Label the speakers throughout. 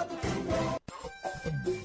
Speaker 1: Mother Finger.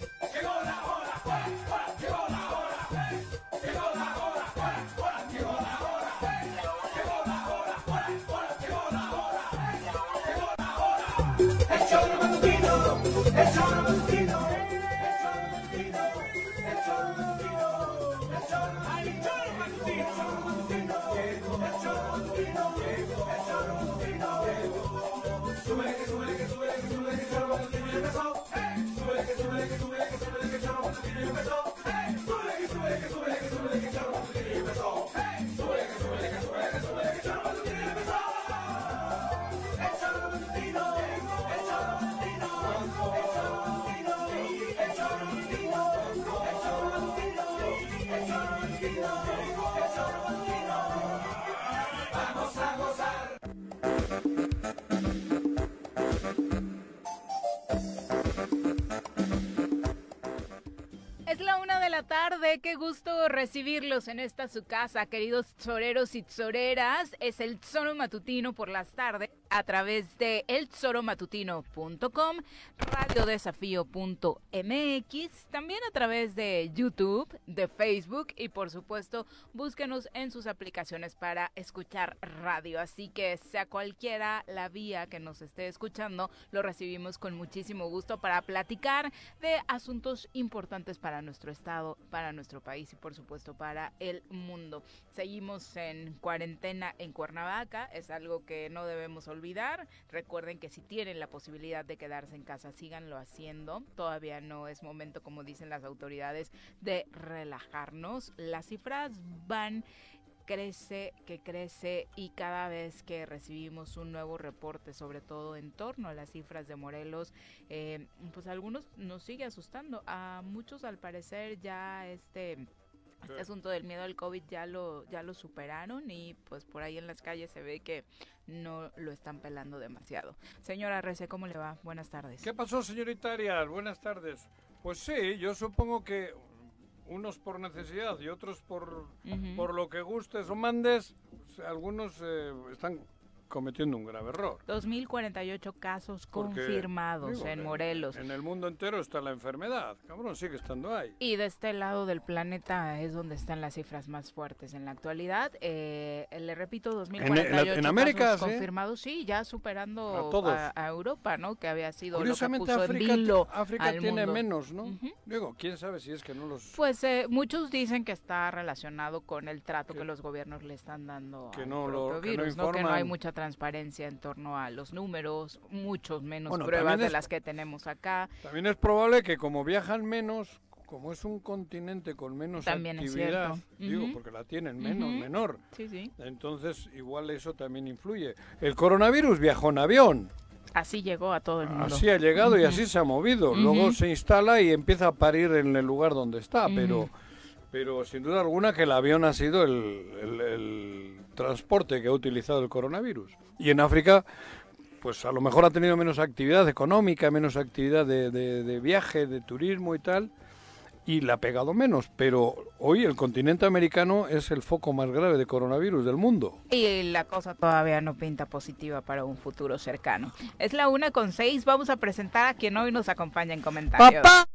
Speaker 2: Tarde, qué gusto recibirlos en esta su casa, queridos choreros y choreras. Es el Zoro Matutino por las tardes a través de elzoromatutino.com, radiodesafío.mx, también a través de YouTube, de Facebook y por supuesto búsquenos en sus aplicaciones para escuchar radio. Así que sea cualquiera la vía que nos esté escuchando, lo recibimos con muchísimo gusto para platicar de asuntos importantes para nuestro estado, para nuestro país y por supuesto para el mundo. Seguimos en cuarentena en Cuernavaca, es algo que no debemos olvidar Recuerden que si tienen la posibilidad de quedarse en casa, síganlo haciendo. Todavía no es momento, como dicen las autoridades, de relajarnos. Las cifras van crece, que crece y cada vez que recibimos un nuevo reporte, sobre todo en torno a las cifras de Morelos, eh, pues algunos nos sigue asustando. A muchos al parecer ya este este asunto del miedo al COVID ya lo, ya lo superaron y pues por ahí en las calles se ve que no lo están pelando demasiado. Señora Rece, ¿cómo le va? Buenas tardes.
Speaker 3: ¿Qué pasó, señorita Arias? Buenas tardes. Pues sí, yo supongo que unos por necesidad y otros por, por lo que gustes o mandes, algunos eh, están cometiendo un grave error.
Speaker 2: 2.048 casos confirmados en Morelos.
Speaker 3: En el mundo entero está la enfermedad, cabrón, sigue estando ahí.
Speaker 2: Y de este lado del planeta es donde están las cifras más fuertes en la actualidad. Eh, le repito, 2.048 en, América, casos confirmados, sí, ya superando a, Europa, ¿no? Que había sido lo que puso
Speaker 3: África,
Speaker 2: en
Speaker 3: África tiene menos, ¿no? Digo, quién sabe si es que no los...
Speaker 2: Pues eh, muchos dicen que está relacionado con el trato que, los gobiernos le están dando
Speaker 3: que no lo,
Speaker 2: que no, que no hay mucha transparencia en torno a los números, muchos menos pruebas de las que tenemos acá.
Speaker 3: También es probable que como viajan menos, como es un continente con menos actividad, digo, porque la tienen menos, menor. Entonces, igual eso también influye. El coronavirus viajó en avión.
Speaker 2: Así llegó a todo el mundo.
Speaker 3: Así ha llegado y así se ha movido. Luego se instala y empieza a parir en el lugar donde está, pero pero sin duda alguna que el avión ha sido el, transporte que ha utilizado el coronavirus. Y en África, pues a lo mejor ha tenido menos actividad económica, menos actividad de, viaje, de turismo y tal, y le ha pegado menos. Pero hoy el continente americano es el foco más grave de coronavirus del mundo.
Speaker 2: Y la cosa todavía no pinta positiva para un futuro cercano. Es la una con seis. Vamos a presentar a quien hoy nos acompaña en comentarios. ¡Papá!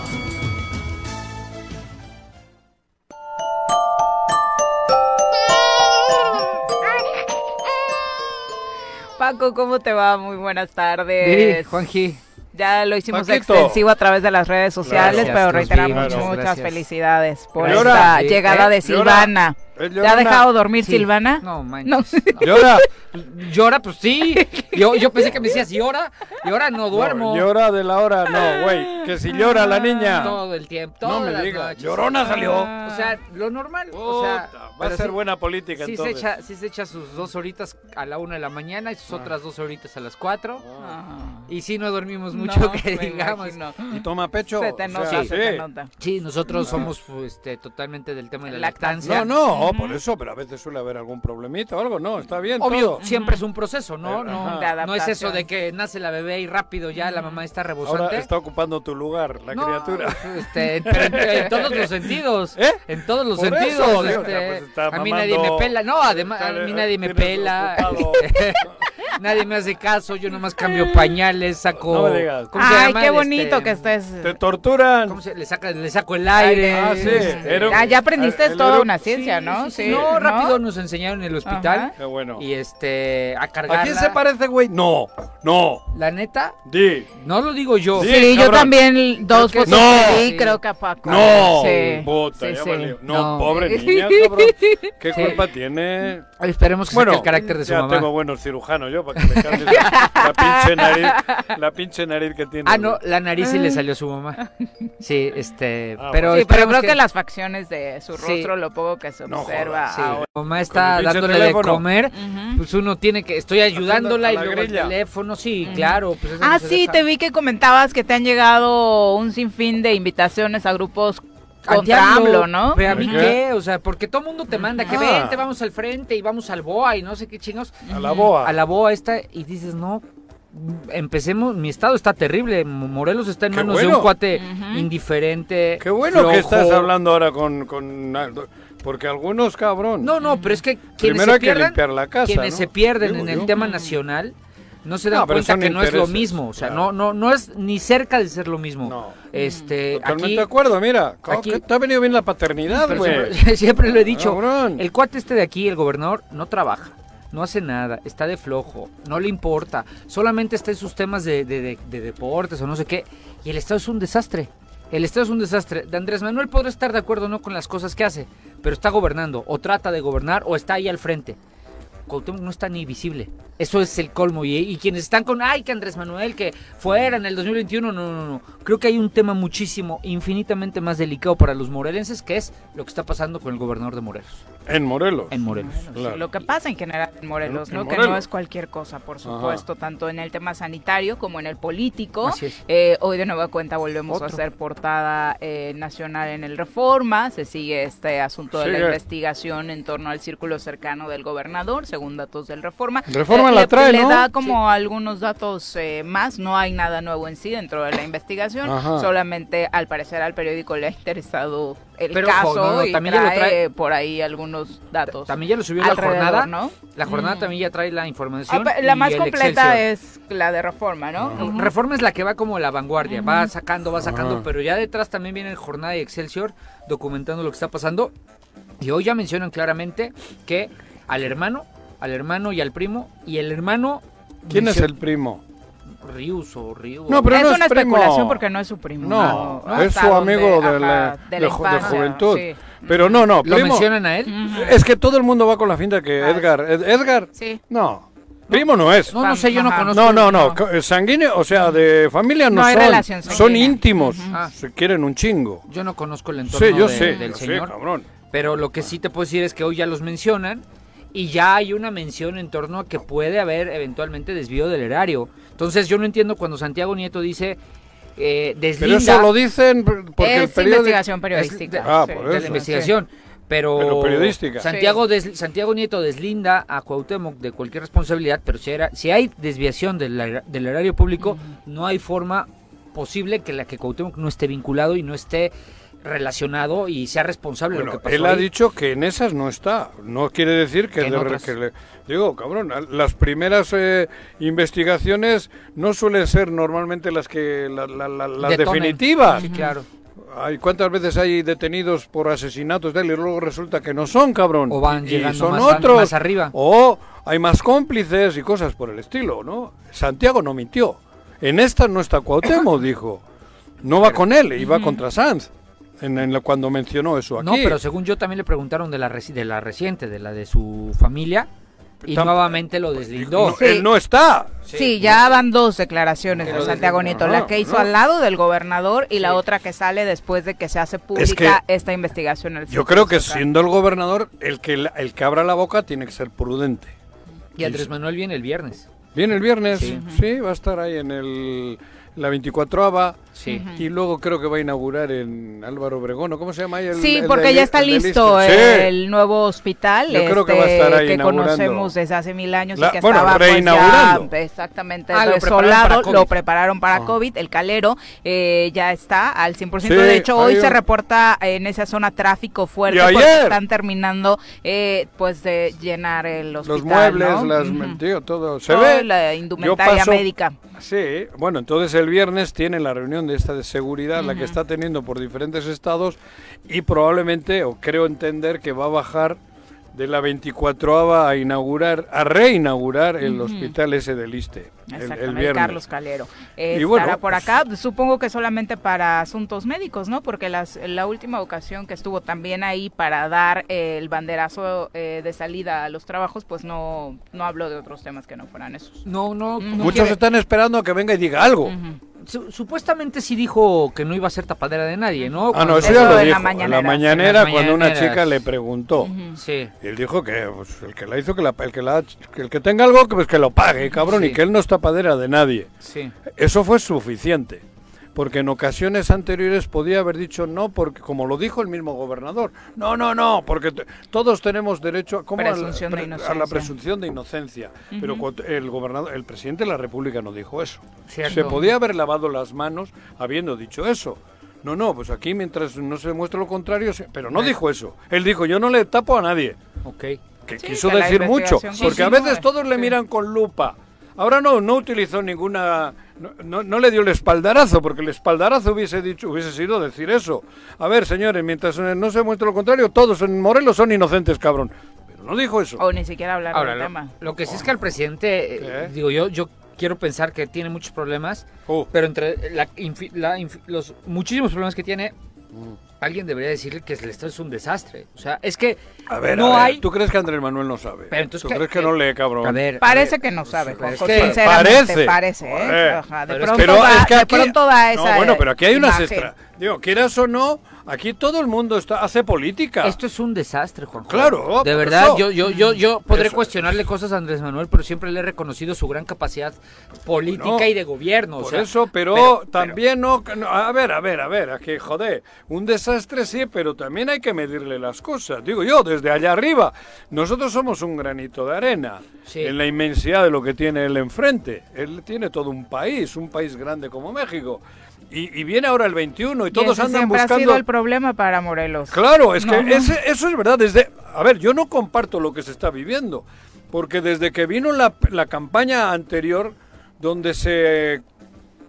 Speaker 2: Paco, ¿cómo te va? Muy buenas tardes.
Speaker 1: Sí, Juanji.
Speaker 2: Ya lo hicimos extensivo a través de las redes sociales, pero reiteramos muchas felicidades por esta llegada de Silvana.
Speaker 3: ¿Es
Speaker 2: ¿Te ha dejado dormir
Speaker 4: Sí.
Speaker 2: Silvana?
Speaker 4: No,
Speaker 2: No.
Speaker 4: manches. no.
Speaker 3: ¿Llora?
Speaker 4: Llora, pues sí. Yo, yo pensé que me decías llora. Llora, no duermo.
Speaker 3: No, llora de la hora, no, güey. Que si llora la niña.
Speaker 4: Todo el tiempo.
Speaker 3: No me digas. Llorona salió.
Speaker 4: O sea, lo normal. o sea,
Speaker 3: va a ser
Speaker 4: sí-
Speaker 3: buena política
Speaker 4: Sí se,
Speaker 3: entonces.
Speaker 4: echa, sí se echa sus dos horitas a la una de la mañana y sus otras dos horitas a las cuatro.
Speaker 2: Ah.
Speaker 4: Y sí, no dormimos mucho,
Speaker 2: No,
Speaker 4: que digamos.
Speaker 2: imagino.
Speaker 3: ¿Y toma pecho?
Speaker 2: Se te
Speaker 3: O
Speaker 2: nota,
Speaker 3: sea,
Speaker 2: se te
Speaker 3: sí.
Speaker 2: nota.
Speaker 4: Sí, nosotros somos pues, este, totalmente del tema de la
Speaker 2: Lactancia.
Speaker 4: lactancia.
Speaker 3: No, no, por eso, pero a veces suele haber algún problemita o algo, no, está bien
Speaker 4: Obvio,
Speaker 3: todo.
Speaker 4: siempre es un proceso, ¿no?
Speaker 3: Eh,
Speaker 4: No, no es eso de que nace la bebé y rápido ya la mamá está rebosante.
Speaker 3: Ahora está ocupando tu lugar, la
Speaker 4: No,
Speaker 3: criatura.
Speaker 4: este, pero en, en todos los sentidos.
Speaker 3: ¿Eh?
Speaker 4: En todos los
Speaker 3: Por eso,
Speaker 4: sentidos.
Speaker 3: sí, o sea,
Speaker 4: este,
Speaker 3: pues
Speaker 4: a mí nadie me pela. No, además, a mí nadie me pela. nadie me hace caso. Yo nomás cambio pañales, saco.
Speaker 3: No me digas.
Speaker 4: ¿cómo se
Speaker 2: Ay,
Speaker 4: llama?
Speaker 2: qué
Speaker 4: Este,
Speaker 2: bonito que estés.
Speaker 3: Te torturan.
Speaker 4: ¿Cómo se le saca? Le saco el aire.
Speaker 3: Ah, sí.
Speaker 4: este,
Speaker 3: Era-
Speaker 2: Ah, ya aprendiste
Speaker 3: el- el
Speaker 2: toda una ciencia, ¿no?
Speaker 4: sí, sí. No, rápido nos enseñaron en el hospital.
Speaker 3: Qué bueno.
Speaker 4: Y este, a cargarla.
Speaker 3: ¿A quién se parece, güey? No, no.
Speaker 4: La neta,
Speaker 3: Di.
Speaker 4: no lo digo yo.
Speaker 3: Sí,
Speaker 2: Sí, yo también dos fotos
Speaker 4: No.
Speaker 2: creo que a Paco.
Speaker 3: No.
Speaker 2: Sí. Sí,
Speaker 3: ya
Speaker 2: sí.
Speaker 3: valió. No,
Speaker 4: No.
Speaker 3: pobre niña, cabrón. ¿Qué
Speaker 4: Sí.
Speaker 3: culpa tiene?
Speaker 4: Esperemos que
Speaker 3: Bueno,
Speaker 4: saque el carácter de su
Speaker 3: ya
Speaker 4: mamá.
Speaker 3: tengo buenos cirujanos yo para que me cambies la, la pinche nariz, la pinche nariz que tiene.
Speaker 4: Ah, no, la nariz sí le salió a su mamá. Sí, este,
Speaker 3: Ah,
Speaker 4: pero
Speaker 2: Sí, pero creo que... las facciones de su
Speaker 4: Sí.
Speaker 2: rostro, lo poco que se
Speaker 3: No
Speaker 2: observa
Speaker 3: jodas,
Speaker 4: Sí,
Speaker 2: ahora.
Speaker 4: la mamá está dándole de comer, pues uno tiene que, estoy ayudándola y
Speaker 3: a la
Speaker 4: luego el teléfono, sí, claro. Pues
Speaker 2: Ah,
Speaker 4: no
Speaker 2: sí,
Speaker 4: deja.
Speaker 2: te vi que comentabas que te han llegado un sinfín de invitaciones a grupos contra
Speaker 4: diablo,
Speaker 2: AMLO, ¿no?
Speaker 4: Pero a mí
Speaker 3: ¿Qué?
Speaker 4: qué, o sea, porque todo mundo te manda que
Speaker 3: Ah.
Speaker 4: vente, vamos al frente y vamos al BOA y no sé qué chingos.
Speaker 3: A la boa.
Speaker 4: A la BOA esta y dices, no, empecemos, mi estado está terrible, Morelos está en manos de un cuate indiferente.
Speaker 3: Qué bueno que estás hablando ahora con, con porque algunos cabrón.
Speaker 4: No, no, pero es que quienes
Speaker 3: Primero
Speaker 4: se
Speaker 3: hay que
Speaker 4: pierden,
Speaker 3: limpiar la casa,
Speaker 4: quienes
Speaker 3: ¿no?
Speaker 4: se pierden
Speaker 3: Digo
Speaker 4: en el
Speaker 3: yo.
Speaker 4: tema nacional no se dan
Speaker 3: No,
Speaker 4: cuenta que no es lo mismo, o sea,
Speaker 3: claro.
Speaker 4: no no no es ni cerca de ser lo mismo.
Speaker 3: No.
Speaker 4: Este,
Speaker 3: Totalmente
Speaker 4: aquí
Speaker 3: de acuerdo, mira. ¿cómo
Speaker 4: aquí-
Speaker 3: te ha venido bien la paternidad, güey.
Speaker 4: siempre, siempre lo he dicho,
Speaker 3: Cabrón.
Speaker 4: el cuate este de aquí, el gobernador, no trabaja. No hace nada, está de flojo, no le importa, solamente está en sus temas de, de- de- de deportes o no sé qué, y el Estado es un desastre. El Estado es un desastre. De Andrés Manuel podrá estar de acuerdo o no con las cosas que hace, pero está gobernando, o trata de gobernar, o está ahí al frente. Cuauhtémoc no está ni visible. Eso es el colmo. Y, y quienes están con, ay, que Andrés Manuel, que fuera en el 2021, no, no, no. Creo que hay un tema muchísimo, infinitamente más delicado para los morelenses, que es lo que está pasando con el gobernador de Morelos.
Speaker 3: En Morelos.
Speaker 4: En Morelos.
Speaker 3: Claro.
Speaker 2: Lo que pasa en general en Morelos,
Speaker 3: En
Speaker 2: ¿no? Que
Speaker 3: Morelos.
Speaker 2: no es cualquier cosa, por supuesto, tanto en el tema sanitario como en el político.
Speaker 4: Así es.
Speaker 2: Eh, hoy de nueva cuenta volvemos a hacer portada eh, nacional en el Reforma. Se sigue este asunto de la investigación en torno al círculo cercano del gobernador, según datos del Reforma.
Speaker 3: Reforma
Speaker 2: Eh,
Speaker 3: la
Speaker 2: le-
Speaker 3: trae,
Speaker 2: Le
Speaker 3: ¿no?
Speaker 2: da como algunos datos eh, más. No hay nada nuevo en sí dentro de la investigación.
Speaker 3: Ajá.
Speaker 2: Solamente, al parecer, al periódico le ha interesado el
Speaker 4: Pero, ojo,
Speaker 2: caso
Speaker 4: no, no,
Speaker 2: y
Speaker 4: también
Speaker 2: trae- por ahí algunos datos.
Speaker 4: También ya lo subió la jornada.
Speaker 2: ¿no?
Speaker 4: La jornada
Speaker 2: Mm.
Speaker 4: también ya trae la información.
Speaker 2: Ah, la
Speaker 4: y
Speaker 2: más
Speaker 4: el
Speaker 2: completa
Speaker 4: Excelsior.
Speaker 2: es la de Reforma, ¿no?
Speaker 4: Reforma es la que va como la vanguardia, va sacando, va sacando,
Speaker 3: Ajá.
Speaker 4: pero ya detrás también viene el Jornada y Excelsior documentando lo que está pasando. Y hoy ya mencionan claramente que al hermano, al hermano y al primo, y el hermano...
Speaker 3: ¿Quién es el primo?
Speaker 4: Rius o Río.
Speaker 3: No, pero
Speaker 2: es
Speaker 3: no es
Speaker 2: una
Speaker 3: primo.
Speaker 2: especulación porque no es su primo.
Speaker 3: No,
Speaker 2: no,
Speaker 3: es su
Speaker 2: donde-
Speaker 3: amigo de
Speaker 2: ajá,
Speaker 3: la,
Speaker 2: de
Speaker 3: de
Speaker 2: la
Speaker 3: ju- de
Speaker 2: infancia,
Speaker 3: juventud.
Speaker 2: sí.
Speaker 3: Pero no, no,
Speaker 4: ¿Lo
Speaker 3: primo.
Speaker 4: mencionan a él?
Speaker 3: Es que todo el mundo va con la finta que
Speaker 2: Ah,
Speaker 3: Edgar. Ed- Edgar.
Speaker 2: Sí.
Speaker 3: No. Primo no es.
Speaker 4: No, no sé, yo no
Speaker 2: Ajá.
Speaker 4: conozco.
Speaker 3: No, no, no. eh, Sanguíneo, o sea, de familia no,
Speaker 2: No hay
Speaker 3: son.
Speaker 2: relación
Speaker 3: son íntimos.
Speaker 4: Ah.
Speaker 3: Se quieren un chingo.
Speaker 4: Yo no conozco el entorno
Speaker 3: Sí, yo
Speaker 4: de-
Speaker 3: sé.
Speaker 4: del
Speaker 3: yo sé, cabrón.
Speaker 4: Pero lo que sí te puedo decir es que hoy ya los mencionan y ya hay una mención en torno a que puede haber eventualmente desvío del erario. Entonces yo no entiendo cuando Santiago Nieto dice eh,
Speaker 3: Pero
Speaker 4: deslinda
Speaker 3: eso lo dicen porque el
Speaker 2: es investigación periodística.
Speaker 4: Es-
Speaker 3: Ah,
Speaker 2: sí.
Speaker 3: por
Speaker 4: de la investigación. Pero,
Speaker 3: Pero periodística.
Speaker 4: Santiago, des- Santiago Nieto deslinda a Cuauhtémoc de cualquier responsabilidad, pero si, era, si hay desviación del, del erario público, no hay forma posible que la que Cuauhtémoc no esté vinculado y no esté relacionado y sea responsable de
Speaker 3: Bueno,
Speaker 4: lo que pasó
Speaker 3: él ha
Speaker 4: ahí.
Speaker 3: dicho que en esas no está. No quiere decir que, de- que le- digo, cabrón, las primeras eh, investigaciones no suelen ser normalmente las que la- la- la- las
Speaker 4: Detonen.
Speaker 3: definitivas.
Speaker 4: Sí, claro.
Speaker 3: Ay, ¿Cuántas veces hay detenidos por asesinatos de él y luego resulta que no son, cabrón?
Speaker 4: O van
Speaker 3: Y- y
Speaker 4: llegando
Speaker 3: son
Speaker 4: más a-
Speaker 3: otros.
Speaker 4: más arriba.
Speaker 3: O hay más cómplices y cosas por el estilo, ¿no? Santiago no mintió. En esta no está Cuauhtémoc, dijo. No va con él, iba contra Sanz. En, en la- cuando mencionó eso aquí.
Speaker 4: No, pero según yo también le preguntaron de la, reci- de la reciente, de la de su familia, y
Speaker 3: Tam-
Speaker 4: nuevamente lo deslindó.
Speaker 3: No, Él no está.
Speaker 2: Sí, ya van dos declaraciones
Speaker 4: Que
Speaker 2: de Santiago Nieto,
Speaker 3: Ah,
Speaker 2: la que hizo
Speaker 3: no.
Speaker 2: al lado del gobernador y la
Speaker 4: Sí.
Speaker 2: otra que sale después de que se hace pública esta investigación. en el
Speaker 3: Yo creo que siendo el gobernador, el que, la- el que abra la boca tiene que ser prudente.
Speaker 4: Y Andrés Manuel viene el viernes.
Speaker 3: Viene el viernes,
Speaker 4: Sí.
Speaker 3: sí, va a estar ahí en el, la 24ava.
Speaker 4: Sí.
Speaker 3: Y luego creo que va a inaugurar en Álvaro Obregón, ¿o ¿cómo se llama? El,
Speaker 2: Sí,
Speaker 3: el
Speaker 2: porque ya está listo?
Speaker 3: Sí.
Speaker 2: el nuevo hospital
Speaker 3: Yo creo que va a
Speaker 2: este,
Speaker 3: estar ahí
Speaker 2: que conocemos desde hace mil años
Speaker 3: La-
Speaker 2: y que
Speaker 3: bueno,
Speaker 2: estaba pues,
Speaker 3: reinaugurando.
Speaker 2: ya exactamente
Speaker 4: Ah,
Speaker 2: desolado, lo prepararon para
Speaker 3: Ah.
Speaker 2: COVID, el calero eh, ya está al 100%,
Speaker 3: Sí,
Speaker 2: de hecho hoy se reporta en esa zona tráfico fuerte
Speaker 3: Y
Speaker 2: porque
Speaker 3: ayer.
Speaker 2: están terminando eh, pues de llenar el hospital,
Speaker 3: Los muebles,
Speaker 2: ¿no?
Speaker 3: las, tío, todo. Se ve.
Speaker 2: la indumentaria
Speaker 3: paso-
Speaker 2: médica.
Speaker 3: Sí, bueno, entonces el viernes tiene la reunión de esta de seguridad, la que está teniendo por diferentes estados, y probablemente, o creo entender, que va a bajar de la 24 a inaugurar, a reinaugurar el
Speaker 2: Ujú.
Speaker 3: hospital ese del Iste, el, el
Speaker 2: Exactamente,
Speaker 3: viernes.
Speaker 2: Carlos Calero. Eh,
Speaker 3: Y bueno,
Speaker 2: estará por
Speaker 3: pues-
Speaker 2: acá, supongo que solamente para asuntos médicos, ¿no? Porque las, la última ocasión que estuvo también ahí para dar eh, el banderazo eh, de salida a los trabajos, pues no, no habló de otros temas que no fueran esos.
Speaker 4: No, no. No
Speaker 3: Muchos
Speaker 4: quiere-
Speaker 3: están esperando a que venga y diga algo.
Speaker 2: Ujú.
Speaker 4: Su- supuestamente sí dijo que no iba a ser tapadera de nadie, ¿no?
Speaker 3: Ah, no, eso
Speaker 2: Eso
Speaker 3: ya lo
Speaker 2: en la
Speaker 3: dijo. La
Speaker 2: mañanera.
Speaker 3: mañanera,
Speaker 4: En las
Speaker 3: cuando una chica le preguntó.
Speaker 4: Sí.
Speaker 3: Y él dijo que pues, el que la hizo, que, la, el, que la, el que tenga algo, que, pues, que lo pague, cabrón,
Speaker 4: Sí.
Speaker 3: y que él no es tapadera de nadie.
Speaker 4: Sí.
Speaker 3: Eso fue suficiente, porque en ocasiones anteriores podía haber dicho no, porque como lo dijo el mismo gobernador, no, no, no, porque todos tenemos derecho a, ¿cómo? a la-
Speaker 2: Presunción de
Speaker 3: pre- a la
Speaker 2: inocencia.
Speaker 3: presunción de inocencia. Pero cuando el gobernador, el presidente de la República no dijo eso.
Speaker 4: Cierto.
Speaker 3: Se podía haber lavado las manos habiendo dicho eso. No, no, pues aquí mientras no se demuestre lo contrario, se- pero no dijo eso. Él dijo, yo no le tapo a nadie
Speaker 4: Ok.
Speaker 3: que
Speaker 2: Sí,
Speaker 3: quiso
Speaker 2: que
Speaker 3: decir mucho, porque a
Speaker 2: continúe,
Speaker 3: veces todos le
Speaker 2: sí.
Speaker 3: miran con lupa. Ahora no, no utilizó ninguna, no, no- no le dio el espaldarazo, porque el espaldarazo hubiese dicho, hubiese sido decir eso. A ver, señores, mientras no se muestre lo contrario, todos en Morelos son inocentes, cabrón. Pero no dijo eso.
Speaker 2: O ni siquiera hablar
Speaker 4: Ahora,
Speaker 2: del
Speaker 4: lo,
Speaker 2: tema.
Speaker 4: lo que sí es que al presidente, eh, digo yo, yo quiero pensar que tiene muchos problemas,
Speaker 3: Oh.
Speaker 4: pero entre la la los muchísimos problemas que tiene. Alguien debería decirle que el Estado es un desastre. O sea, es que
Speaker 3: A ver,
Speaker 4: no
Speaker 3: a ver,
Speaker 4: hay...
Speaker 3: ¿tú crees que Andrés Manuel no sabe?
Speaker 4: Pero entonces
Speaker 3: ¿Tú
Speaker 4: que-
Speaker 3: crees que no lee, cabrón?
Speaker 4: A ver,
Speaker 2: Parece que no sabe,
Speaker 4: pero es
Speaker 2: Juanjo,
Speaker 4: que
Speaker 2: sinceramente
Speaker 3: parece.
Speaker 2: parece, ¿eh? De
Speaker 4: es
Speaker 2: pronto,
Speaker 3: Pero
Speaker 2: da,
Speaker 3: es que
Speaker 2: de pronto da esa
Speaker 3: no, bueno, pero aquí hay unas extra. Digo, quieras o no, aquí todo el mundo está hace política.
Speaker 4: Esto es un desastre, Juan.
Speaker 3: Claro,
Speaker 4: De verdad,
Speaker 3: eso.
Speaker 4: yo, yo, yo, yo podré
Speaker 3: Eso.
Speaker 4: cuestionarle cosas a Andrés Manuel, pero siempre le he reconocido su gran capacidad política
Speaker 3: No,
Speaker 4: y de gobierno. o
Speaker 3: Por
Speaker 4: sea,
Speaker 3: eso, pero,
Speaker 4: pero-
Speaker 3: también no, no- A ver, a ver, a ver, aquí, joder. Un desastre sí, pero también hay que medirle las cosas. Digo yo, desde allá arriba. Nosotros somos un granito de arena
Speaker 4: Sí.
Speaker 3: en la inmensidad de lo que tiene él enfrente. Él tiene todo un país, un país grande como México. Y, y viene ahora el 21 y todos andan
Speaker 2: siempre ha sido
Speaker 3: buscando.
Speaker 2: el problema para Morelos.
Speaker 3: Claro, es que
Speaker 2: No,
Speaker 3: ese- eso es verdad. Desde, a ver, yo no comparto lo que se está viviendo, porque desde que vino la, la campaña anterior, donde se,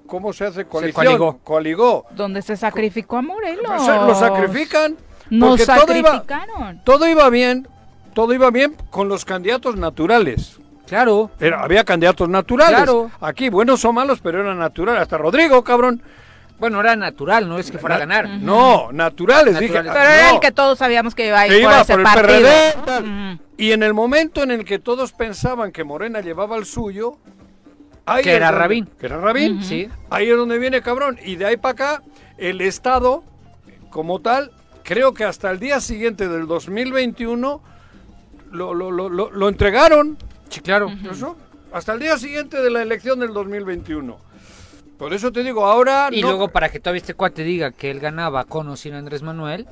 Speaker 3: ¿cómo se hace? Coalición,
Speaker 4: coaligó.
Speaker 3: coaligó.
Speaker 2: Donde se sacrificó a Morelos.
Speaker 3: Pues, lo sacrifican.
Speaker 2: Nos
Speaker 3: porque todo iba,
Speaker 2: sacrificaron.
Speaker 3: todo iba bien, todo iba bien con los candidatos naturales.
Speaker 4: Claro.
Speaker 3: Había candidatos naturales.
Speaker 4: Claro.
Speaker 3: Aquí, buenos o malos, pero eran naturales. Hasta Rodrigo, cabrón.
Speaker 4: Bueno, era natural, no es que fuera a ganar.
Speaker 3: No, naturales. Dije.
Speaker 2: Pero era
Speaker 3: no.
Speaker 2: el que todos sabíamos que iba a ir
Speaker 3: que
Speaker 2: por
Speaker 3: iba
Speaker 2: ese
Speaker 3: por el
Speaker 2: partido.
Speaker 3: PRD. tal. Y en el momento en el que todos pensaban que Morena llevaba el suyo, ahí
Speaker 4: Que
Speaker 3: es
Speaker 4: era
Speaker 3: donde-
Speaker 4: Rabín.
Speaker 3: Que era Rabín.
Speaker 4: Sí.
Speaker 3: Ahí es donde viene cabrón. Y de ahí para acá, el Estado, como tal, creo que hasta el día siguiente del 2021 lo, lo, lo, lo, lo entregaron.
Speaker 4: Sí, claro.
Speaker 3: Eso, Hasta el día siguiente de la elección del 2021. Por eso te digo, ahora
Speaker 4: Y
Speaker 3: no-
Speaker 4: luego para que todavía este cuate diga que él ganaba con o sin Andrés Manuel,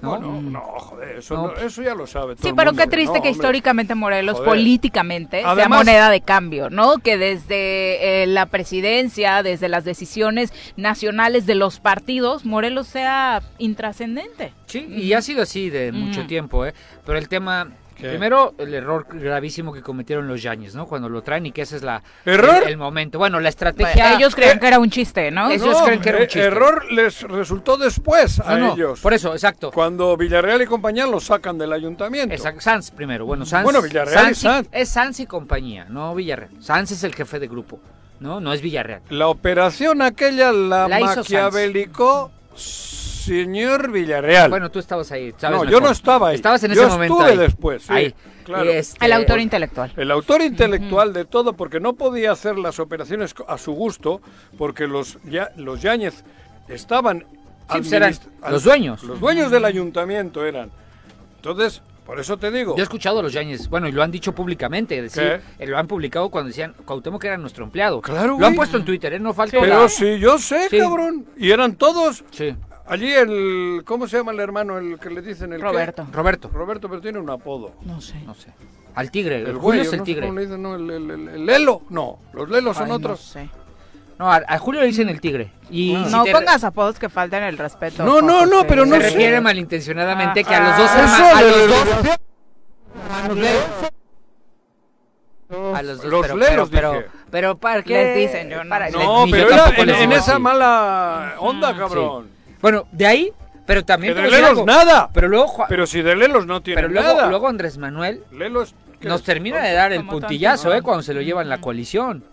Speaker 4: ¿no?
Speaker 3: No, no, joder, eso,
Speaker 4: No.
Speaker 3: no- eso ya lo sabe todo
Speaker 2: Sí,
Speaker 3: el
Speaker 2: pero
Speaker 3: mundo.
Speaker 2: qué triste
Speaker 3: No,
Speaker 2: que históricamente Morelos,
Speaker 3: Joder.
Speaker 2: políticamente, sea moneda de cambio, ¿no? Que desde eh, la presidencia, desde las decisiones nacionales de los partidos, Morelos sea intrascendente.
Speaker 4: Sí, y ha sido así de mucho
Speaker 2: Ujú.
Speaker 4: tiempo, ¿eh? Pero el tema,
Speaker 3: ¿Qué?
Speaker 4: primero, el error gravísimo que cometieron los Yañez, ¿no? Cuando lo traen y que ese es la...
Speaker 3: ¿Error?
Speaker 4: El, el momento. Bueno, la estrategia...
Speaker 2: Ellos creían
Speaker 3: eh,
Speaker 2: que era un chiste, ¿no?
Speaker 4: Ellos creen que era un
Speaker 3: eh,
Speaker 4: chiste.
Speaker 3: Error les resultó después a
Speaker 4: No, no,
Speaker 3: ellos.
Speaker 4: por eso, exacto.
Speaker 3: Cuando Villarreal y compañía lo sacan del ayuntamiento.
Speaker 4: Exacto, Sanz primero. Bueno, Sanz,
Speaker 3: Bueno, Villarreal y
Speaker 4: Sanz
Speaker 3: Sanz.
Speaker 4: Es Sanz y compañía, no Villarreal. Sanz es el jefe de grupo, ¿no? No es Villarreal.
Speaker 3: La operación aquella la,
Speaker 4: La hizo
Speaker 3: maquiavelicó señor Villarreal.
Speaker 4: Bueno, tú estabas ahí. sabes
Speaker 3: no, yo no estaba ahí.
Speaker 4: Estabas en
Speaker 3: yo
Speaker 4: ese momento.
Speaker 3: estuve
Speaker 4: ahí.
Speaker 3: después. sí,
Speaker 4: Ahí.
Speaker 3: claro.
Speaker 4: Este-
Speaker 2: El autor intelectual.
Speaker 3: El autor intelectual de todo, porque no podía hacer las operaciones a su gusto, porque los, ya, los Yáñez estaban...
Speaker 4: pues eran los dueños.
Speaker 3: Los dueños del ayuntamiento eran. Entonces, por eso te digo...
Speaker 4: Yo he escuchado a los Yañez, bueno, y lo han dicho públicamente, decir, lo han publicado cuando decían Cuauhtémoc era nuestro empleado.
Speaker 3: Claro,
Speaker 4: Lo
Speaker 3: güey.
Speaker 4: han puesto en Twitter, ¿eh? No falta
Speaker 3: Pero
Speaker 4: la-
Speaker 3: sí, yo sé,
Speaker 4: Sí.
Speaker 3: cabrón. Y eran todos...
Speaker 4: Sí.
Speaker 3: Allí el... ¿Cómo se llama el hermano? El que le dicen el qué?
Speaker 2: Roberto.
Speaker 4: Roberto,
Speaker 3: Roberto, pero tiene un apodo.
Speaker 2: No sé.
Speaker 4: no sé. Al tigre, el,
Speaker 3: El
Speaker 4: Julio
Speaker 3: güey,
Speaker 4: es el
Speaker 3: no sé
Speaker 4: tigre.
Speaker 3: cómo le dicen, no, el, el- el- el Lelo. No, los Lelos son
Speaker 2: Ay, no
Speaker 3: otros.
Speaker 2: sé.
Speaker 4: No, a, a Julio le dicen el tigre. Y si
Speaker 2: No
Speaker 4: te-
Speaker 2: pongas apodos que faltan el respeto.
Speaker 3: No, no, no, pero no
Speaker 4: se
Speaker 3: sé.
Speaker 4: refiere malintencionadamente que a
Speaker 2: Ah,
Speaker 4: los dos
Speaker 2: ah,
Speaker 4: hermanos, a los dos a los dos,
Speaker 3: Los
Speaker 4: pero,
Speaker 3: lelos,
Speaker 4: pero,
Speaker 3: dije.
Speaker 4: pero, pero para qué
Speaker 2: Les dicen, yo no.
Speaker 4: para-
Speaker 3: No,
Speaker 4: yo
Speaker 3: pero era en,
Speaker 4: les
Speaker 3: en esa mala onda, cabrón.
Speaker 4: Bueno, de ahí, pero también te
Speaker 3: de Lelos nada.
Speaker 4: Pero luego
Speaker 3: Pero si de Lelos no tiene
Speaker 4: pero luego,
Speaker 3: nada.
Speaker 4: luego Andrés Manuel
Speaker 3: Lelo es- ¿qué
Speaker 4: nos termina de dar el puntillazo, ¿eh? Cuando se lo llevan la coalición.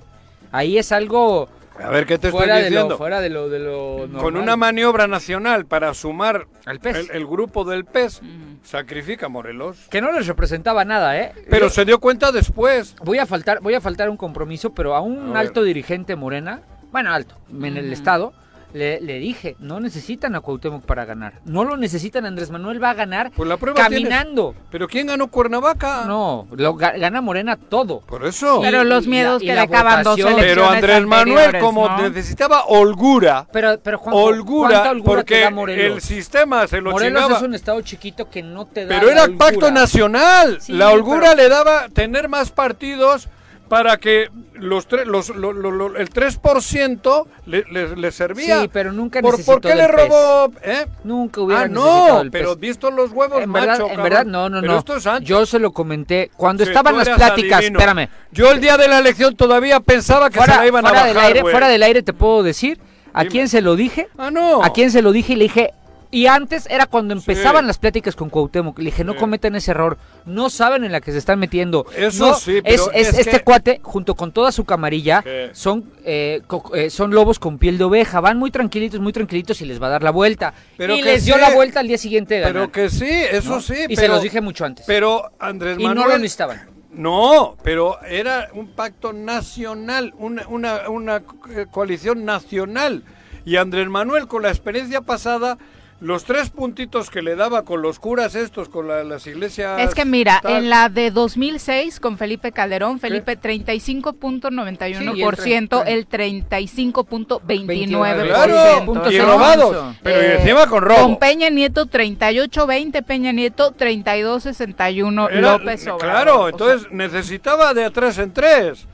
Speaker 4: Ahí es algo
Speaker 3: A ver, ¿qué te estoy
Speaker 4: fuera de,
Speaker 3: diciendo?
Speaker 4: lo, fuera de lo de lo
Speaker 3: Con una maniobra nacional para sumar
Speaker 4: Al PES.
Speaker 3: el, el grupo del PES, sacrifica a Morelos.
Speaker 4: que no les representaba nada, ¿eh?
Speaker 3: Pero
Speaker 4: Yo
Speaker 3: se dio cuenta después.
Speaker 4: voy a faltar, voy a faltar un compromiso, pero a un
Speaker 3: A
Speaker 4: alto dirigente Morena, bueno, alto, en el estado, le, le dije, no necesitan a Cuauhtémoc para ganar. No lo necesitan, Andrés Manuel va a ganar
Speaker 3: Pues la prueba
Speaker 4: caminando.
Speaker 3: ¿Pero quién ganó Cuernavaca?
Speaker 4: No, lo ga- gana Morena todo.
Speaker 3: Por eso.
Speaker 2: Pero
Speaker 4: Y-
Speaker 2: los
Speaker 4: y
Speaker 2: miedos
Speaker 4: la-
Speaker 2: que le acaban dos elecciones
Speaker 3: Pero Andrés Manuel, como
Speaker 2: ¿no?
Speaker 3: necesitaba holgura,
Speaker 4: Pero, pero Juanjo,
Speaker 3: holgura,
Speaker 4: ¿cuánta holgura te
Speaker 3: porque
Speaker 4: da Morelos?
Speaker 3: el sistema se lo
Speaker 4: Morelos
Speaker 3: chingaba.
Speaker 4: es un estado chiquito que no te da
Speaker 3: Pero
Speaker 4: la
Speaker 3: era
Speaker 4: holgura.
Speaker 3: pacto nacional.
Speaker 4: Sí,
Speaker 3: la holgura
Speaker 4: pero-
Speaker 3: le daba tener más partidos para que los, tre- los lo- lo- lo- el 3% le, le, le servía.
Speaker 4: Sí, pero nunca
Speaker 3: ¿Por,
Speaker 4: necesitó
Speaker 3: ¿Por qué le robó? ¿Eh?
Speaker 4: Nunca hubiera
Speaker 3: Ah, no,
Speaker 4: el
Speaker 3: pero
Speaker 4: PES.
Speaker 3: visto los huevos,
Speaker 4: en verdad,
Speaker 3: macho,
Speaker 4: en
Speaker 3: cabrón.
Speaker 4: verdad, no, no,
Speaker 3: Pero
Speaker 4: no.
Speaker 3: esto es ancho.
Speaker 4: Yo se lo comenté cuando
Speaker 3: Sí,
Speaker 4: estaban las pláticas.
Speaker 3: adivino.
Speaker 4: Espérame.
Speaker 3: Yo el día de la elección todavía pensaba que se la iban a
Speaker 4: fuera
Speaker 3: bajar,
Speaker 4: del aire, fuera del aire te puedo decir a
Speaker 3: Dime.
Speaker 4: quién se lo dije.
Speaker 3: Ah, no.
Speaker 4: A quién se lo dije y le dije. Y antes era cuando empezaban
Speaker 3: Sí.
Speaker 4: las pláticas con Cuauhtémoc. Le dije, no cometan ese error. No saben en la que se están metiendo.
Speaker 3: Eso
Speaker 4: No,
Speaker 3: sí, pero
Speaker 4: es-
Speaker 3: es
Speaker 4: este
Speaker 3: que-
Speaker 4: cuate, junto con toda su camarilla,
Speaker 3: ¿Qué?
Speaker 4: son, eh, eh, son lobos con piel de oveja. Van muy tranquilitos, muy tranquilitos y les va a dar la vuelta.
Speaker 3: Pero
Speaker 4: y
Speaker 3: que
Speaker 4: les dio la vuelta al día siguiente de ganar.
Speaker 3: Pero que sí, eso
Speaker 4: ¿no?
Speaker 3: sí.
Speaker 4: Y
Speaker 3: pero,
Speaker 4: se los dije mucho antes.
Speaker 3: Pero Andrés
Speaker 4: y
Speaker 3: Manuel...
Speaker 4: no lo necesitaban.
Speaker 3: No, pero era un pacto nacional, una, una, una eh, coalición nacional. Y Andrés Manuel, con la experiencia pasada, los tres puntitos que le daba con los curas estos, con la- las iglesias...
Speaker 2: Es que mira,
Speaker 3: tal,
Speaker 2: en la de 2006 con Felipe Calderón, Felipe 35.91%,
Speaker 4: Sí, y el
Speaker 2: el 35.29%.
Speaker 3: Claro,
Speaker 4: Punto
Speaker 3: y robados. Pero y
Speaker 2: Eh,
Speaker 3: encima con robo.
Speaker 2: Con Peña Nieto 38-20, Peña Nieto 32-61,
Speaker 3: Era-
Speaker 2: López Obrador.
Speaker 3: Claro,
Speaker 2: O sea,
Speaker 3: entonces necesitaba de a tres en tres.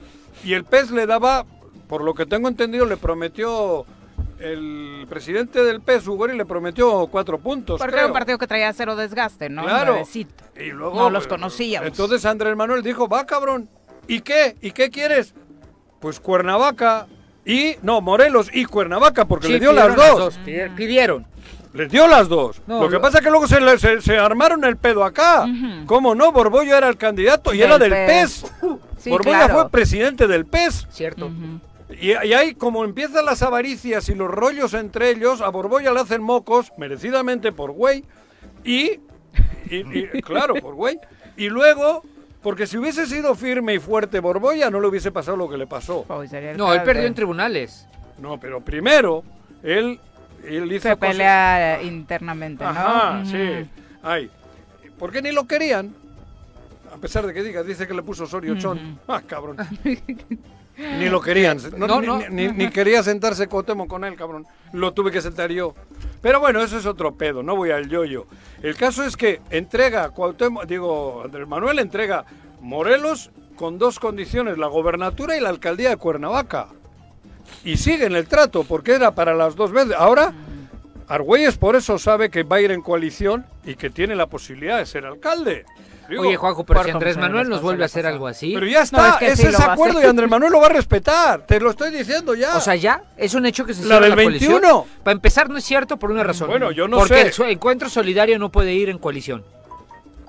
Speaker 3: Y el PES le daba, por lo que tengo entendido, le prometió el presidente del PES, Ugori, le prometió cuatro puntos.
Speaker 2: porque
Speaker 3: creo.
Speaker 2: era un partido que traía cero desgaste, ¿no?
Speaker 3: Claro.
Speaker 2: Nuevecito.
Speaker 3: Y luego,
Speaker 2: No los
Speaker 3: eh,
Speaker 2: conocíamos.
Speaker 3: Entonces Andrés Manuel dijo, va cabrón, ¿y qué? ¿Y qué quieres? Pues Cuernavaca y, no, Morelos y Cuernavaca, porque
Speaker 4: Sí,
Speaker 3: le dio las dos.
Speaker 4: pidi- Pidieron.
Speaker 3: Les dio las dos.
Speaker 4: No,
Speaker 3: lo que
Speaker 4: lo-
Speaker 3: pasa es que luego se, le- se- se armaron el pedo acá.
Speaker 2: Ujú.
Speaker 3: ¿Cómo no? Borbollo era el candidato y
Speaker 2: Del
Speaker 3: era del
Speaker 2: PES.
Speaker 3: PES.
Speaker 2: Sí,
Speaker 3: Borbolla
Speaker 2: claro.
Speaker 3: fue presidente del PES.
Speaker 4: Cierto.
Speaker 3: Y, y ahí, como empiezan las avaricias y los rollos entre ellos, a Borbolla le hacen mocos, merecidamente por güey. Y, y- y- claro, por güey. Y luego, porque si hubiese sido firme y fuerte Borbolla, no le hubiese pasado lo que le pasó.
Speaker 2: El
Speaker 4: No, él perdió
Speaker 2: de-
Speaker 4: en tribunales.
Speaker 3: No, pero primero, él, él hizo
Speaker 2: Se
Speaker 3: cosas-
Speaker 2: pelea internamente, ¿no?
Speaker 3: Ajá,
Speaker 2: Ujú.
Speaker 3: sí. Ay, ¿por qué ni lo querían? A pesar de que diga, dice que le puso Osorio Chón. Ah, cabrón. ni lo querían. No,
Speaker 4: No,
Speaker 3: ni,
Speaker 4: no.
Speaker 3: Ni, ni quería sentarse Cuauhtémoc con él, cabrón. Lo tuve que sentar yo. Pero bueno, eso es otro pedo, no voy al yoyo. El caso es que entrega Cuauhtémoc, digo, Andrés Manuel entrega Morelos con dos condiciones, la gobernatura y la alcaldía de Cuernavaca. Y siguen el trato, porque era para las dos veces. Ahora, Argüelles por eso sabe que va a ir en coalición y que tiene la posibilidad de ser alcalde. Digo,
Speaker 4: Oye, Juanjo, pero si Andrés Manuel nos vuelve a hacer algo así.
Speaker 3: Pero ya está,
Speaker 2: es que
Speaker 3: ese
Speaker 2: sí
Speaker 3: es
Speaker 2: lo va a
Speaker 3: acuerdo y Andrés Manuel lo va a respetar. Te lo estoy diciendo ya.
Speaker 4: O sea, ya es un hecho que se
Speaker 3: La
Speaker 4: cierra
Speaker 3: del
Speaker 4: la coalición.
Speaker 3: 21.
Speaker 4: Para empezar, no es cierto por una razón.
Speaker 3: Bueno, yo no
Speaker 4: Porque
Speaker 3: sé.
Speaker 4: el su- encuentro solidario no puede ir en coalición.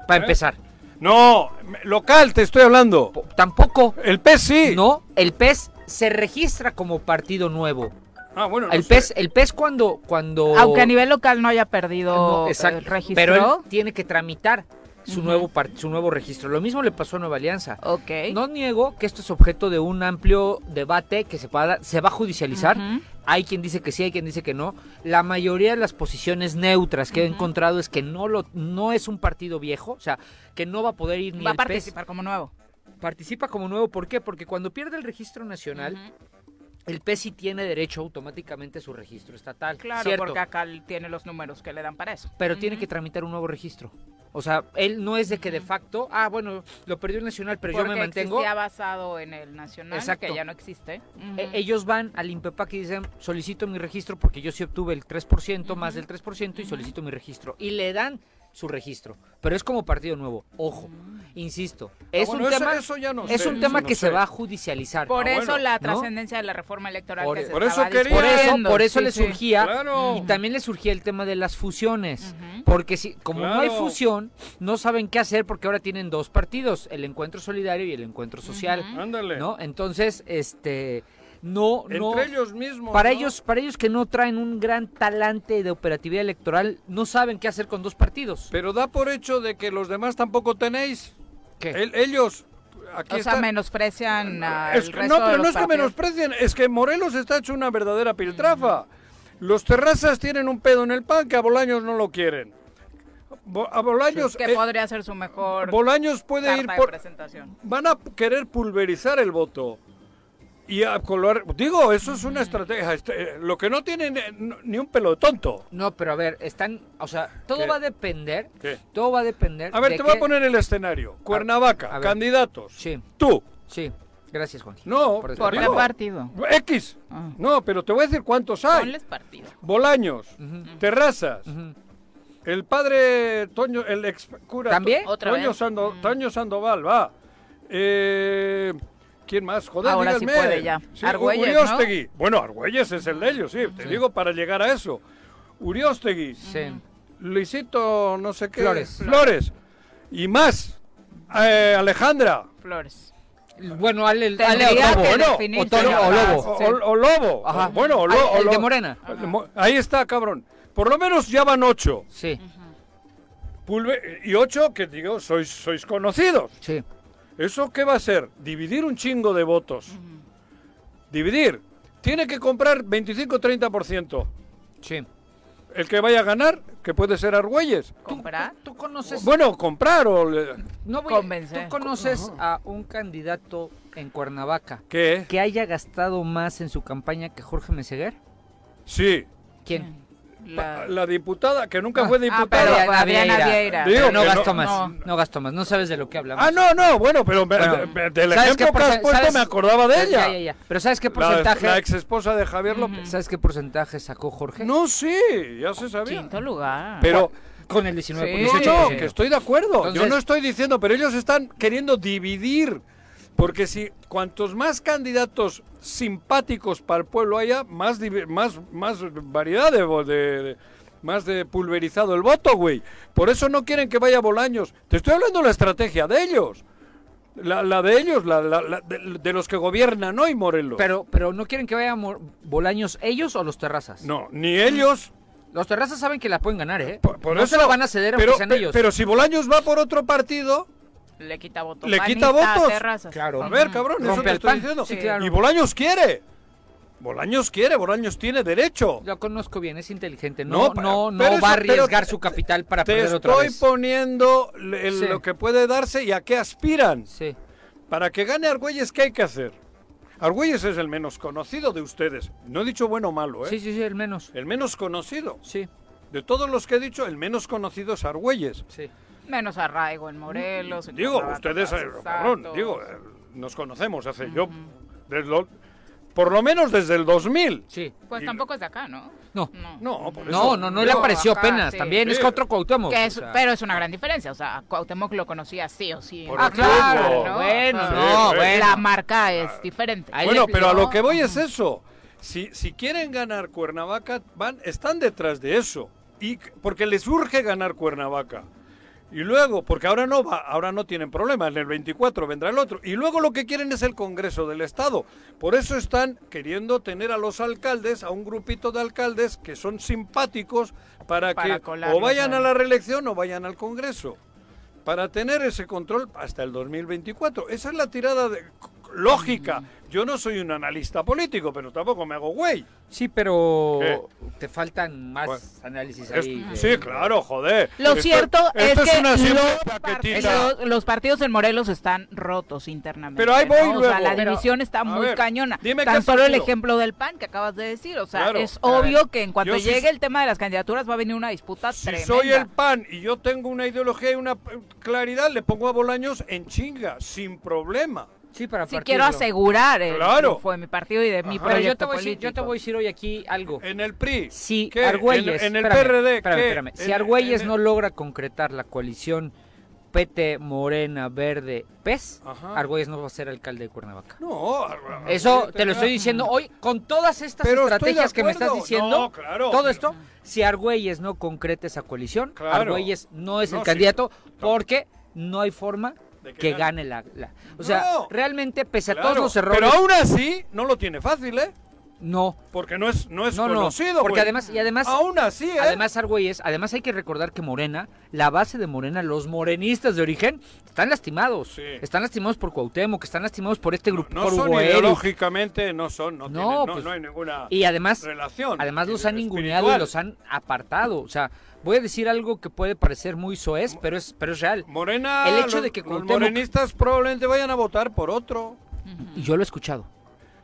Speaker 4: Para
Speaker 3: ¿Eh?
Speaker 4: empezar.
Speaker 3: no, local te estoy hablando.
Speaker 4: Po- Tampoco.
Speaker 3: El PES sí.
Speaker 4: No, el PES se registra como partido nuevo.
Speaker 3: Ah, bueno, no
Speaker 4: el
Speaker 3: sé.
Speaker 4: pez, el pez cuando, cuando
Speaker 2: Aunque a nivel local no haya perdido
Speaker 4: No,
Speaker 2: el
Speaker 4: exacto,
Speaker 2: registro.
Speaker 4: pero él tiene que tramitar su nuevo su nuevo registro. Lo mismo le pasó a Nueva Alianza.
Speaker 2: Ok.
Speaker 4: No niego que esto es objeto de un amplio debate que se, va a dar- se va a judicializar. Hay quien dice que sí, hay quien dice que no. La mayoría de las posiciones neutras que he encontrado es que no lo no es un partido viejo, o sea, que no va a poder ir ni
Speaker 2: Va a
Speaker 4: PES.
Speaker 2: participar como nuevo.
Speaker 4: Participa como nuevo, ¿por qué? Porque cuando pierde el registro nacional. El PES sí tiene derecho automáticamente a su registro estatal.
Speaker 2: Claro,
Speaker 4: ¿cierto?
Speaker 2: porque acá tiene los números que le dan para eso.
Speaker 4: pero tiene que tramitar un nuevo registro. O sea, él no es de que de facto, ah, bueno, lo perdió el nacional, pero yo
Speaker 2: Porque
Speaker 4: me mantengo.
Speaker 2: existía basado en el nacional,
Speaker 4: Exacto.
Speaker 2: que ya no existe.
Speaker 4: E- ellos van al INPEPAC y dicen, solicito mi registro porque yo sí obtuve el 3%, más del 3% y solicito mi registro. Y le dan su registro. Pero es como partido nuevo. Ojo, insisto, es
Speaker 3: Ah, bueno,
Speaker 4: un
Speaker 3: eso-
Speaker 4: tema,
Speaker 3: eso ya no
Speaker 4: es
Speaker 3: sé,
Speaker 4: un tema
Speaker 3: no
Speaker 4: que
Speaker 3: sé.
Speaker 4: se va a judicializar.
Speaker 2: Por
Speaker 3: Ah,
Speaker 2: eso
Speaker 3: bueno,
Speaker 2: la
Speaker 4: ¿no?
Speaker 2: trascendencia de la reforma electoral
Speaker 4: Por-
Speaker 2: que se
Speaker 3: por eso quería-
Speaker 4: Por eso, por eso
Speaker 2: Sí,
Speaker 4: le
Speaker 2: sí.
Speaker 4: surgía
Speaker 3: Claro.
Speaker 4: y también le surgía el tema de las fusiones. Porque si, como no hay fusión, no saben qué hacer porque ahora tienen dos partidos, el encuentro solidario y el encuentro social,
Speaker 2: Ujú.
Speaker 3: Ándale.
Speaker 4: ¿no? Entonces, este, no,
Speaker 3: Entre
Speaker 4: no,
Speaker 3: ellos mismos.
Speaker 4: para
Speaker 3: ¿no?
Speaker 4: ellos, para ellos que no traen un gran talante de operatividad electoral, no saben qué hacer con dos partidos.
Speaker 3: Pero da por hecho de que los demás tampoco tenéis.
Speaker 4: ¿Qué?
Speaker 3: El- ellos. Aquí
Speaker 2: O sea,
Speaker 3: está-
Speaker 2: menosprecian al
Speaker 3: Es que-
Speaker 2: resto
Speaker 3: no,
Speaker 2: de
Speaker 3: pero
Speaker 2: los
Speaker 3: no es que menosprecien, es que Morelos está hecho una verdadera piltrafa. Los terrazas tienen un pedo en el pan que a Bolaños no lo quieren. Bo- a Bolaños,
Speaker 2: que
Speaker 3: eh,
Speaker 2: podría ser su mejor
Speaker 3: Bolaños puede
Speaker 2: carta
Speaker 3: ir
Speaker 2: de
Speaker 3: por...
Speaker 2: presentación.
Speaker 3: Van a querer pulverizar el voto. Y a color... Digo, eso es una estrategia. este, eh, lo que no tienen ni un pelo de tonto.
Speaker 4: No, pero a ver, están, o sea, todo
Speaker 3: ¿Qué?
Speaker 4: va a depender,
Speaker 3: ¿Qué?
Speaker 4: todo va a depender.
Speaker 3: A ver,
Speaker 4: de
Speaker 3: te voy a poner el escenario. Cuernavaca,
Speaker 4: a
Speaker 3: candidatos.
Speaker 4: Sí,
Speaker 3: Tú.
Speaker 4: sí. Gracias, Juanji.
Speaker 3: No,
Speaker 4: Por
Speaker 2: ¿Por
Speaker 3: digo,
Speaker 2: partido?
Speaker 3: X.
Speaker 2: Ah.
Speaker 3: No, pero te voy a decir cuántos hay.
Speaker 2: Ponles partido.
Speaker 3: Bolaños, Terrazas, el padre Toño, el ex cura
Speaker 4: ¿También?
Speaker 2: Otra
Speaker 3: Toño,
Speaker 2: vez.
Speaker 3: Sando-
Speaker 2: Mm.
Speaker 3: Toño Sandoval, va. Eh, ¿Quién más? Joder,
Speaker 2: Ahora sí puede ya.
Speaker 3: Sí,
Speaker 2: Argüelles,
Speaker 3: Uriostegui. Bueno, Argüelles es el de ellos, sí, te digo para llegar a eso. Uriostegui,
Speaker 4: Sí.
Speaker 3: Luisito, no sé qué.
Speaker 4: Flores.
Speaker 3: Flores. Y más. Eh, Alejandra.
Speaker 2: Flores.
Speaker 4: Bueno, Ale, Ale o Lobo, bueno, o Toro-. Lobo.
Speaker 3: O,
Speaker 2: Sí.
Speaker 3: o- o Lobo.
Speaker 4: Ajá.
Speaker 3: Bueno, o,
Speaker 4: Ah,
Speaker 3: Lo- o
Speaker 4: el de Morena.
Speaker 3: Mo- Ahí está, cabrón. Por lo menos ya van ocho.
Speaker 4: Sí,
Speaker 3: Pulve- y ocho que digo, sois, sois conocidos.
Speaker 4: sí.
Speaker 3: ¿Eso qué va a ser? Dividir un chingo de votos. Dividir. Tiene que comprar 25-30%.
Speaker 4: Sí.
Speaker 3: El que vaya a ganar, que puede ser Argüelles.
Speaker 2: ¿Comprar?
Speaker 4: ¿Tú conoces?
Speaker 3: Bueno, comprar o... le-
Speaker 4: no voy a-
Speaker 2: convencer.
Speaker 4: ¿Tú conoces a un candidato en Cuernavaca
Speaker 3: ¿Qué?
Speaker 4: que haya gastado más en su campaña que Jorge Meseguer?
Speaker 3: Sí.
Speaker 4: ¿Quién?
Speaker 3: La,
Speaker 2: La...
Speaker 3: diputada, que nunca
Speaker 4: Ah,
Speaker 3: fue
Speaker 2: Ah,
Speaker 3: diputada.
Speaker 2: pero
Speaker 4: Adriana
Speaker 2: Adriana
Speaker 4: Vieira.
Speaker 2: Vieira.
Speaker 3: Digo
Speaker 4: Pero no gastó más.
Speaker 2: no.
Speaker 4: No. gastó más. No sabes de lo que hablamos.
Speaker 3: Ah, no, no, bueno, pero me-
Speaker 4: Bueno,
Speaker 3: de- de- del
Speaker 4: ¿sabes
Speaker 3: ejemplo que has puesto
Speaker 4: sabes-
Speaker 3: me acordaba de ella.
Speaker 4: Ya, ya, ya. Pero ¿sabes qué porcentaje?
Speaker 3: la ex esposa de Javier López.
Speaker 4: ¿Sabes qué porcentaje sacó Jorge?
Speaker 3: No, sí, ya se sabía.
Speaker 2: Quinto lugar.
Speaker 3: Pero
Speaker 4: Con el 19
Speaker 2: Sí.
Speaker 4: con
Speaker 3: No,
Speaker 4: 18%.
Speaker 3: no, que estoy de acuerdo. Yo no estoy diciendo, pero ellos están queriendo dividir. Porque si cuantos más candidatos simpáticos para el pueblo haya, más, más, más variedad de, de- de- más de pulverizado el voto, güey. Por eso no quieren que vaya Bolaños. Te estoy hablando de la estrategia de ellos. La, la de ellos, la, la- la- de, de los que gobiernan hoy Morelos.
Speaker 4: Pero, pero no quieren que vayan Mor- Bolaños ellos o los terrazas.
Speaker 3: no, ni ellos.
Speaker 4: Los terrazas saben que la pueden ganar, ¿eh?
Speaker 3: Por, por
Speaker 4: no
Speaker 3: eso,
Speaker 4: se lo van a ceder aunque
Speaker 3: pero,
Speaker 4: sean
Speaker 3: pe-
Speaker 4: ellos.
Speaker 3: Pero si Bolaños va por otro partido,
Speaker 2: Le quita votos.
Speaker 3: Le quita
Speaker 2: Panista
Speaker 3: votos.
Speaker 2: Terrazas.
Speaker 4: Claro.
Speaker 3: A ver, cabrón, eso
Speaker 4: Rompe
Speaker 3: te
Speaker 4: el
Speaker 3: estoy
Speaker 4: pan.
Speaker 3: diciendo.
Speaker 4: Sí, claro.
Speaker 3: Y Bolaños quiere. Bolaños quiere, Bolaños tiene derecho.
Speaker 4: Lo conozco bien, es inteligente.
Speaker 3: No,
Speaker 4: No,
Speaker 3: pero-
Speaker 4: no,
Speaker 3: eso-
Speaker 4: va a arriesgar
Speaker 3: te-
Speaker 4: su capital para
Speaker 3: Te
Speaker 4: perder otra
Speaker 3: estoy
Speaker 4: vez.
Speaker 3: poniendo el-
Speaker 4: Sí.
Speaker 3: lo que puede darse y a qué aspiran.
Speaker 4: Sí.
Speaker 3: Para que gane Argüelles, ¿qué hay que hacer? Argüelles es el menos conocido de ustedes. No he dicho bueno o malo, ¿eh?
Speaker 4: sí, sí, sí, el menos.
Speaker 3: El menos conocido.
Speaker 4: Sí,
Speaker 3: De todos los que he dicho, el menos conocido es Argüelles.
Speaker 4: sí.
Speaker 2: Menos arraigo en Morelos. en
Speaker 3: Digo, ustedes, eh, cabrón, digo, eh, nos conocemos hace yo, desde lo- por lo menos desde el 2000.
Speaker 4: Sí.
Speaker 2: Pues
Speaker 3: Y-
Speaker 2: tampoco es de acá, ¿no?
Speaker 4: No.
Speaker 2: No.
Speaker 3: No, por eso.
Speaker 4: No, no, no le apareció
Speaker 2: acá,
Speaker 4: apenas.
Speaker 2: sí.
Speaker 4: También es
Speaker 3: Sí.
Speaker 4: que otro Cuauhtémoc.
Speaker 2: Que
Speaker 4: o
Speaker 2: es,
Speaker 4: sea.
Speaker 2: pero es una gran diferencia. O sea, Cuauhtémoc lo conocía sí o sí.
Speaker 3: Por
Speaker 4: Ah.
Speaker 2: ¿no?
Speaker 4: Bueno, no, bueno.
Speaker 2: La marca es diferente.
Speaker 4: Ahí
Speaker 3: Bueno, pero a lo que voy es eso. Si, si quieren ganar Cuernavaca, van, están detrás de eso. Y porque les urge ganar Cuernavaca. Y luego, porque ahora no va, ahora no tienen problema, en el 24 vendrá el otro. Y luego lo que quieren es el Congreso del Estado. Por eso están queriendo tener a los alcaldes, a un grupito de alcaldes que son simpáticos para,
Speaker 2: Para
Speaker 3: que
Speaker 2: colarlos
Speaker 3: o vayan a la reelección o vayan al Congreso. Para tener ese control hasta el 2024. Esa es la tirada de- lógica. Yo no soy un analista político, pero tampoco me hago güey.
Speaker 4: Sí, pero
Speaker 3: ¿Qué?
Speaker 4: te faltan más
Speaker 3: Bueno,
Speaker 4: análisis
Speaker 3: Es-
Speaker 4: ahí. de-
Speaker 3: sí, claro, joder.
Speaker 2: Lo
Speaker 3: Esto-
Speaker 2: cierto
Speaker 3: esto
Speaker 2: es que los, partidos, los partidos en Morelos están rotos internamente.
Speaker 3: Pero ahí voy
Speaker 2: ¿no? O sea, la
Speaker 3: Pero,
Speaker 2: división está
Speaker 3: a
Speaker 2: muy
Speaker 3: ver,
Speaker 2: cañona.
Speaker 3: dime
Speaker 2: Tan solo el ejemplo del PAN que acabas de decir. O sea,
Speaker 3: Claro.
Speaker 2: es
Speaker 4: ver,
Speaker 2: obvio que en cuanto llegue el tema de las candidaturas va a venir una disputa
Speaker 3: Si
Speaker 2: tremenda.
Speaker 3: soy el PAN y yo tengo una ideología y una claridad, le pongo a Bolaños en chinga, sin problema.
Speaker 4: Sí, para
Speaker 2: Sí,
Speaker 4: partirlo.
Speaker 2: quiero asegurar el
Speaker 3: Claro.
Speaker 2: de mi partido y de mi
Speaker 3: Ajá.
Speaker 2: Proyecto
Speaker 4: yo te, voy a decir, yo te
Speaker 2: político.
Speaker 4: voy a decir hoy aquí algo.
Speaker 3: En el PRI.
Speaker 4: Si
Speaker 3: ¿Qué?
Speaker 4: Argüelles,
Speaker 3: En, en el
Speaker 4: espérame,
Speaker 3: PRD,
Speaker 4: espérame,
Speaker 3: ¿qué?
Speaker 4: espérame. si
Speaker 3: En-
Speaker 4: Argüelles
Speaker 3: en-
Speaker 4: no logra concretar la coalición PT, Morena, Verde, PES,
Speaker 3: Ajá.
Speaker 4: Argüelles no va a ser alcalde de Cuernavaca.
Speaker 3: No,
Speaker 4: Eso te lo estoy diciendo hoy con todas estas
Speaker 3: Pero
Speaker 4: estrategias que me estás diciendo.
Speaker 3: No, claro,
Speaker 4: todo
Speaker 3: pero-
Speaker 4: esto, si Argüelles no concreta esa coalición,
Speaker 3: Claro.
Speaker 4: Argüelles no es el
Speaker 3: sí.
Speaker 4: candidato porque no hay forma
Speaker 3: que
Speaker 4: que
Speaker 3: gane.
Speaker 4: la, la- O sea,
Speaker 3: No.
Speaker 4: realmente pese a
Speaker 3: Claro,
Speaker 4: todos los errores,
Speaker 3: Pero aún así, no lo tiene fácil, ¿eh?
Speaker 4: no.
Speaker 3: Porque no es, no es
Speaker 4: No, no,
Speaker 3: conocido.
Speaker 4: porque
Speaker 3: güey.
Speaker 4: además- y además-
Speaker 3: Aún así, ¿eh?
Speaker 4: Además, Argüelles, además hay que recordar que Morena, la base de Morena, los morenistas de origen, están lastimados.
Speaker 3: Sí.
Speaker 4: Están lastimados por Cuauhtémoc, están lastimados por este grupo,
Speaker 3: no
Speaker 4: por
Speaker 3: son ideológicamente, no son, no,
Speaker 4: No,
Speaker 3: tienen- no,
Speaker 4: pues,
Speaker 3: no hay ninguna
Speaker 4: Y además,
Speaker 3: relación.
Speaker 4: además los han ninguneado y los han apartado. O sea, voy a decir algo que puede parecer muy soez, pero es, pero es real.
Speaker 3: Morena,
Speaker 4: El hecho
Speaker 3: los,
Speaker 4: de que
Speaker 3: los morenistas probablemente vayan a votar por otro.
Speaker 4: Y yo lo he escuchado.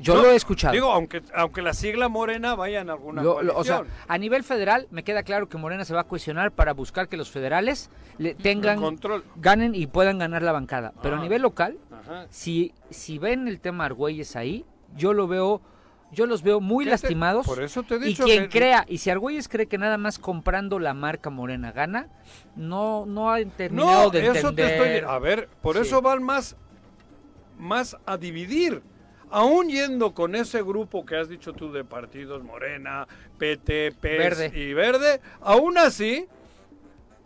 Speaker 4: Yo
Speaker 3: No,
Speaker 4: lo he escuchado.
Speaker 3: Digo, aunque, aunque la sigla morena vaya en alguna
Speaker 4: lo- o sea, a nivel federal me queda claro que Morena se va a cuestionar para buscar que los federales le tengan,
Speaker 3: control.
Speaker 4: ganen y puedan ganar la bancada. Pero a
Speaker 3: Ah.
Speaker 4: nivel local,
Speaker 3: Ajá.
Speaker 4: si, si ven el tema Argüelles ahí, yo lo veo, yo los veo muy
Speaker 3: ¿Qué te-
Speaker 4: lastimados.
Speaker 3: Por eso te he
Speaker 4: y
Speaker 3: dicho
Speaker 4: quien
Speaker 3: que-
Speaker 4: crea, y si Argüelles cree que nada más comprando la marca Morena gana, no, no ha terminado
Speaker 3: No,
Speaker 4: de
Speaker 3: eso te
Speaker 4: entender.
Speaker 3: estoy... A ver, por
Speaker 4: Sí.
Speaker 3: eso van más, más a dividir. Aún yendo con ese grupo que has dicho tú de partidos, Morena, PT, PES
Speaker 4: Verde.
Speaker 3: y Verde, aún así,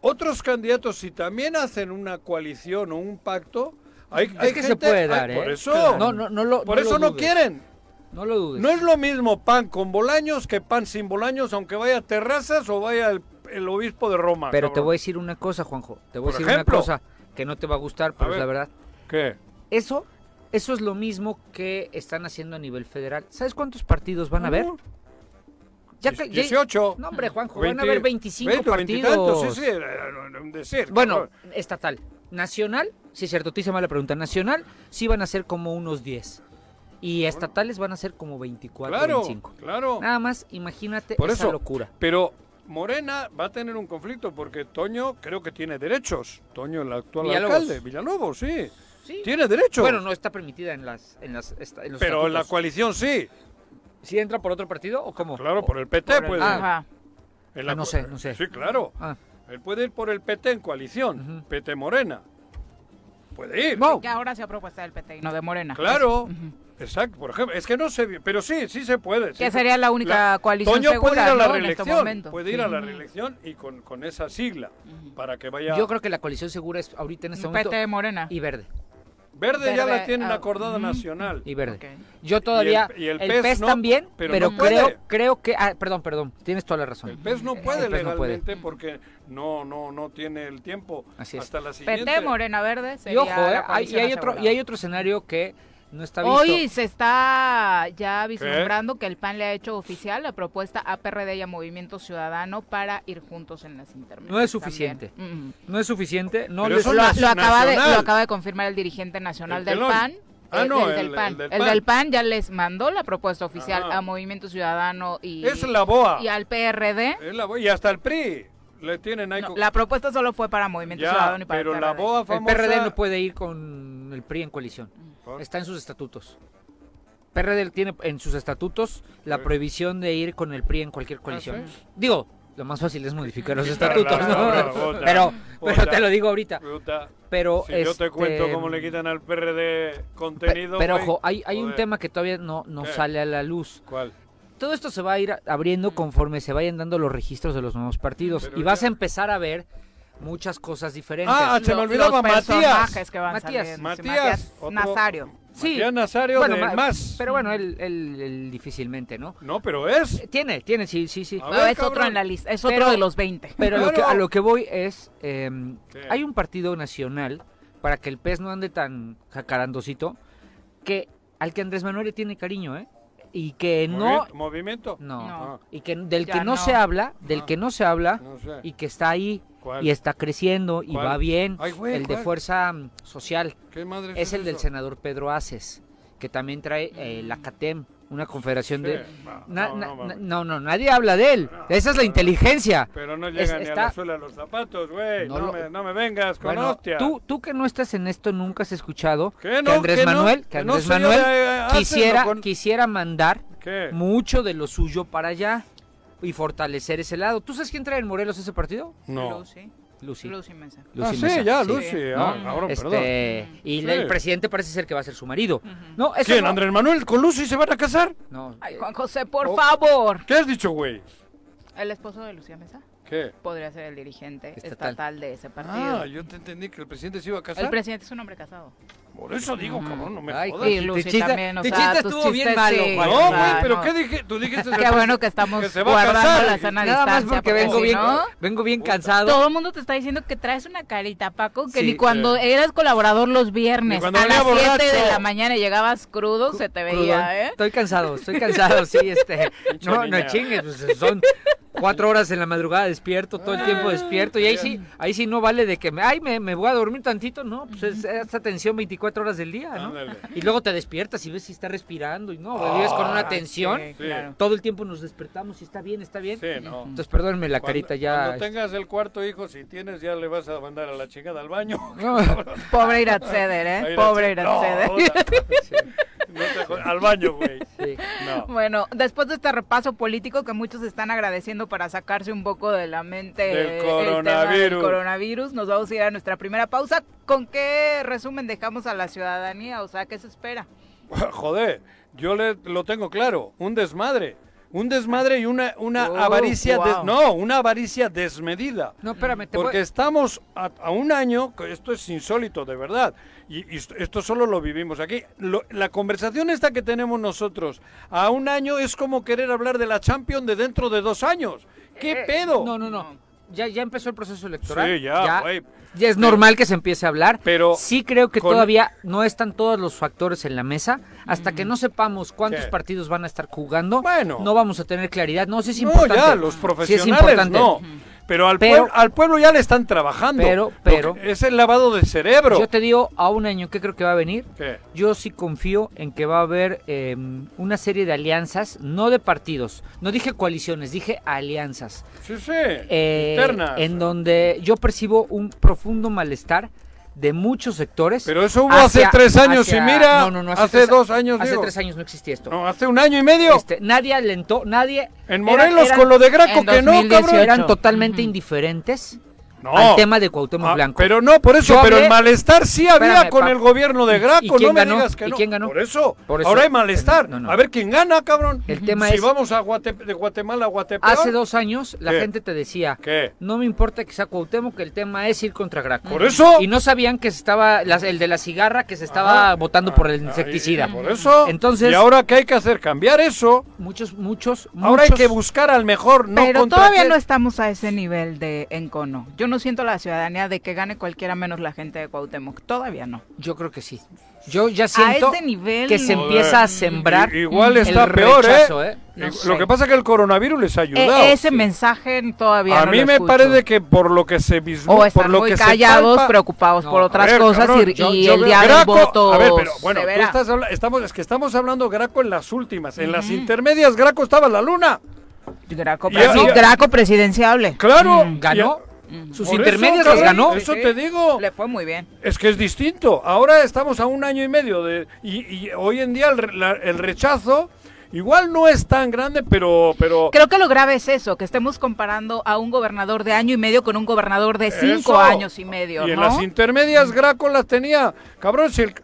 Speaker 3: otros candidatos, si también hacen una coalición o un pacto, hay,
Speaker 4: Es
Speaker 3: hay
Speaker 4: que se puede
Speaker 3: hay-
Speaker 4: dar, ¿eh?
Speaker 3: Por eso.
Speaker 4: No, no, no lo-
Speaker 3: por
Speaker 4: no
Speaker 3: eso
Speaker 4: lo
Speaker 3: no quieren.
Speaker 4: No lo dudes.
Speaker 3: No es lo mismo pan con Bolaños que pan sin Bolaños, aunque vaya a Terrazas o vaya el, el obispo de Roma.
Speaker 4: Pero te voy a decir una cosa, Juanjo. Te voy a decir
Speaker 3: ejemplo.
Speaker 4: una cosa que no te va a gustar, pero
Speaker 3: A
Speaker 4: es la
Speaker 3: ver.
Speaker 4: verdad.
Speaker 3: ¿Qué?
Speaker 4: Eso, eso es lo mismo que están haciendo a nivel federal. ¿Sabes cuántos partidos van a haber? Ya que- ya-
Speaker 3: 18.
Speaker 4: No, hombre, Juanjo, van
Speaker 3: 20,
Speaker 4: a haber 25
Speaker 3: 20,
Speaker 4: partidos.
Speaker 3: veintitantos, sí, sí, era un decir.
Speaker 4: Bueno, estatal. Nacional, sí es cierto, te hice mala pregunta. Nacional sí van a ser como unos 10. Y estatales van a ser como 24,
Speaker 3: claro,
Speaker 4: 25.
Speaker 3: claro.
Speaker 4: Nada más, imagínate
Speaker 3: Por
Speaker 4: esa
Speaker 3: eso,
Speaker 4: locura.
Speaker 3: Pero Morena va a tener un conflicto porque Toño creo que tiene derechos. Toño, el actual
Speaker 4: Villalobos.
Speaker 3: alcalde. Villalobos, sí.
Speaker 4: Sí.
Speaker 3: Tiene derechos.
Speaker 4: Bueno, no está permitida en las en las esta- en los
Speaker 3: pero en la coalición sí.
Speaker 4: ¿Sí entra por otro partido o cómo?
Speaker 3: Claro, por el PT
Speaker 2: Por el-
Speaker 3: puede.
Speaker 2: Ajá.
Speaker 3: En la
Speaker 4: Ah, no sé, no sé.
Speaker 3: Sí, claro.
Speaker 4: Ah.
Speaker 3: Él puede ir por el PT en coalición. PT Morena. Puede ir.
Speaker 4: No.
Speaker 2: Que ahora sea propuesta del PT y no de Morena.
Speaker 3: Claro.
Speaker 2: Ujú.
Speaker 3: Exacto, por ejemplo, es que no sé bien, pero sí, sí se puede. sí
Speaker 2: Que
Speaker 3: se-
Speaker 2: sería la única coalición
Speaker 3: Toño puede ir
Speaker 2: segura,
Speaker 3: a la
Speaker 2: este
Speaker 3: reelección, puede ir a la reelección y con, con esa sigla para que vaya.
Speaker 4: Yo creo que la coalición segura es ahorita en este momento
Speaker 2: PT Morena.
Speaker 4: y verde.
Speaker 3: Verde, ya
Speaker 2: Verde,
Speaker 3: la tienen
Speaker 2: ah,
Speaker 3: acordada nacional.
Speaker 4: Y verde. Yo todavía
Speaker 3: y el
Speaker 4: el,
Speaker 3: PES
Speaker 4: PES,
Speaker 3: no,
Speaker 4: también,
Speaker 3: pero
Speaker 4: pero,
Speaker 3: no puede.
Speaker 4: creo creo que ah, perdón, perdón, tienes toda la razón.
Speaker 3: El PES no puede
Speaker 4: El PES no puede.
Speaker 3: legalmente porque no no no tiene el tiempo
Speaker 4: Así es.
Speaker 3: hasta la siguiente.
Speaker 2: PT, Morena, Verde.
Speaker 4: y
Speaker 2: Sería
Speaker 4: ojo,
Speaker 2: la
Speaker 4: eh, hay, y hay otro y hay otro escenario que no está visto.
Speaker 2: Hoy se está ya vislumbrando que el PAN le ha hecho oficial la propuesta a PRD y a Movimiento Ciudadano para ir juntos en las intermedias.
Speaker 4: No es suficiente.
Speaker 2: Ujú.
Speaker 4: no es suficiente, no les
Speaker 2: Lo, acaba de,
Speaker 3: nacional.
Speaker 2: lo acaba de confirmar el dirigente nacional
Speaker 3: El
Speaker 2: del
Speaker 3: Telón.
Speaker 2: PAN.
Speaker 3: Ah,
Speaker 2: el,
Speaker 3: no,
Speaker 2: el
Speaker 3: el-
Speaker 2: del PAN.
Speaker 3: el del
Speaker 2: El
Speaker 3: PAN.
Speaker 2: del PAN ya les mandó la propuesta oficial
Speaker 3: Ajá.
Speaker 2: a Movimiento Ciudadano y,
Speaker 3: Es la BOA.
Speaker 2: y al PRD.
Speaker 3: Es la BOA, y hasta el PRI le tienen ahí
Speaker 2: No, la propuesta solo fue para Movimiento
Speaker 3: Ya,
Speaker 2: Ciudadano y para
Speaker 3: pero
Speaker 2: el
Speaker 3: la
Speaker 2: PRD.
Speaker 4: El PRD no puede ir con el PRI en coalición.
Speaker 3: ¿Por?
Speaker 4: Está en sus estatutos. PRD tiene en sus estatutos la prohibición de ir con el PRI en cualquier coalición.
Speaker 3: sí?
Speaker 4: Digo, lo más fácil es modificar los estatutos,
Speaker 3: la-
Speaker 4: ¿no?
Speaker 3: la-
Speaker 4: pero, pero te lo digo ahorita. Pero
Speaker 3: si yo te
Speaker 4: este,
Speaker 3: cuento cómo le quitan al PRD contenido.
Speaker 4: pero ojo, hay, hay un tema que todavía no, no
Speaker 3: ¿Qué?
Speaker 4: sale a la luz.
Speaker 3: ¿Cuál?
Speaker 4: Todo esto se va a ir abriendo conforme se vayan dando los registros de los nuevos partidos.
Speaker 3: Pero
Speaker 4: y vas
Speaker 3: ya-
Speaker 4: a empezar a ver muchas cosas diferentes.
Speaker 3: Ah, se me
Speaker 2: Lo-
Speaker 3: olvidaba
Speaker 2: los
Speaker 3: Matías.
Speaker 2: que van
Speaker 4: Matías.
Speaker 2: saliendo. Sí,
Speaker 3: Matías, otro-
Speaker 2: Nazario.
Speaker 4: Sí.
Speaker 3: Matías Nazario
Speaker 4: Bueno,
Speaker 3: de
Speaker 4: ma-
Speaker 3: más.
Speaker 4: Pero bueno, él, él- él difícilmente, ¿no?
Speaker 3: No, pero es.
Speaker 4: Eh, Tiene, tiene, sí, sí, sí.
Speaker 3: Ver,
Speaker 2: es otro en la lista, es
Speaker 4: Pero-
Speaker 2: otro de los 20.
Speaker 4: Pero lo que- a lo que voy es, eh, hay un partido nacional, para que el pez no ande tan jacarandosito, que al que Andrés Manuel le tiene cariño, ¿eh? Y que no...
Speaker 3: Movi- ¿Movimiento?
Speaker 4: No,
Speaker 2: No.
Speaker 4: y que del
Speaker 2: Ya
Speaker 4: que no,
Speaker 2: no.
Speaker 4: se habla, del
Speaker 3: Ah.
Speaker 4: que no se habla,
Speaker 3: No sé.
Speaker 4: y que está ahí,
Speaker 3: ¿Cuál?
Speaker 4: y está creciendo, y
Speaker 3: ¿Cuál?
Speaker 4: va bien,
Speaker 3: Ay, güey,
Speaker 4: el de. Fuerza mm, Social,
Speaker 3: ¿Qué madre
Speaker 4: es el del senador Pedro Aces, que también trae eh, la CATEM, una confederación de...
Speaker 3: Sí, no,
Speaker 4: Na-
Speaker 3: no,
Speaker 4: nadie habla de él. Esa es la inteligencia.
Speaker 3: Pero no
Speaker 4: Es-
Speaker 3: llega ni a la suela de los zapatos, güey.
Speaker 4: No
Speaker 3: No,
Speaker 4: lo-
Speaker 3: me, no me vengas con
Speaker 4: Bueno,
Speaker 3: hostia.
Speaker 4: tú, tú que no estás en esto nunca has escuchado
Speaker 3: ¿Qué
Speaker 4: que
Speaker 3: no?
Speaker 4: Andrés. Manuel, que Andrés Manuel
Speaker 3: de, eh,
Speaker 4: quisiera,
Speaker 3: con-
Speaker 4: quisiera mandar
Speaker 3: ¿Qué?
Speaker 4: mucho de lo suyo para allá y fortalecer ese lado. ¿Tú sabes quién trae en Morelos ese partido?
Speaker 3: No.
Speaker 2: Lucy.
Speaker 4: Lucy.
Speaker 2: Lucy Mesa.
Speaker 3: Ah,
Speaker 4: Lucy
Speaker 3: sí,
Speaker 4: Mesa,
Speaker 3: ya,
Speaker 4: sí.
Speaker 3: Lucy.
Speaker 4: ¿No?
Speaker 3: Ah, cabrón, perdón.
Speaker 4: Este, y
Speaker 3: Sí.
Speaker 4: el presidente parece ser que va a ser su marido. No, eso
Speaker 3: ¿Quién?
Speaker 4: no-
Speaker 3: ¿Andrés Manuel con Lucy se van a casar?
Speaker 4: No,
Speaker 2: Ay, Juan José, por
Speaker 3: Oh.
Speaker 2: favor.
Speaker 3: ¿Qué has dicho, güey?
Speaker 2: El esposo de Lucía Mesa
Speaker 3: ¿Qué?
Speaker 2: podría ser el dirigente
Speaker 4: Estatal.
Speaker 2: estatal, de ese partido.
Speaker 3: Ah, yo te entendí que el presidente se iba a casar.
Speaker 2: el presidente es un hombre casado.
Speaker 3: Por eso digo, cabrón, no me
Speaker 4: Ay,
Speaker 3: jodas.
Speaker 2: Y
Speaker 4: tu
Speaker 2: Lucy
Speaker 4: chiste-
Speaker 2: también, o sea,
Speaker 4: estuvo bien malo,
Speaker 2: sí.
Speaker 3: No,
Speaker 2: o
Speaker 3: güey,
Speaker 2: sea,
Speaker 3: pero
Speaker 2: no.
Speaker 3: ¿qué dije? Tú dijiste...
Speaker 2: Qué bueno que estamos
Speaker 3: que se va a
Speaker 2: guardando
Speaker 3: casar.
Speaker 2: la sana
Speaker 4: Nada más
Speaker 2: distancia.
Speaker 4: porque vengo
Speaker 2: si
Speaker 4: bien,
Speaker 2: no,
Speaker 4: vengo bien cansado.
Speaker 2: Todo el mundo te está diciendo que traes una carita, Paco, que
Speaker 4: Sí,
Speaker 2: ni cuando eras colaborador los viernes
Speaker 3: cuando
Speaker 2: a las 7 de la mañana y llegabas crudo, se te veía, ¿eh?
Speaker 4: Estoy cansado, estoy cansado, sí, este. No, no chingues, pues, son cuatro horas en la madrugada despierto, todo el tiempo despierto. Y ahí sí, ahí sí no vale de que me, ay, me, me voy a dormir tantito, no, pues es esta tensión 24 horas del día, ¿no?
Speaker 3: Ándale.
Speaker 4: Y luego te despiertas y ves si está respirando y no, vives con una tensión.
Speaker 2: Sí,
Speaker 3: Sí.
Speaker 2: claro.
Speaker 4: Todo el tiempo nos despertamos y está bien, está bien.
Speaker 3: Sí, no.
Speaker 4: Entonces, perdónenme la
Speaker 3: Cuando-
Speaker 4: carita ya.
Speaker 3: Cuando tengas el cuarto hijo, si tienes, ya le vas a mandar a la chingada al baño.
Speaker 4: No,
Speaker 2: Pobre Iratseder,
Speaker 3: A
Speaker 2: ¿eh?
Speaker 3: ir
Speaker 2: Pobre
Speaker 3: a- No. No te jo- al baño, güey.
Speaker 4: sí.
Speaker 3: No.
Speaker 2: Bueno, después de este repaso político que muchos están agradeciendo para sacarse un poco de la mente
Speaker 3: Del
Speaker 2: el tema del
Speaker 3: coronavirus.
Speaker 2: coronavirus, nos vamos a ir a nuestra primera pausa. ¿Con qué resumen dejamos a la ciudadanía? O sea, ¿qué se espera?
Speaker 3: Joder, yo le, lo tengo claro, un desmadre. Un desmadre y una, una
Speaker 2: Oh,
Speaker 3: avaricia, des-
Speaker 2: wow.
Speaker 3: no, una avaricia desmedida.
Speaker 4: No, espérame, te voy-
Speaker 3: Porque estamos a, a un año, que esto es insólito, de verdad, y, y esto- esto solo lo vivimos aquí. Lo- la conversación esta que tenemos nosotros a un año es como querer hablar de la Champions de dentro de dos años. ¿Qué
Speaker 4: Eh,
Speaker 3: pedo?
Speaker 4: No, no, no. Ya, ya empezó el proceso electoral.
Speaker 3: Sí, ya,
Speaker 4: ya es
Speaker 3: Pero-
Speaker 4: normal que se empiece a hablar.
Speaker 3: pero
Speaker 4: sí creo que
Speaker 3: con-
Speaker 4: todavía no están todos los factores en la mesa. Hasta que no sepamos cuántos partidos van a estar jugando,
Speaker 3: Bueno.
Speaker 4: no vamos a tener claridad. No sé si es
Speaker 3: no,
Speaker 4: importante.
Speaker 3: ya, los
Speaker 4: Sí es
Speaker 3: profesionales
Speaker 4: importante.
Speaker 3: no. Pero al,
Speaker 4: Pero-
Speaker 3: pueblo, al pueblo ya le están trabajando.
Speaker 4: Pero- pero-
Speaker 3: que- es el lavado de cerebro.
Speaker 4: Yo te digo a un año qué creo que va a venir.
Speaker 3: ¿Qué?
Speaker 4: Yo sí confío en que va a haber eh, una serie de alianzas, no de partidos. No dije coaliciones, dije alianzas.
Speaker 3: Sí, sí.
Speaker 4: eh,
Speaker 3: internas.
Speaker 4: en donde yo percibo un profundo malestar de muchos sectores.
Speaker 3: Pero eso hubo
Speaker 4: hacia-
Speaker 3: hace tres años
Speaker 4: hacia-
Speaker 3: y mira,
Speaker 4: No, no, no,
Speaker 3: hace,
Speaker 4: tres-
Speaker 3: dos años
Speaker 4: Hace
Speaker 3: digo.
Speaker 4: tres años no existía esto.
Speaker 3: No, hace un año y medio.
Speaker 4: Este, nadie alentó, nadie.
Speaker 3: en Morelos
Speaker 4: eran-
Speaker 3: con lo de Graco, que no,
Speaker 2: 2018.
Speaker 3: cabrón.
Speaker 4: Eran totalmente indiferentes
Speaker 3: No.
Speaker 4: al tema de Cuauhtémoc
Speaker 3: Ah,
Speaker 4: Blanco.
Speaker 3: Pero no, por eso,
Speaker 4: Yo
Speaker 3: pero
Speaker 4: hablé-
Speaker 3: el malestar sí había
Speaker 4: Espérame,
Speaker 3: con
Speaker 4: pa-
Speaker 3: el gobierno de
Speaker 4: ¿Y-
Speaker 3: Graco,
Speaker 4: y
Speaker 3: no me
Speaker 4: ganó?
Speaker 3: digas que
Speaker 4: ¿Y
Speaker 3: no.
Speaker 4: quién ganó?
Speaker 3: Por eso,
Speaker 4: Por eso-
Speaker 3: ahora hay malestar.
Speaker 4: No, no.
Speaker 3: A ver quién gana, cabrón.
Speaker 4: El tema
Speaker 3: si
Speaker 4: es-
Speaker 3: vamos a Guate- de Guatemala a Guatepeor.
Speaker 4: Hace dos años la
Speaker 3: ¿Qué?
Speaker 4: gente te decía,
Speaker 3: ¿Qué?
Speaker 4: no me importa que sea Cuauhtémoc, que el tema es ir contra Graco.
Speaker 3: Por eso.
Speaker 4: Y no sabían que se estaba, las- el de la cigarra, que se estaba
Speaker 3: Ajá.
Speaker 4: votando por el
Speaker 3: Ah,
Speaker 4: insecticida.
Speaker 3: y- Por eso.
Speaker 4: Entonces-
Speaker 3: ¿Y ahora qué hay que hacer? Cambiar eso.
Speaker 4: Muchos, muchos,
Speaker 3: Ahora hay
Speaker 4: muchos-
Speaker 3: que buscar al mejor, no
Speaker 2: Pero
Speaker 3: contra
Speaker 2: todavía no estamos a ese nivel de encono. Yo no siento la ciudadanía de que gane cualquiera menos la gente de Cuauhtémoc. Todavía no.
Speaker 4: Yo creo que sí. Yo ya
Speaker 2: A
Speaker 4: siento
Speaker 2: ese nivel
Speaker 4: que se
Speaker 2: no.
Speaker 4: empieza a sembrar
Speaker 3: I- igual
Speaker 4: el
Speaker 3: está peor,
Speaker 4: rechazo,
Speaker 3: ¿eh?
Speaker 4: ¿eh?
Speaker 2: No sé.
Speaker 3: Lo que pasa es que el coronavirus les ha
Speaker 2: E-
Speaker 3: ayudado.
Speaker 2: ese mensaje todavía
Speaker 3: a
Speaker 2: no
Speaker 3: mí
Speaker 2: lo
Speaker 3: me
Speaker 2: escucho.
Speaker 3: parece que por lo que se
Speaker 2: o
Speaker 3: vislumbra,
Speaker 2: están
Speaker 3: por lo
Speaker 2: muy
Speaker 3: que
Speaker 2: callados,
Speaker 3: se palpa,
Speaker 2: preocupados
Speaker 4: No,
Speaker 2: por
Speaker 4: a
Speaker 2: otras
Speaker 3: A ver,
Speaker 2: cosas
Speaker 3: cabrón,
Speaker 2: y,
Speaker 3: yo-
Speaker 2: y
Speaker 3: yo
Speaker 2: el
Speaker 3: veo-
Speaker 2: día del
Speaker 3: Graco-
Speaker 2: voto
Speaker 3: A ver, pero bueno, tú estás estamos, es que estamos hablando Graco en las últimas. En las intermedias Graco estaba en la luna.
Speaker 2: Graco,
Speaker 3: Y-
Speaker 2: presi-
Speaker 3: y-
Speaker 2: Graco presidenciable.
Speaker 3: Claro.
Speaker 4: Mm, ganó.
Speaker 2: Mm.
Speaker 4: Sus
Speaker 3: Por
Speaker 4: intermedias
Speaker 3: eso,
Speaker 4: las ganó.
Speaker 3: Eso
Speaker 2: Sí,
Speaker 3: te digo.
Speaker 2: Le fue muy bien.
Speaker 3: Es que es distinto. Ahora estamos a un año y medio de y, y hoy en día el, re- la- el rechazo igual no es tan grande, pero pero
Speaker 2: Creo que lo grave es eso, que estemos comparando a un gobernador de año y medio con un gobernador de cinco
Speaker 3: Eso.
Speaker 2: años y medio,
Speaker 3: y en las intermedias Graco las tenía. Cabrón, si el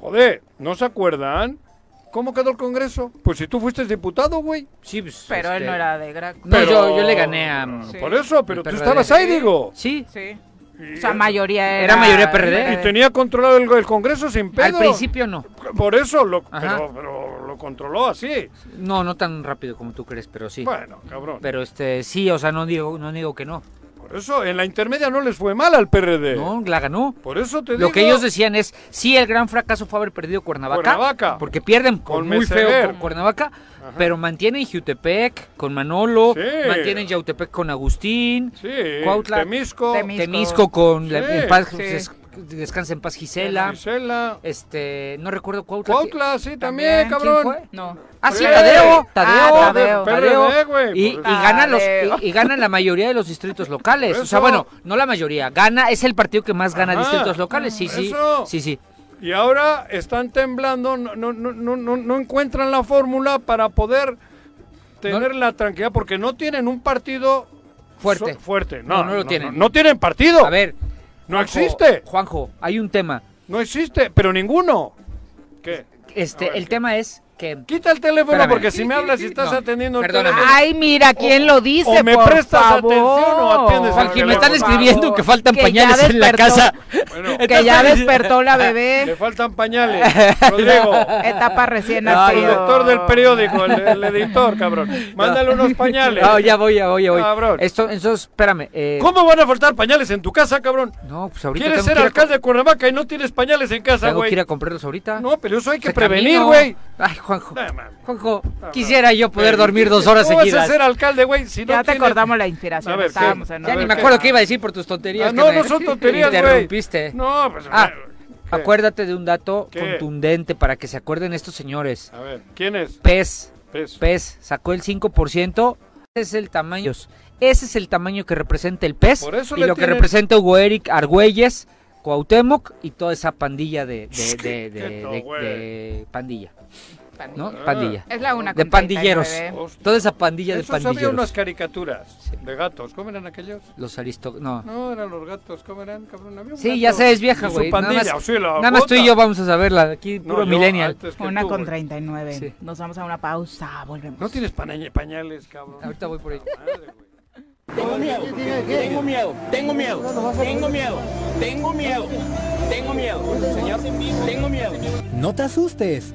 Speaker 3: joder, ¿no se acuerdan? ¿Cómo quedó el Congreso? Pues si tú fuiste diputado, güey.
Speaker 4: Sí, pues,
Speaker 2: Pero él
Speaker 4: este,
Speaker 2: no era de Graco.
Speaker 4: No, yo- yo le gané a-
Speaker 3: Por
Speaker 2: Sí.
Speaker 3: eso, pero tú estabas ahí, digo.
Speaker 4: Sí,
Speaker 2: Sí. O sea, mayoría era...
Speaker 4: Era mayoría PRD.
Speaker 3: Y tenía controlado el, el Congreso sin pedo.
Speaker 4: Al principio no.
Speaker 3: Por eso lo,
Speaker 4: Ajá.
Speaker 3: pero, pero lo controló así.
Speaker 4: No, no tan rápido como tú crees, pero sí.
Speaker 3: Bueno, cabrón.
Speaker 4: Pero este, sí, o sea, no digo, no digo que no.
Speaker 3: Por eso en la intermedia no les fue mal al PRD.
Speaker 4: No, la ganó.
Speaker 3: Por eso te
Speaker 4: Lo
Speaker 3: digo.
Speaker 4: que ellos decían es, sí, el gran fracaso fue haber perdido Cuernavaca.
Speaker 3: Cuernavaca.
Speaker 4: Porque pierden
Speaker 3: Con
Speaker 4: muy feo con Cuernavaca, pero mantienen Jutepec con Manolo,
Speaker 3: Sí.
Speaker 4: mantienen Yautepec con Agustín,
Speaker 3: Sí,
Speaker 4: Cuautla,
Speaker 3: Temisco,
Speaker 2: Temisco.
Speaker 4: Temisco con la-
Speaker 3: Sí,
Speaker 2: sí.
Speaker 4: des- descansa en paz Gisela.
Speaker 3: Gisela.
Speaker 4: Este, no recuerdo Cuautla.
Speaker 3: Cuautla, sí, también,
Speaker 2: También.
Speaker 3: cabrón.
Speaker 4: ¿Quién fue?
Speaker 2: No.
Speaker 4: Ah, sí. Tadeo, Tadeo,
Speaker 2: Ah, Tadeo.
Speaker 3: PRD, güey.
Speaker 4: Y, y ganan los
Speaker 2: Tadeo.
Speaker 4: y, y ganan la mayoría de los distritos locales. O sea, bueno, no la mayoría, gana es el partido que más gana
Speaker 3: Ajá.
Speaker 4: distritos locales. Sí, sí.
Speaker 3: Eso.
Speaker 4: Sí, sí.
Speaker 3: Y ahora están temblando, no, no, no, no, no, no encuentran la fórmula para poder tener la tranquilidad, porque no tienen un partido
Speaker 4: Fuerte.
Speaker 3: so- fuerte.
Speaker 4: No,
Speaker 3: No,
Speaker 4: no lo tienen.
Speaker 3: No, tienen partido.
Speaker 4: A ver,
Speaker 3: no existe.
Speaker 4: Juanjo, hay un tema.
Speaker 3: No existe, pero ninguno. ¿Qué?
Speaker 4: Este, el tema es que
Speaker 3: Quita el teléfono
Speaker 4: Espérame.
Speaker 3: porque si me hablas y estás
Speaker 4: No,
Speaker 3: atendiendo el
Speaker 4: perdóname.
Speaker 3: teléfono.
Speaker 2: Ay, mira, ¿quién lo dice?
Speaker 3: o me
Speaker 2: por
Speaker 3: prestas
Speaker 2: favor.
Speaker 3: atención o atiendes al
Speaker 4: Juanji, me están escribiendo que faltan
Speaker 2: Que ya
Speaker 4: pañales en la
Speaker 2: despertó.
Speaker 4: casa.
Speaker 3: Bueno,
Speaker 2: Que ya despertó la bebé.
Speaker 3: le faltan pañales. Rodrigo.
Speaker 2: Etapa recién
Speaker 4: Ay,
Speaker 3: El
Speaker 2: nacido.
Speaker 3: doctor del periódico, el, el editor, cabrón. Mándale unos pañales.
Speaker 4: No, ya voy, ya voy, ya voy.
Speaker 3: Cabrón.
Speaker 4: Esto, eso, espérame. eh,
Speaker 3: ¿Cómo van a faltar pañales en tu casa, cabrón?
Speaker 4: No, pues ahorita
Speaker 3: ¿Quieres
Speaker 4: tengo
Speaker 3: ser alcalde de Cuernavaca y no tienes pañales en casa,
Speaker 4: Tengo que ir
Speaker 3: güey?
Speaker 4: a comprarlos ahorita.
Speaker 3: No, pero eso hay que prevenir, güey.
Speaker 4: Ay, Juanjo. Juanjo, quisiera yo poder
Speaker 3: Pero,
Speaker 4: dormir dos horas
Speaker 3: ¿Cómo vas a
Speaker 4: seguidas.
Speaker 3: ser alcde, güey, si no
Speaker 2: Ya te acordamos la inspiración.
Speaker 3: A ver,
Speaker 2: estábamos
Speaker 3: ¿qué?
Speaker 2: en
Speaker 4: Ya
Speaker 3: A
Speaker 4: ni
Speaker 3: ver,
Speaker 4: me
Speaker 3: ¿qué?
Speaker 4: acuerdo qué iba a decir por tus tonterías.
Speaker 3: Ah,
Speaker 4: que
Speaker 3: no,
Speaker 4: me
Speaker 3: no son tonterías, güey.
Speaker 4: Interrumpiste.
Speaker 3: No, pues...
Speaker 4: Ah,
Speaker 3: ¿qué?
Speaker 4: Acuérdate de un dato
Speaker 3: ¿Qué?
Speaker 4: contundente para que se acuerden estos señores.
Speaker 3: A ver, ¿quién es?
Speaker 4: PES,
Speaker 3: Pez.
Speaker 4: PES sacó el 5%. Ese es el tamaño. Ese es el tamaño que representa el PES
Speaker 3: Por eso
Speaker 4: y
Speaker 3: le
Speaker 4: lo que
Speaker 3: tienen-
Speaker 4: representa Hugo Eric Argüelles, Cuauhtémoc y toda esa pandilla de, de, de, de-
Speaker 3: Quieto,
Speaker 4: de-
Speaker 3: güey.
Speaker 4: de pandilla, ¿no?
Speaker 3: Ah.
Speaker 4: Pandilla.
Speaker 2: Es la una
Speaker 4: De
Speaker 2: con
Speaker 4: pandilleros.
Speaker 2: 39.
Speaker 3: Hostia.
Speaker 4: Toda esa pandilla de
Speaker 3: Esos había
Speaker 4: pandilleros.
Speaker 3: unas caricaturas de gatos. ¿Cómo eran aquellos?
Speaker 4: Los aristo... No.
Speaker 3: No, eran los gatos. ¿Cómo eran, cabrón? Había un
Speaker 4: Sí,
Speaker 3: gato
Speaker 4: ya sé, es vieja, güey. Nada
Speaker 3: pandilla,
Speaker 4: más,
Speaker 3: o sea, la
Speaker 4: nada más tú y yo vamos a saberla. Aquí,
Speaker 3: No,
Speaker 4: puro
Speaker 3: yo
Speaker 4: millennial.
Speaker 2: Una
Speaker 3: tú,
Speaker 2: con
Speaker 3: güey.
Speaker 2: 39.
Speaker 4: Sí.
Speaker 2: Nos vamos a una pausa. Volvemos.
Speaker 3: No tienes paña- pañales, cabrón.
Speaker 4: Ahorita voy por ahí.
Speaker 3: Madre.
Speaker 5: Tengo miedo, tengo miedo, tengo miedo, tengo miedo, tengo miedo, tengo miedo, señor, tengo miedo.
Speaker 1: No te asustes.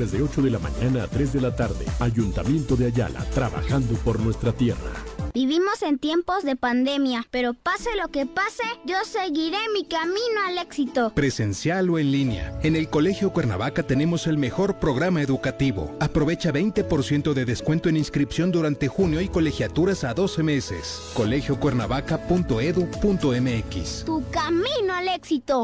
Speaker 6: de 8 de la mañana a 3 de la tarde. Ayuntamiento de Ayala, trabajando por nuestra tierra.
Speaker 7: Vivimos en tiempos de pandemia, pero pase lo que pase, yo seguiré mi camino al éxito.
Speaker 8: Presencial o en línea. En el Colegio Cuernavaca tenemos el mejor programa educativo. Aprovecha 20% de descuento en inscripción durante junio y colegiaturas a 12 meses. colegiocuernavaca.edu.mx.
Speaker 7: Tu camino al éxito.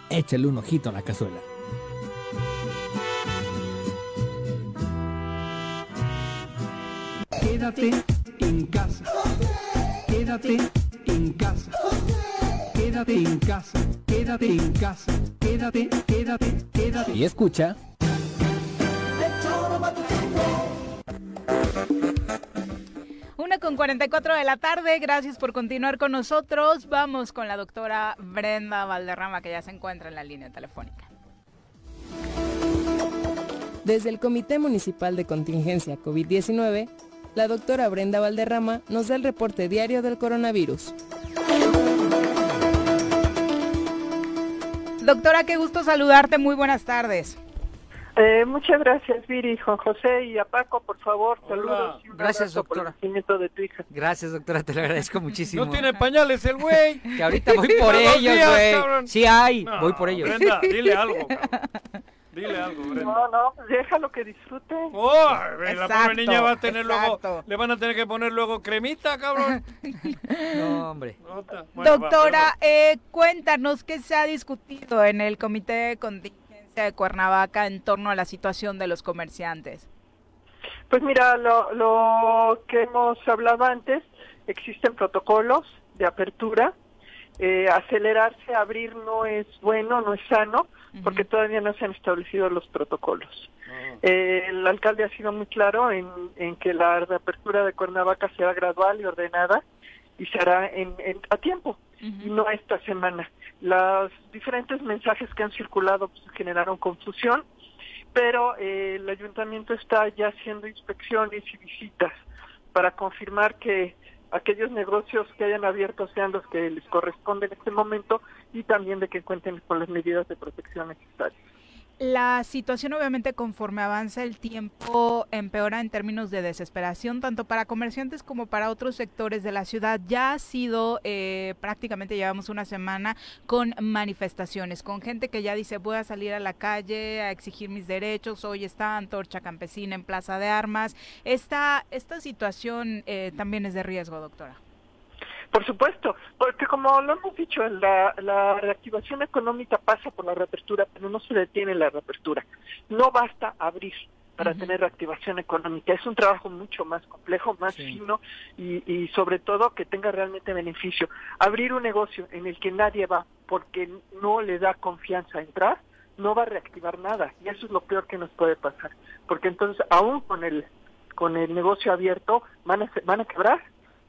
Speaker 1: Échale un ojito a la cazuela.
Speaker 9: Quédate en casa. Quédate en casa. Quédate en casa. Quédate en casa. Quédate, quédate, quédate.
Speaker 1: Y escucha.
Speaker 2: Con 44 de la tarde, gracias por continuar con nosotros. Vamos con la doctora Brenda Valderrama, que ya se encuentra en la línea telefónica.
Speaker 10: Desde el Comité Municipal de Contingencia COVID-19, la doctora Brenda Valderrama nos da el reporte diario del coronavirus.
Speaker 2: Doctora, qué gusto saludarte, muy buenas tardes.
Speaker 11: Eh, muchas gracias, Viri, Juan José y a Paco, por favor, saludos. Y un
Speaker 4: Gracias,
Speaker 11: abrazo por el
Speaker 4: doctora.
Speaker 11: de tu hija.
Speaker 4: Gracias, doctora, te lo agradezco muchísimo.
Speaker 3: No tiene pañales el güey.
Speaker 4: Que ahorita voy por ellos, güey. Sí hay,
Speaker 3: No,
Speaker 4: voy por ellos.
Speaker 3: Brenda, dile algo, cabrón. Dile algo, Brenda.
Speaker 11: No, no, pues déjalo que disfrute.
Speaker 3: Oh, la pobre niña va a tener
Speaker 11: exacto.
Speaker 3: luego, le van a tener que poner luego cremita, cabrón.
Speaker 4: No, hombre.
Speaker 3: Bueno, va,
Speaker 2: Doctora, eh, cuéntanos qué se ha discutido en el Comité de Contingencia de Cuernavaca en torno a la situación de los comerciantes.
Speaker 11: Pues mira, lo, lo que hemos hablado antes, existen protocolos de apertura. Eh, acelerarse, abrir no es bueno, no es sano, porque todavía no se han establecido los protocolos. Eh, el alcalde ha sido muy claro en, en que la reapertura de Cuernavaca será gradual y ordenada y se hará en, en- a tiempo y no esta semana. Los diferentes mensajes que han circulado pues, generaron confusión, pero eh, el ayuntamiento está ya haciendo inspecciones y visitas para confirmar que aquellos negocios que hayan abierto sean los que les corresponde en este momento y también de que cuenten con las medidas de protección necesarias.
Speaker 2: La situación obviamente conforme avanza el tiempo empeora en términos de desesperación, tanto para comerciantes como para otros sectores de la ciudad. Ya ha sido eh, prácticamente, llevamos una semana con manifestaciones, con gente que ya dice voy a salir a la calle a exigir mis derechos, hoy está Antorcha Campesina en Plaza de Armas. Esta, esta situación eh, también es de riesgo, doctora.
Speaker 11: Por supuesto, porque como lo hemos dicho, la, la reactivación económica pasa por la reapertura, pero no se detiene la reapertura. No basta abrir para tener reactivación económica. Es un trabajo mucho más complejo, más fino y, y sobre todo que tenga realmente beneficio. Abrir un negocio en el que nadie va porque no le da confianza entrar, no va a reactivar nada y eso es lo peor que nos puede pasar, porque entonces aún con el con el negocio abierto van a van a quebrar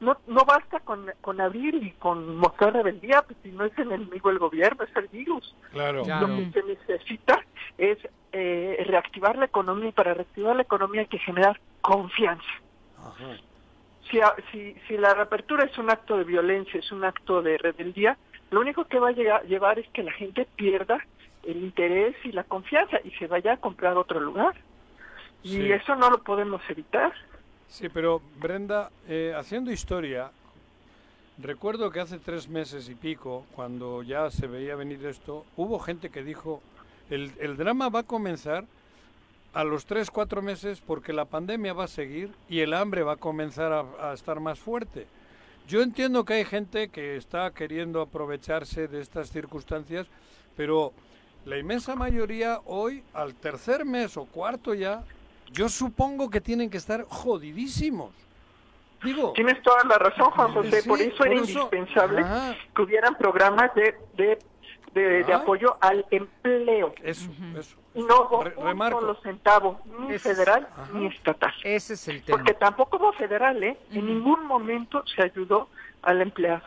Speaker 11: no, no basta con, con abrir y con mostrar rebeldía, pues si no es el enemigo el gobierno, es el virus.
Speaker 3: Claro.
Speaker 11: Lo que se necesita es eh, reactivar la economía y para reactivar la economía hay que generar confianza. Si, a- si, si la reapertura es un acto de violencia, es un acto de rebeldía, lo único que va a llegar- llevar es que la gente pierda el interés y la confianza y se vaya a comprar otro lugar. Y eso no lo podemos evitar.
Speaker 3: Sí, pero Brenda, eh, haciendo historia, recuerdo que hace tres meses y pico, cuando ya se veía venir esto, hubo gente que dijo, el, el drama va a comenzar a los tres, cuatro meses porque la pandemia va a seguir y el hambre va a comenzar a, a estar más fuerte. Yo entiendo que hay gente que está queriendo aprovecharse de estas circunstancias, pero la inmensa mayoría hoy, al tercer mes o cuarto ya, yo supongo que tienen que estar jodidísimos. Digo,
Speaker 11: Tienes toda la razón, Juan José.
Speaker 3: Sí,
Speaker 11: por eso
Speaker 3: por
Speaker 11: era
Speaker 3: eso-
Speaker 11: indispensable
Speaker 3: Ajá.
Speaker 11: que hubieran programas de, de, de, de apoyo al empleo.
Speaker 3: Eso, eso.
Speaker 11: Y no hubo
Speaker 3: Re-
Speaker 11: un solo centavo, ni
Speaker 4: es-
Speaker 11: federal ni estatal.
Speaker 4: Ese es el tema.
Speaker 11: Porque tampoco hubo federal, ¿eh? En ningún momento se ayudó al empleado.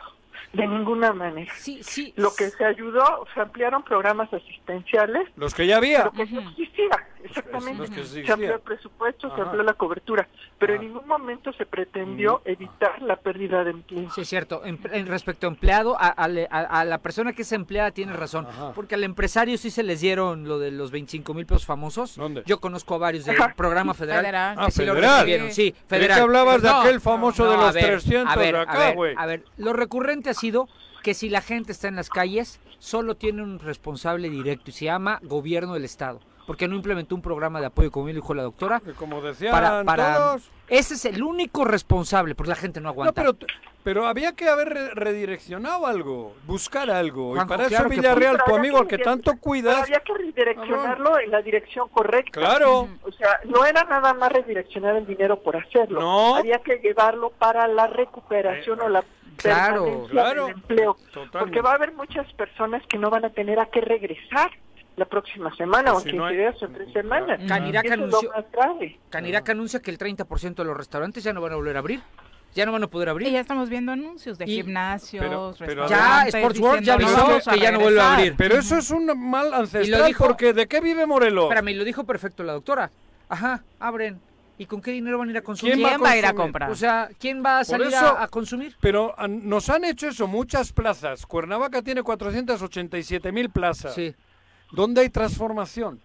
Speaker 11: De ninguna manera.
Speaker 4: Sí, sí.
Speaker 11: Lo que se ayudó, se ampliaron programas asistenciales.
Speaker 3: Los que ya había.
Speaker 11: Pero que no existía, exactamente.
Speaker 3: los que sí
Speaker 11: se amplió el presupuesto, se
Speaker 3: Ajá.
Speaker 11: amplió la cobertura. Pero
Speaker 3: Ah.
Speaker 11: en ningún momento se pretendió evitar la pérdida de empleo.
Speaker 4: Sí, es cierto. En, en respecto a empleado, a, a le- a- a la persona que es empleada tiene razón. Porque al empresario sí se les dieron lo de los 25 mil pesos famosos. Yo conozco a varios del programa federal.
Speaker 2: Federal.
Speaker 3: Ah,
Speaker 4: sí lo
Speaker 3: federal.
Speaker 4: recibieron. Sí, federal.
Speaker 3: que hablabas de
Speaker 4: No,
Speaker 3: aquel famoso de
Speaker 4: no,
Speaker 3: los
Speaker 4: a ver,
Speaker 3: 300
Speaker 4: a ver,
Speaker 3: de acá, güey.
Speaker 4: A ver, lo recurrente ha sido que si la gente está en las calles, solo tiene un responsable directo y se llama gobierno del Estado. Porque no implementó un programa de apoyo, como bien dijo la doctora.
Speaker 3: Como decían
Speaker 4: para, para-
Speaker 3: todos.
Speaker 4: Ese es el único responsable, porque la gente no
Speaker 3: No,
Speaker 4: aguanta.
Speaker 3: pero, pero había que haber re- redireccionado algo, buscar algo.
Speaker 4: Juanjo,
Speaker 3: y para
Speaker 4: claro
Speaker 3: eso Villarreal, tu
Speaker 11: había
Speaker 3: amigo al que tanto
Speaker 11: Pero
Speaker 3: cuidas,
Speaker 11: había que redireccionarlo en la dirección correcta.
Speaker 3: Claro.
Speaker 11: O sea, no era nada más redireccionar el dinero por hacerlo.
Speaker 3: No.
Speaker 11: Había que llevarlo para la recuperación o la
Speaker 4: claro.
Speaker 11: del empleo.
Speaker 3: Totalmente.
Speaker 11: Porque va a haber muchas personas que no van a tener a qué regresar la próxima semana o
Speaker 3: Si
Speaker 11: en
Speaker 3: no
Speaker 11: 15
Speaker 3: hay-
Speaker 11: días o tres semanas.
Speaker 4: Canirac
Speaker 11: es lo
Speaker 4: anunció-. Canirac anuncia que el 30% de los restaurantes ya no van a volver a abrir. Ya no van a poder abrir.
Speaker 2: Y ya estamos viendo anuncios de
Speaker 4: Y-
Speaker 2: gimnasios,
Speaker 3: pero- pero-
Speaker 2: restaurantes,
Speaker 4: Ya, Sports World ya avisó
Speaker 2: "Vamos a
Speaker 4: que ya no vuelve a
Speaker 2: regresar".
Speaker 4: abrir.
Speaker 3: pero eso es un mal ancestral,
Speaker 4: Y lo dijo-
Speaker 3: porque ¿de qué vive Morelos?
Speaker 4: Espérame, y lo dijo perfecto la doctora. Ajá, abren. ¿Y con qué dinero van a ir a consumir?
Speaker 3: ¿Quién va a
Speaker 2: ¿Quién va a ir a
Speaker 3: consumir?
Speaker 2: comprar?
Speaker 4: O sea, ¿quién va a salir
Speaker 3: eso-
Speaker 4: a, a consumir?
Speaker 3: Pero nos han hecho eso muchas plazas. Cuernavaca tiene 487 mil plazas.
Speaker 4: Sí.
Speaker 3: ¿Dónde hay transformación?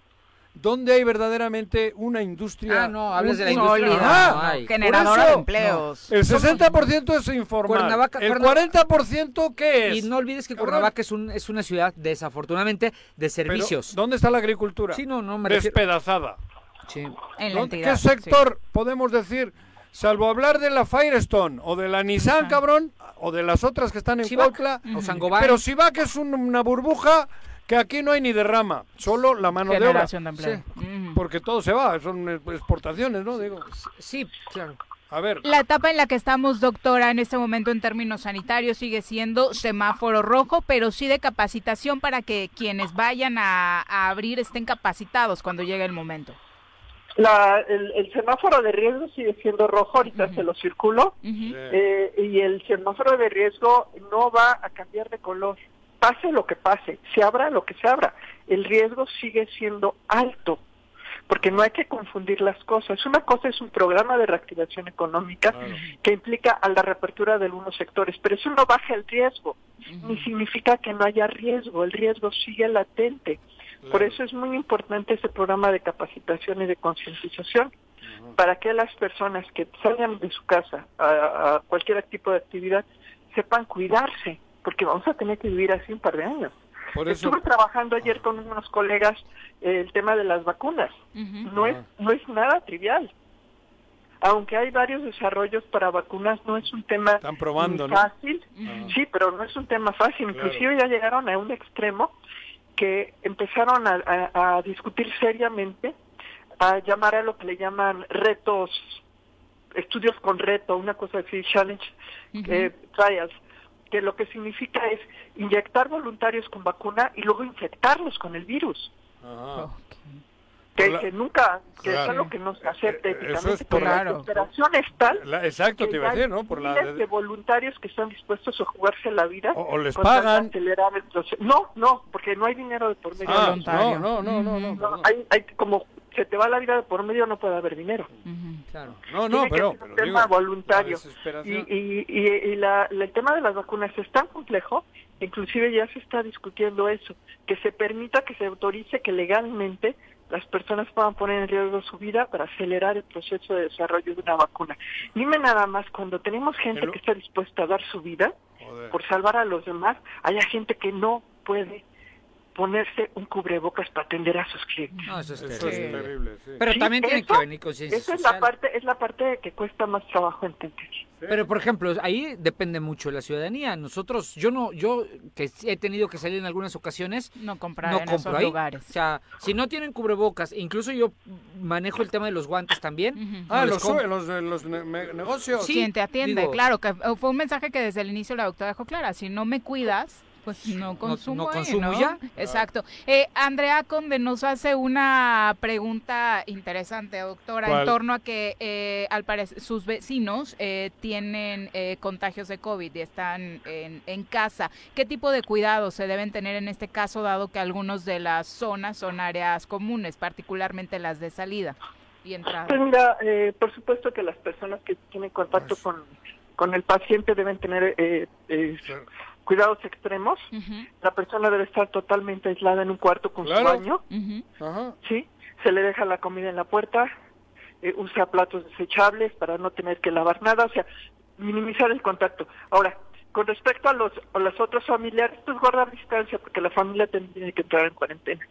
Speaker 3: ¿Dónde hay verdaderamente una industria?
Speaker 4: Ah, no, hablas de la industria. No, no hay.
Speaker 2: Generadora
Speaker 3: Por
Speaker 2: de empleos.
Speaker 3: El 60% es informal.
Speaker 4: Cuernavaca-
Speaker 3: ¿El
Speaker 4: Cuerna-
Speaker 3: 40% qué es?
Speaker 4: Y no olvides que. Cuernavaca es, un, es una ciudad, desafortunadamente, de
Speaker 3: Pero,
Speaker 4: servicios.
Speaker 3: ¿Dónde está la agricultura?
Speaker 4: Sí, no, no me refiero-
Speaker 3: Despedazada.
Speaker 4: Sí.
Speaker 2: En la
Speaker 3: ¿Dónde-
Speaker 2: entidad,
Speaker 3: ¿Qué sector podemos decir? Salvo hablar de la Firestone o de la Nissan, cabrón, o de las otras que están en Cuautla. Pero si va que es un- una burbuja que aquí no hay ni derrama, solo la mano
Speaker 2: Generación de
Speaker 3: de obra.
Speaker 2: empleo. Ujú.
Speaker 3: Porque todo se va, son exportaciones, ¿no? Digo,
Speaker 4: Sí, claro.
Speaker 3: a ver,
Speaker 2: La etapa en la que estamos, doctora, en este momento en términos sanitarios sigue siendo semáforo rojo, pero sí de capacitación para que quienes vayan a, a abrir estén capacitados cuando llegue el momento.
Speaker 11: La, el, el semáforo de riesgo sigue siendo rojo, ahorita se lo circulo, eh, y el semáforo de riesgo no va a cambiar de color. Pase lo que pase, se abra lo que se abra, el riesgo sigue siendo alto, porque no hay que confundir las cosas. Una cosa es un programa de reactivación económica que implica a la reapertura de algunos sectores, pero eso no baja el riesgo, ni significa que no haya riesgo, el riesgo sigue latente. Por eso es muy importante ese programa de capacitación y de concientización para que las personas que salgan de su casa a, a cualquier tipo de actividad sepan cuidarse, porque vamos a tener que vivir así un par de años.
Speaker 3: por eso...
Speaker 11: Estuve trabajando ayer con unos colegas eh, el tema de las vacunas. No es no es nada trivial. Aunque hay varios desarrollos para vacunas, no es un tema
Speaker 3: Están probando,
Speaker 11: fácil. Sí, pero no es un tema fácil.
Speaker 3: Claro.
Speaker 11: Inclusive ya llegaron a un extremo que empezaron a, a- a discutir seriamente, a llamar a lo que le llaman retos, estudios con reto, una cosa así, challenge eh, trials, que lo que significa es inyectar voluntarios con vacuna y luego infectarlos con el virus.
Speaker 3: Ajá.
Speaker 11: que,
Speaker 3: la-
Speaker 11: que nunca, que
Speaker 3: Claro.
Speaker 11: es algo que no se acepta
Speaker 3: Eh, eso
Speaker 11: éticamente,
Speaker 3: es por
Speaker 11: pero
Speaker 3: la-
Speaker 11: la desesperación es tal
Speaker 3: La- exacto,
Speaker 11: que
Speaker 3: te iba a decir, ¿no? Por la-
Speaker 11: miles de voluntarios que están dispuestos a jugarse la vida
Speaker 3: O- o les pagan.
Speaker 11: acelerar el proceso. No, no, porque no hay dinero de por medio.
Speaker 3: Ah,
Speaker 11: Voluntario.
Speaker 3: no, no, no, no, no,
Speaker 11: hay, hay como se te va la vida de por medio, no puede haber dinero.
Speaker 4: Claro.
Speaker 3: No, no,
Speaker 11: Tiene que
Speaker 3: pero,
Speaker 11: ser un
Speaker 3: pero
Speaker 11: tema
Speaker 3: digo,
Speaker 11: voluntario. Y, y, y, y la- la- el tema de las vacunas es tan complejo, inclusive ya se está discutiendo eso, que se permita que se autorice que legalmente las personas puedan poner en riesgo su vida para acelerar el proceso de desarrollo de una vacuna. Dime nada más, cuando tenemos gente que está dispuesta a dar su vida por salvar a los demás, haya gente que no puede ponerse un cubrebocas para atender a sus clientes.
Speaker 4: No, eso es
Speaker 3: Eso es
Speaker 4: terrible.
Speaker 3: sí.
Speaker 4: Pero
Speaker 11: Sí,
Speaker 4: también tiene que venir conciencia
Speaker 11: Esa es la parte, es la parte que cuesta más trabajo entender.
Speaker 4: Pero por ejemplo, ahí depende mucho de la ciudadanía. Nosotros, yo no, yo que sí he tenido que salir en algunas ocasiones,
Speaker 2: no comprar
Speaker 4: no
Speaker 2: en
Speaker 4: compro
Speaker 2: esos
Speaker 4: ahí.
Speaker 2: lugares.
Speaker 4: O sea, si no tienen cubrebocas, incluso yo manejo el tema de los guantes también.
Speaker 3: Ah, los, los, de los ne- me- negocios.
Speaker 2: quien te atiende,
Speaker 4: digo-
Speaker 2: claro, que eh, fue un mensaje que desde el inicio la doctora dejó clara, si no me cuidas, pues no consumo,
Speaker 4: no
Speaker 2: ahí,
Speaker 4: consumo
Speaker 2: ¿no?
Speaker 4: ya.
Speaker 2: Exacto. Eh, Andrea Conde nos hace una pregunta interesante, doctora, en torno a que eh, al parecer sus vecinos eh, tienen eh, contagios de COVID y están en, en casa. ¿Qué tipo de cuidados se deben tener en este caso, dado que algunos de las zonas son áreas comunes, particularmente las de salida y entrada?
Speaker 11: Pues mira, eh, por supuesto que las personas que tienen contacto
Speaker 3: Pues.
Speaker 11: con, con el paciente deben tener eh, eh, cuidados extremos. La persona debe estar totalmente aislada en un cuarto con
Speaker 3: Claro.
Speaker 11: su baño.
Speaker 3: Ajá.
Speaker 11: Sí, se le deja la comida en la puerta, eh, usa platos desechables para no tener que lavar nada, o sea, minimizar el contacto. Ahora, con respecto a los, a los otros familiares, pues guardar distancia, porque la familia también tiene que entrar en cuarentena.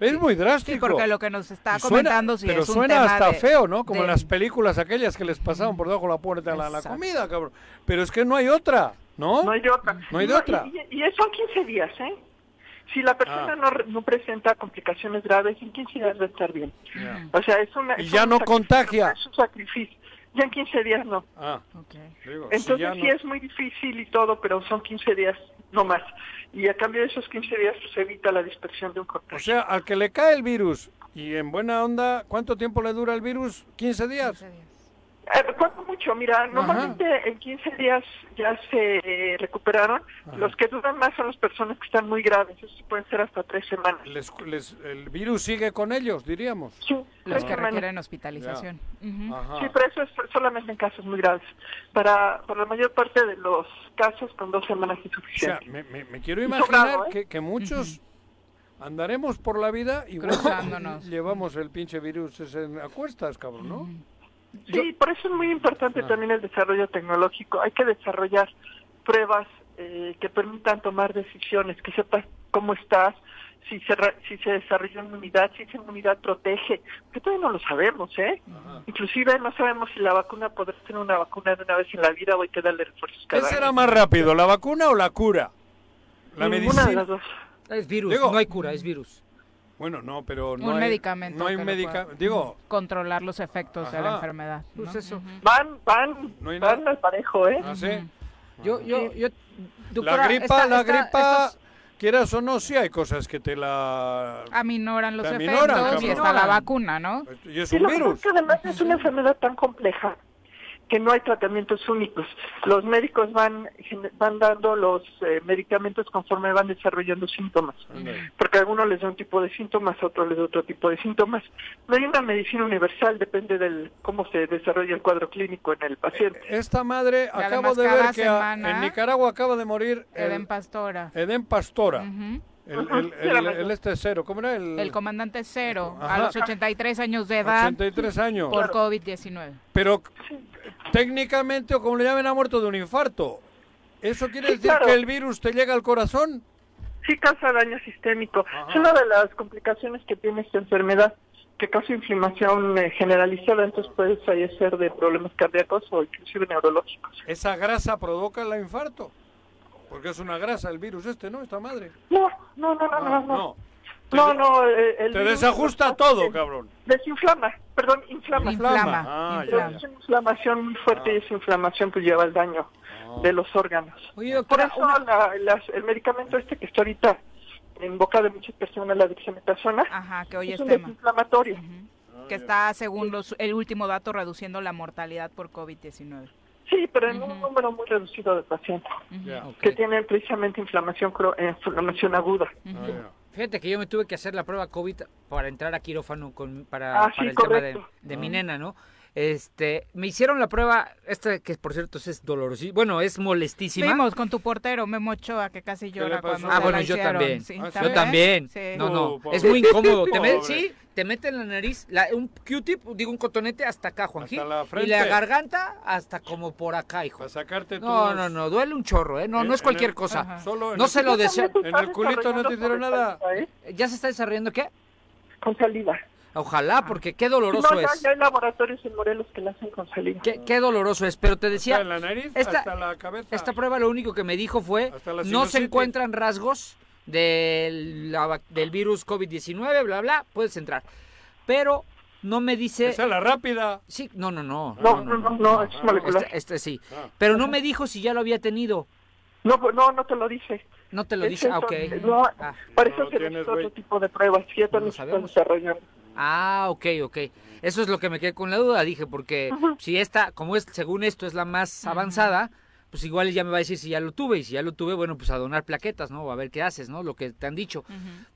Speaker 3: Es muy drástico.
Speaker 2: Sí, porque lo que nos está
Speaker 3: Y suena-
Speaker 2: comentando si
Speaker 3: pero
Speaker 2: es un
Speaker 3: suena
Speaker 2: tema
Speaker 3: hasta
Speaker 2: de-
Speaker 3: feo, ¿no? Como
Speaker 2: de-
Speaker 3: en las películas aquellas que les pasaban por debajo de la puerta la, la comida, cabrón. Pero es que no hay otra, ¿no?
Speaker 11: No hay otra.
Speaker 3: No hay de
Speaker 11: No,
Speaker 3: otra.
Speaker 11: Y, y- son 15 días, ¿eh? Si la persona
Speaker 3: Ah.
Speaker 11: no, re- no presenta complicaciones graves, en 15 días va a estar bien. O sea, es una...
Speaker 3: Y ya
Speaker 11: un
Speaker 3: no contagia.
Speaker 11: Es un sacrificio. Ya en 15 días no.
Speaker 3: Ah, digo, si
Speaker 11: Entonces sí es muy difícil y todo, pero son 15 días no más. Y a cambio de esos 15 días pues, se evita la dispersión de un contagio.
Speaker 3: O sea, al que le cae el virus y en buena onda, ¿cuánto tiempo le dura el virus? ¿15 días?
Speaker 11: Eh, ¿Cuánto mucho? Mira, normalmente en 15 días ya se eh, recuperaron. Los que duran más son las personas que están muy graves. Eso pueden ser hasta tres semanas.
Speaker 3: Les- les- ¿El virus sigue con ellos, diríamos?
Speaker 11: Sí,
Speaker 2: Los que requieren hospitalización. Ujú.
Speaker 3: Ajá.
Speaker 11: Sí, pero eso es solamente en casos muy graves. Para, para la mayor parte de los casos, con dos semanas es
Speaker 3: O sea,
Speaker 11: suficiente.
Speaker 3: me, me- me quiero imaginar
Speaker 11: sobrado, ¿eh?
Speaker 3: que, que muchos andaremos por la vida y
Speaker 2: Cruzándonos.
Speaker 3: llevamos el pinche virus ese en- a cuestas, cabrón, ¿no?
Speaker 11: Sí, por eso es muy importante
Speaker 3: Ah.
Speaker 11: también el desarrollo tecnológico. Hay que desarrollar pruebas eh, que permitan tomar decisiones, que sepas cómo estás, si se, si se desarrolló inmunidad, si esa inmunidad protege, que todavía no lo sabemos, ¿eh? Inclusive no sabemos si la vacuna podrá ser una vacuna de una vez en la vida o hay que darle refuerzos
Speaker 3: ¿Qué
Speaker 11: cada
Speaker 3: será
Speaker 11: año.
Speaker 3: más rápido, la vacuna o la cura? La
Speaker 11: Ninguna de
Speaker 3: medicina.
Speaker 11: las dos.
Speaker 4: Es virus,
Speaker 3: Digo-
Speaker 4: no hay cura, es virus.
Speaker 3: Bueno, no, pero no
Speaker 2: un
Speaker 3: hay,
Speaker 2: medicamento.
Speaker 3: No hay
Speaker 2: lo
Speaker 3: medicamento. Digo,
Speaker 2: Controlar los efectos de la
Speaker 3: Ajá.
Speaker 2: enfermedad. ¿no?
Speaker 4: Pues eso.
Speaker 11: Van, van,
Speaker 3: No hay
Speaker 11: van al parejo, ¿eh?
Speaker 3: ¿ah, sí?
Speaker 4: Yo, yo, yo,
Speaker 3: La
Speaker 4: doctora,
Speaker 3: gripa,
Speaker 4: esta-
Speaker 3: la
Speaker 4: esta-
Speaker 3: gripa,
Speaker 4: estos-
Speaker 3: quieras o no, sí hay cosas que te la...
Speaker 2: Aminoran los
Speaker 3: Te
Speaker 2: efectos
Speaker 3: aminoran,
Speaker 2: y
Speaker 3: cabrón.
Speaker 2: está la vacuna, ¿no?
Speaker 3: Y es
Speaker 11: Sí,
Speaker 3: un
Speaker 11: lo que pasa
Speaker 3: virus.
Speaker 11: es que además es una enfermedad tan compleja que no hay tratamientos únicos. Los médicos van gen- van dando los eh, medicamentos conforme van desarrollando síntomas, porque a algunos les da un tipo de síntomas, a otros les da otro tipo de síntomas. No hay una medicina universal, depende del cómo se desarrolla el cuadro clínico en el paciente.
Speaker 3: Esta madre,
Speaker 2: Y
Speaker 3: acabo de ver que a- en Nicaragua acaba de morir el
Speaker 2: Eden Pastora.
Speaker 3: Edén Pastora.
Speaker 2: Ujú.
Speaker 3: El, el, el- el este cero, ¿cómo era? El,
Speaker 2: El comandante cero, a los 83 años de edad
Speaker 3: 83 años.
Speaker 2: por COVID-19.
Speaker 3: Pero técnicamente, o como le llamen, ha muerto de un infarto. ¿Eso quiere
Speaker 11: Sí,
Speaker 3: decir
Speaker 11: claro.
Speaker 3: que el virus te llega al corazón?
Speaker 11: Sí causa daño sistémico. Es una de las complicaciones que tiene esta enfermedad, que causa inflamación eh, generalizada, entonces puede fallecer de problemas cardíacos o inclusive neurológicos.
Speaker 3: Esa grasa provoca el infarto. Porque es una grasa el virus este, ¿no? Esta madre.
Speaker 11: No, no, no, no,
Speaker 3: Ah,
Speaker 11: no. no.
Speaker 3: no.
Speaker 11: No, no, el
Speaker 3: Te
Speaker 11: virus
Speaker 3: desajusta todo, cabrón.
Speaker 11: desinflama, perdón, inflama.
Speaker 3: Inflama. Ah, ya.
Speaker 11: Es una inflamación muy fuerte y esa inflamación pues lleva al daño
Speaker 3: Ah.
Speaker 11: de los órganos.
Speaker 4: Oye,
Speaker 11: Por
Speaker 4: doctora,
Speaker 11: eso la- las- el medicamento este que está ahorita en boca de muchas personas la dexametasona.
Speaker 2: Ajá, que hoy
Speaker 11: es
Speaker 2: es
Speaker 11: un
Speaker 2: tema.
Speaker 11: desinflamatorio.
Speaker 2: Que está, según los, el último dato, reduciendo la mortalidad por COVID-19.
Speaker 11: Sí, pero en un número muy reducido de pacientes que tienen precisamente inflamación, cro- eh, inflamación aguda.
Speaker 4: Fíjate que yo me tuve que hacer la prueba COVID para entrar a quirófano con, para,
Speaker 11: Ah, sí,
Speaker 4: para el tema de, de
Speaker 11: Ah.
Speaker 4: mi nena, ¿no? Este, me hicieron la prueba, esta que por cierto es dolorosísima, bueno, es molestísima.
Speaker 2: Fuimos con tu portero, Memo Ochoa, que casi llora cuando
Speaker 4: Ah,
Speaker 2: se
Speaker 4: bueno,
Speaker 2: la
Speaker 4: yo también.
Speaker 2: Sí,
Speaker 4: Yo también.
Speaker 2: Sí.
Speaker 4: No, no,
Speaker 3: Oh,
Speaker 4: es muy incómodo. Te met- sí, te mete en la nariz la- un Q-tip, digo un cotonete hasta acá, Juanji.
Speaker 3: Hasta la
Speaker 4: y la garganta hasta como por acá, hijo.
Speaker 3: Para sacarte
Speaker 4: No,
Speaker 3: tus-
Speaker 4: no, no, duele un chorro, ¿eh? No,
Speaker 3: En-
Speaker 4: no es cualquier
Speaker 3: el-
Speaker 4: cosa.
Speaker 3: Solo
Speaker 4: no
Speaker 3: el-
Speaker 4: se lo deseo.
Speaker 3: también En el culito no te hicieron nada.
Speaker 4: ¿Ya se está desarrollando qué?
Speaker 11: Con saliva.
Speaker 4: Ojalá, porque qué doloroso
Speaker 11: no, ya,
Speaker 4: es.
Speaker 11: ya hay laboratorios en Morelos que la hacen con saliva.
Speaker 4: Qué, qué doloroso es, pero te decía,
Speaker 3: Hasta en la nariz,
Speaker 4: esta,
Speaker 3: hasta la cabeza.
Speaker 4: esta prueba lo único que me dijo fue, no se encuentran rasgos del, la vac- del virus COVID-19, bla, bla, puedes entrar. Pero no me dice...
Speaker 3: Esa es la rápida.
Speaker 4: Sí, no, no, no.
Speaker 11: No, no, no, no, es molecular.
Speaker 4: Este, este sí.
Speaker 3: Ah.
Speaker 4: Pero no me dijo si ya lo había tenido.
Speaker 11: No, pues, no, no te lo dice.
Speaker 4: No te lo
Speaker 11: Es
Speaker 4: dice, ah, ok.
Speaker 11: No,
Speaker 4: Ah.
Speaker 11: para eso
Speaker 3: No lo
Speaker 11: se
Speaker 3: tienes,
Speaker 11: necesita
Speaker 3: güey.
Speaker 11: otro tipo de pruebas. que Ya están desarrollando.
Speaker 4: Ah, ok, ok. Eso es lo que me quedé con la duda, dije, porque si esta, como es, según esto es la más avanzada, pues igual ya me va a decir si ya lo tuve, y si ya lo tuve, bueno, pues a donar plaquetas, ¿no? O a ver qué haces, ¿no? Lo que te han dicho.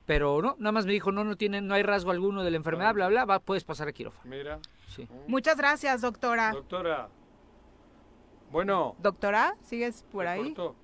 Speaker 4: Pero no, nada más me dijo, no, no tiene, no hay rasgo alguno de la enfermedad, bla, bla, va, puedes pasar a quirófano.
Speaker 3: Mira.
Speaker 4: Sí.
Speaker 2: Muchas gracias, doctora.
Speaker 3: Doctora. Bueno.
Speaker 2: Doctora, ¿sigues por ahí?
Speaker 3: cortó.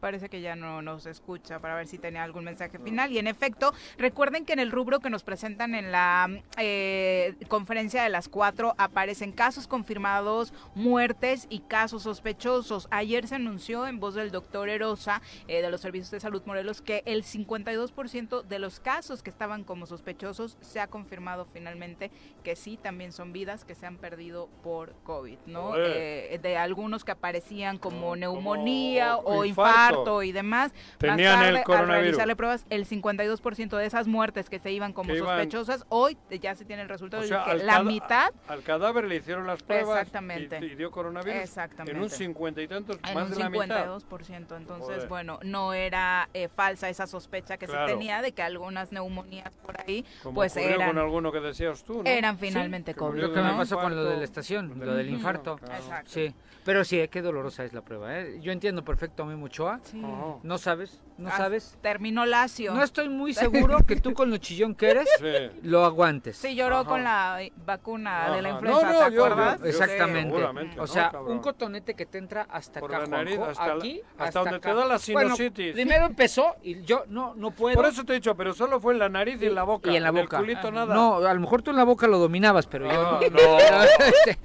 Speaker 2: Parece que ya no nos escucha para ver si tenía algún mensaje final. Y en efecto, recuerden que en el rubro que nos presentan en la eh, conferencia de las cuatro aparecen casos confirmados, muertes y casos sospechosos. Ayer se anunció en voz del doctor Erosa eh, de los Servicios de Salud Morelos que el 52% de los casos que estaban como sospechosos se ha confirmado finalmente que sí, también son vidas que se han perdido por COVID, ¿no? Eh, de algunos que aparecían como neumonía o
Speaker 3: infarto.
Speaker 2: Infarto y demás.
Speaker 3: Tenían
Speaker 2: Más
Speaker 3: el
Speaker 2: tarde, al
Speaker 3: coronavirus.
Speaker 2: realizarle pruebas, el 52% de esas muertes que se iban como
Speaker 3: Que iban-
Speaker 2: sospechosas, hoy ya se tiene el resultado
Speaker 3: O
Speaker 2: de
Speaker 3: sea,
Speaker 2: que
Speaker 3: al
Speaker 2: la mitad
Speaker 3: Al cadáver le hicieron las pruebas
Speaker 2: Exactamente.
Speaker 3: Y, y dio coronavirus.
Speaker 2: Exactamente.
Speaker 3: En un cincuenta y tantos,
Speaker 2: en
Speaker 3: más
Speaker 2: un
Speaker 3: de la mitad.
Speaker 2: 52%. Entonces,
Speaker 3: Joder.
Speaker 2: bueno, no era eh, falsa esa sospecha que
Speaker 3: Claro.
Speaker 2: se tenía de que algunas neumonías por ahí,
Speaker 3: Como
Speaker 2: pues eran
Speaker 3: con alguno que decías tú, ¿no?
Speaker 2: eran finalmente
Speaker 3: que
Speaker 2: COVID.
Speaker 4: Lo
Speaker 3: de
Speaker 4: que me pasó con lo de la estación,
Speaker 3: Del
Speaker 4: lo del
Speaker 3: infarto,
Speaker 4: infarto.
Speaker 3: claro.
Speaker 2: Exacto.
Speaker 4: Sí, pero sí, eh, qué dolorosa es la prueba. ¿eh? Yo entiendo perfecto a mi Muchoa.
Speaker 2: Sí.
Speaker 4: No sabes, no
Speaker 2: Ah,
Speaker 4: sabes.
Speaker 2: Terminó lacio.
Speaker 4: No estoy muy seguro que tú con lo chillón que eres
Speaker 3: Sí.
Speaker 4: lo aguantes.
Speaker 2: Sí, lloró
Speaker 3: Ajá.
Speaker 2: con la vacuna de la
Speaker 3: Ajá.
Speaker 2: influenza,
Speaker 3: No, no,
Speaker 2: ¿te
Speaker 3: yo-
Speaker 2: acuerdas?
Speaker 3: yo-
Speaker 4: Exactamente. o
Speaker 3: ¿no,
Speaker 4: sea, un cotonete que te entra hasta
Speaker 3: Por
Speaker 4: acá,
Speaker 3: la nariz,
Speaker 4: Juanjo,
Speaker 3: hasta la-
Speaker 4: aquí,
Speaker 3: hasta donde
Speaker 4: acá.
Speaker 3: te da la
Speaker 4: Bueno,
Speaker 3: sinusitis.
Speaker 4: primero empezó y yo no no puedo.
Speaker 3: Por eso te he dicho, pero solo fue en la nariz y en la boca.
Speaker 4: y en la
Speaker 3: el
Speaker 4: boca.
Speaker 3: culito nada.
Speaker 4: No, a lo mejor tú en la boca lo dominabas, pero yo
Speaker 3: Ah,
Speaker 4: no.
Speaker 3: no.
Speaker 4: este,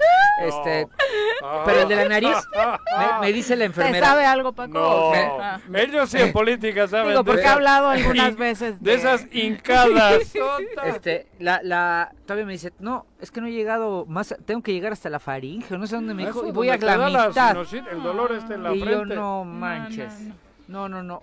Speaker 4: este,
Speaker 3: Ah.
Speaker 4: pero el de la nariz me, me dice la
Speaker 2: ¿Te
Speaker 4: enfermera.
Speaker 2: sabe algo, Paco?
Speaker 3: No,
Speaker 2: Ah.
Speaker 3: ellos sí en política saben.
Speaker 2: Digo, porque
Speaker 3: de-
Speaker 2: he hablado algunas veces
Speaker 3: De
Speaker 2: de-
Speaker 3: esas hincadas.
Speaker 4: Este, la, la, todavía me dice, no, es que no he llegado más, tengo que llegar hasta la faringe, no sé dónde me dijo, y voy a la mitad.
Speaker 3: el dolor este en la
Speaker 4: y yo
Speaker 3: frente.
Speaker 4: no manches. No, no, no,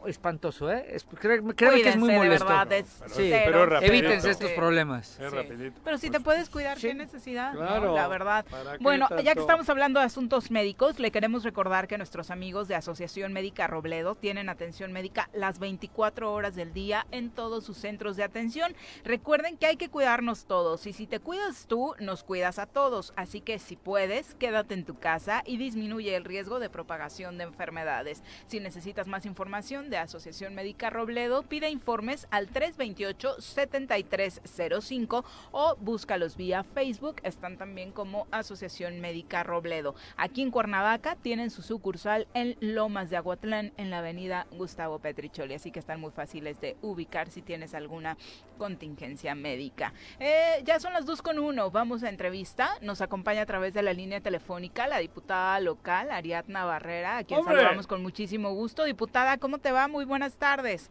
Speaker 4: espantoso, ¿eh? Es, créeme, créeme que es muy
Speaker 2: Cuídense, de
Speaker 4: molesto.
Speaker 2: verdad, es
Speaker 4: sí,
Speaker 2: cero,
Speaker 3: pero es rapidito.
Speaker 4: evítense estos
Speaker 2: Sí.
Speaker 4: problemas.
Speaker 3: Es
Speaker 2: Sí.
Speaker 3: rapidito.
Speaker 2: Pero si te puedes cuidar, qué necesidad, ¿no?
Speaker 3: Claro.
Speaker 2: la verdad.
Speaker 3: ¿Para qué
Speaker 2: Bueno, ya que estamos hablando de asuntos médicos, le queremos recordar que nuestros amigos de Asociación Médica Robledo tienen atención médica las 24 horas del día en todos sus centros de atención. Recuerden que hay que cuidarnos todos y si te cuidas tú, nos cuidas a todos. Así que si puedes, quédate en tu casa y disminuye el riesgo de propagación de enfermedades. Si necesitas más información de Asociación Médica Robledo, pide informes al 328-7305 o búscalos vía Facebook. Están también como Asociación Médica Robledo. Aquí en Cuernavaca tienen su sucursal en Lomas de Aguatlán, en la avenida Gustavo Petricholi. Así que están muy fáciles de ubicar si tienes alguna contingencia médica. Eh, ya son las dos con uno. Vamos a entrevista. Nos acompaña a través de la línea telefónica la diputada local, Ariadna Barrera, a quien
Speaker 12: ¡Hombre!
Speaker 2: saludamos con muchísimo gusto. Diputada, ¿cómo te va? Muy buenas tardes.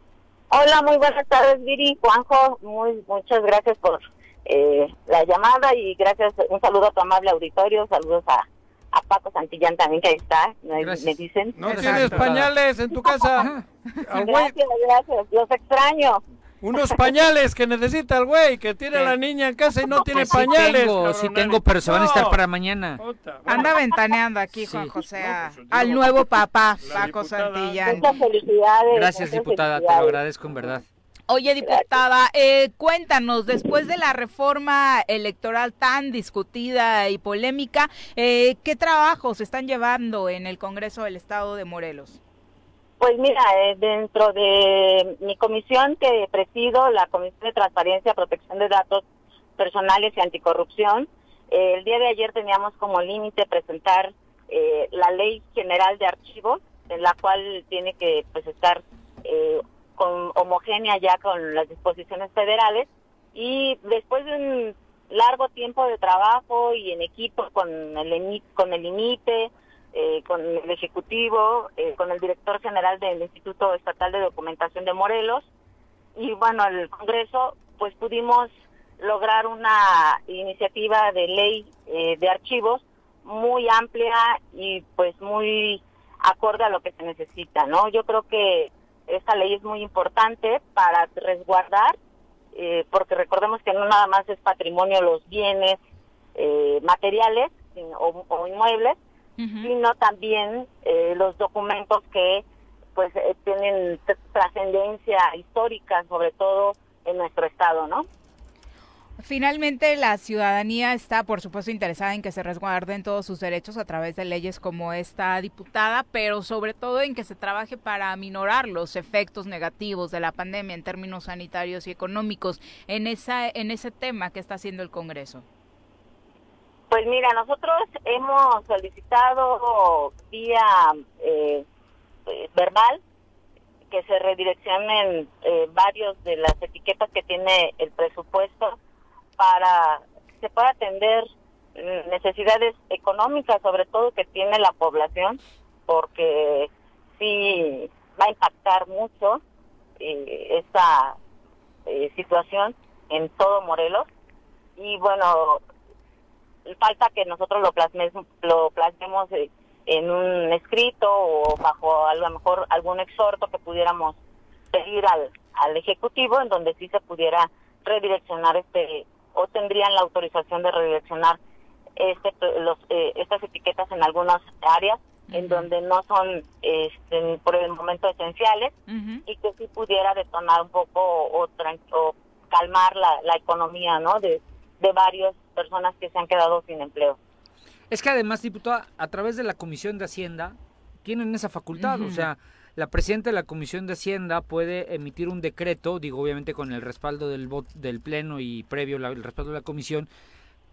Speaker 12: Hola, muy buenas tardes, Viri, Juanjo. Muy, muchas gracias por eh, la llamada y gracias. Un saludo a tu amable auditorio. Saludos a, a Paco Santillán también, que ahí está. Me, me dicen.
Speaker 3: No tienes pañales en tu casa.
Speaker 12: Gracias, gracias. Los extraño.
Speaker 3: Unos pañales que necesita el güey, que tiene la niña en casa y no tiene
Speaker 4: Sí
Speaker 3: pañales.
Speaker 4: tengo, sí tengo, pero se van a estar
Speaker 3: No.
Speaker 4: para mañana.
Speaker 2: Anda ventaneando aquí,
Speaker 4: Sí.
Speaker 2: Juan José, a-
Speaker 3: pues,
Speaker 2: al nuevo papá, Paco
Speaker 3: diputada.
Speaker 2: Santillán.
Speaker 12: Muchas felicidades.
Speaker 4: Gracias, diputada, te lo agradezco en verdad.
Speaker 2: Oye, diputada, eh, cuéntanos, después de la reforma electoral tan discutida y polémica, eh, ¿qué trabajos están llevando en el Congreso del Estado de Morelos?
Speaker 12: Pues mira, eh, dentro de mi comisión que presido, la Comisión de Transparencia, Protección de Datos Personales y Anticorrupción, eh, el día de ayer teníamos como límite presentar eh, la Ley General de Archivos, en la cual tiene que pues estar con, homogénea ya con las disposiciones federales. Y después de un largo tiempo de trabajo y en equipo con el con el eh, con el Ejecutivo, eh, con el director general del Instituto Estatal de Documentación de Morelos y bueno, el Congreso, pues pudimos lograr una iniciativa de ley eh, de archivos muy amplia y pues muy acorde a lo que se necesita, ¿no? Yo creo que esta ley es muy importante para resguardar, porque recordemos que no nada más es patrimonio los bienes materiales o inmuebles, sino también eh, los documentos que pues eh, tienen trascendencia histórica, sobre todo en nuestro estado, ¿no?
Speaker 2: Finalmente, la ciudadanía está, por supuesto, interesada en que se resguarden todos sus derechos a través de leyes como esta diputada, pero sobre todo en que se trabaje para aminorar los efectos negativos de la pandemia en términos sanitarios y económicos en, esa, en ese tema que está haciendo el Congreso.
Speaker 12: Pues mira, nosotros hemos solicitado vía eh, eh, verbal que se redireccionen eh, varios de las etiquetas que tiene el presupuesto para que se pueda atender necesidades económicas, sobre todo que tiene la población, porque sí va a impactar mucho esta situación en todo Morelos. Y bueno, falta que nosotros lo plasmemos, lo plasmemos eh, en un escrito o bajo a lo mejor algún exhorto que pudiéramos pedir al, al Ejecutivo en donde sí se pudiera redireccionar este o tendrían la autorización de redireccionar este los eh, estas etiquetas en algunas áreas en donde no son este, por el momento esenciales y que sí pudiera detonar un poco o, o calmar la, la economía no de, de varios personas que se han quedado sin empleo.
Speaker 4: Es que además, diputada, a través de la Comisión de Hacienda tienen esa facultad, o sea, la presidenta de la Comisión de Hacienda puede emitir un decreto, digo obviamente con el respaldo del del pleno y previo el respaldo de la comisión,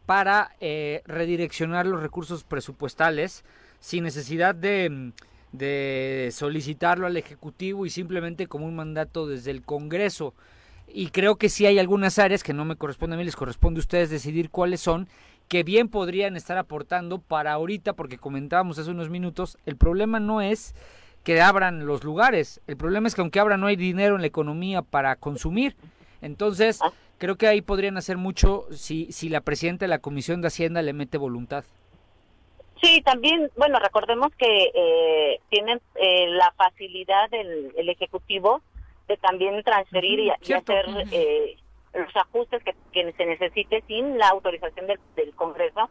Speaker 4: para eh, redireccionar los recursos presupuestales sin necesidad de, de solicitarlo al Ejecutivo y simplemente como un mandato desde el Congreso y creo que sí hay algunas áreas que no me corresponden a mí, les corresponde a ustedes decidir cuáles son, que bien podrían estar aportando para ahorita, porque comentábamos hace unos minutos, el problema no es que abran los lugares, el problema es que aunque abran no hay dinero en la economía para consumir. Entonces, creo que ahí podrían hacer mucho si, si la presidenta de la Comisión de Hacienda le mete voluntad.
Speaker 12: Sí, también, bueno, recordemos que eh, tienen eh, la facilidad del el Ejecutivo de también transferir y, hacer eh, los ajustes que, se necesite sin la autorización del, Congreso.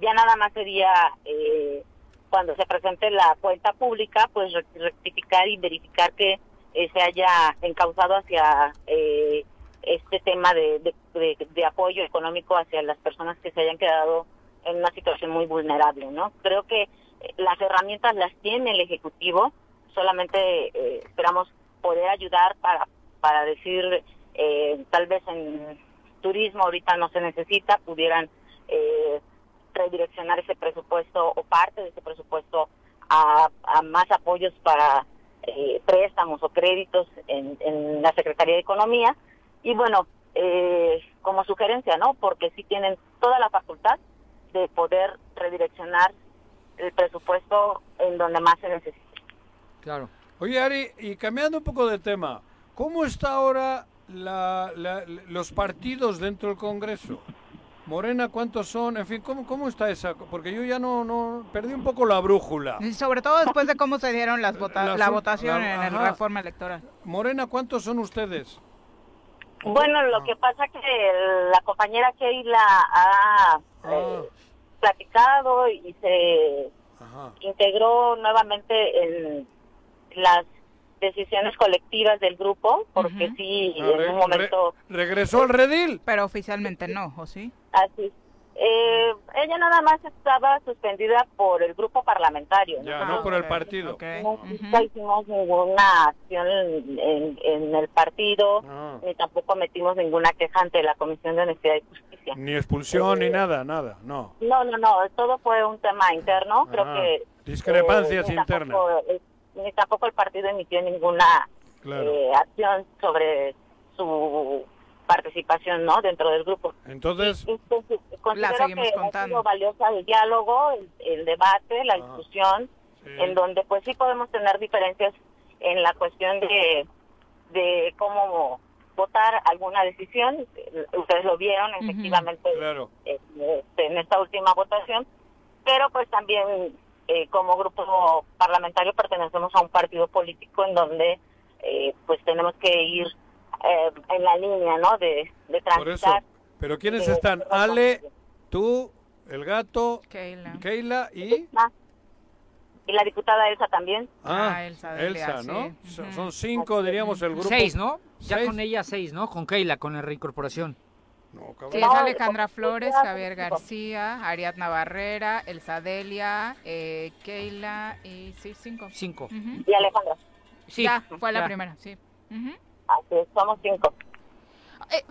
Speaker 12: Ya nada más sería eh, cuando se presente la cuenta pública, pues rectificar y verificar que eh, se haya encauzado hacia este tema de, de, apoyo económico hacia las personas que se hayan quedado en una situación muy vulnerable, ¿no? Creo que las herramientas las tiene el Ejecutivo, solamente esperamos poder ayudar para, para decir, eh, tal vez en turismo ahorita no se necesita, pudieran eh, redireccionar ese presupuesto o parte de ese presupuesto a, más apoyos para eh, préstamos o créditos en, en, la Secretaría de Economía. Y bueno, como sugerencia, ¿no? Porque sí tienen toda la facultad de poder redireccionar el presupuesto en donde más se necesita.
Speaker 4: Claro.
Speaker 3: Oye, Ari, y cambiando un poco de tema, ¿cómo está ahora los partidos dentro del Congreso? Morena, ¿cuántos son? En fin, ¿cómo, cómo está esa? Porque yo ya no, no perdí un poco la brújula.
Speaker 2: Y sobre todo después de cómo se dieron las la, votación en la reforma electoral.
Speaker 3: Morena, ¿cuántos son ustedes?
Speaker 12: Bueno, lo que pasa que la compañera Keila ha ah. eh, platicado y se integró nuevamente en las decisiones colectivas del grupo, porque sí,
Speaker 3: Ah,
Speaker 12: en
Speaker 3: re-
Speaker 12: un momento...
Speaker 3: ¿Regresó al redil?
Speaker 2: Pero oficialmente no, ¿o sí?
Speaker 12: Así. Eh, ella nada más estaba suspendida por el grupo parlamentario.
Speaker 3: Ya, no por el partido.
Speaker 12: Nunca hicimos ninguna acción en, en- en el partido,
Speaker 3: Ah.
Speaker 12: ni tampoco metimos ninguna queja ante la Comisión de Honestidad y Justicia.
Speaker 3: Ni expulsión ni nada, nada, no.
Speaker 12: No, no, no, todo fue un tema interno. Creo
Speaker 3: Ah,
Speaker 12: que.
Speaker 3: discrepancias
Speaker 12: eh,
Speaker 3: internas.
Speaker 12: tampoco, eh, ni tampoco el partido emitió ninguna
Speaker 3: Claro.
Speaker 12: eh, acción sobre su participación no dentro del grupo.
Speaker 3: Entonces,
Speaker 12: considero
Speaker 2: seguimos
Speaker 12: que
Speaker 2: contando.
Speaker 12: ha sido valiosa el diálogo, el, el debate, la discusión, en donde pues sí podemos tener diferencias en la cuestión de, de cómo votar alguna decisión. Ustedes lo vieron efectivamente este, en esta última votación, pero pues también eh, como grupo parlamentario pertenecemos a un partido político en donde eh, pues tenemos que ir eh, en la línea, ¿no? De, de
Speaker 3: por eso.
Speaker 12: transitar.
Speaker 3: ¿Pero quiénes
Speaker 12: Eh,
Speaker 3: están? Ale, tú, el gato,
Speaker 2: Keila,
Speaker 3: Keila y...
Speaker 12: Y la diputada Elsa también.
Speaker 3: Ah,
Speaker 2: Elsa
Speaker 3: Elsa, ¿no?
Speaker 2: sí.
Speaker 3: Son cinco, diríamos, el grupo.
Speaker 4: Seis, ¿no? Ya
Speaker 3: ¿Seis?
Speaker 4: con ella seis, ¿no? Con Keila, con la reincorporación.
Speaker 2: Sí, es Alejandra Flores, Javier García, Ariadna Barrera, Elsa Delia, eh, Keila y sí, cinco.
Speaker 4: Cinco.
Speaker 12: Y Alejandra.
Speaker 4: Sí,
Speaker 2: ya, fue la primera, sí.
Speaker 12: Así es, somos cinco.
Speaker 2: Eh,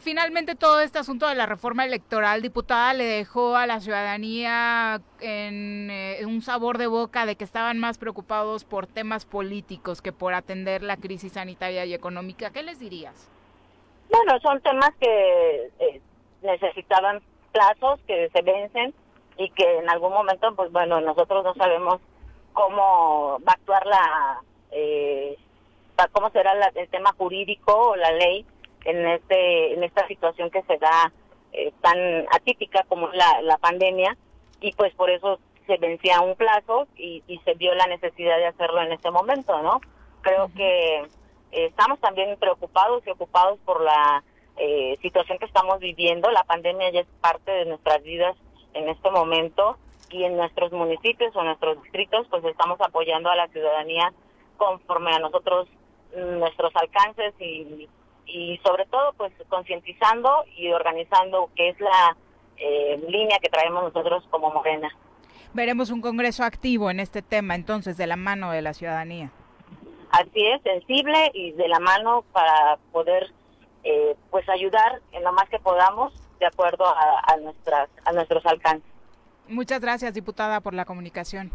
Speaker 2: finalmente todo este asunto de la reforma electoral, diputada, le dejó a la ciudadanía en eh, un sabor de boca de que estaban más preocupados por temas políticos que por atender la crisis sanitaria y económica. ¿Qué les dirías?
Speaker 12: Bueno, son temas que eh, necesitaban plazos que se vencen y que en algún momento, pues bueno, nosotros no sabemos cómo va a actuar la, eh, cómo será la- el tema jurídico o la ley en este, en esta situación que se da eh, tan atípica como la, la pandemia y pues por eso se vencía un plazo y, y se vio la necesidad de hacerlo en este momento, ¿no? Creo que estamos también preocupados y ocupados por la eh, situación que estamos viviendo. La pandemia ya es parte de nuestras vidas en este momento y en nuestros municipios o nuestros distritos, pues estamos apoyando a la ciudadanía conforme a nosotros mm, nuestros alcances y, y sobre todo pues concientizando y organizando que es la eh, línea que traemos nosotros como Morena.
Speaker 2: Veremos un Congreso activo en este tema, entonces, de la mano de la ciudadanía.
Speaker 12: Así es, sensible y de la mano para poder eh, pues ayudar en lo más que podamos de acuerdo a, a nuestras a nuestros alcances.
Speaker 2: Muchas gracias, diputada, por la comunicación.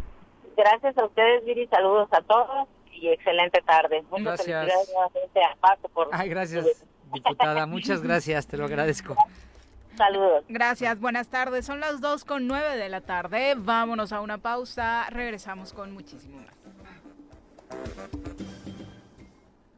Speaker 12: Gracias a ustedes, Viri, saludos a todos y excelente tarde. Muchas
Speaker 4: Gracias.
Speaker 12: felicidades nuevamente a Paco por
Speaker 4: Ay, gracias, diputada. Muchas gracias, te lo agradezco.
Speaker 12: Saludos.
Speaker 2: Gracias, buenas tardes. Son las 2 con 9 de la tarde. Vámonos a una pausa. Regresamos con muchísimo más.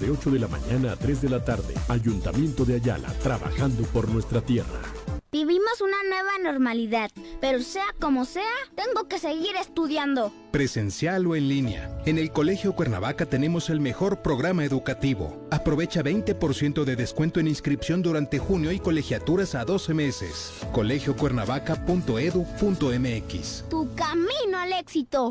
Speaker 6: de 8 de la mañana a 3 de la tarde. Ayuntamiento de Ayala, trabajando por nuestra tierra.
Speaker 7: Vivimos una nueva normalidad, pero sea como sea, tengo que seguir estudiando.
Speaker 8: Presencial o en línea. En el Colegio Cuernavaca tenemos el mejor programa educativo. Aprovecha 20% de descuento en inscripción durante junio y colegiaturas a 12 meses. colegiocuernavaca.edu.mx
Speaker 7: Tu camino al éxito.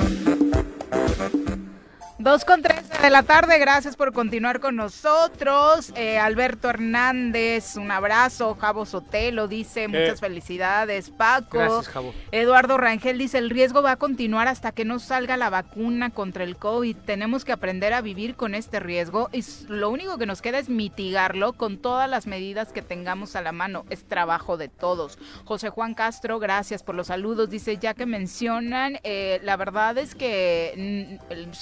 Speaker 2: Dos con tres de la tarde, gracias por continuar con nosotros. Eh, Alberto Hernández, un abrazo. Javo Sotelo dice, muchas felicidades. Paco.
Speaker 4: Gracias, Javo.
Speaker 2: Eduardo Rangel dice, el riesgo va a continuar hasta que no salga la vacuna contra el COVID. Tenemos que aprender a vivir con este riesgo y lo único que nos queda es mitigarlo con todas las medidas que tengamos a la mano. Es trabajo de todos. José Juan Castro, gracias por los saludos. Dice, ya que mencionan, eh, la verdad es que mm, el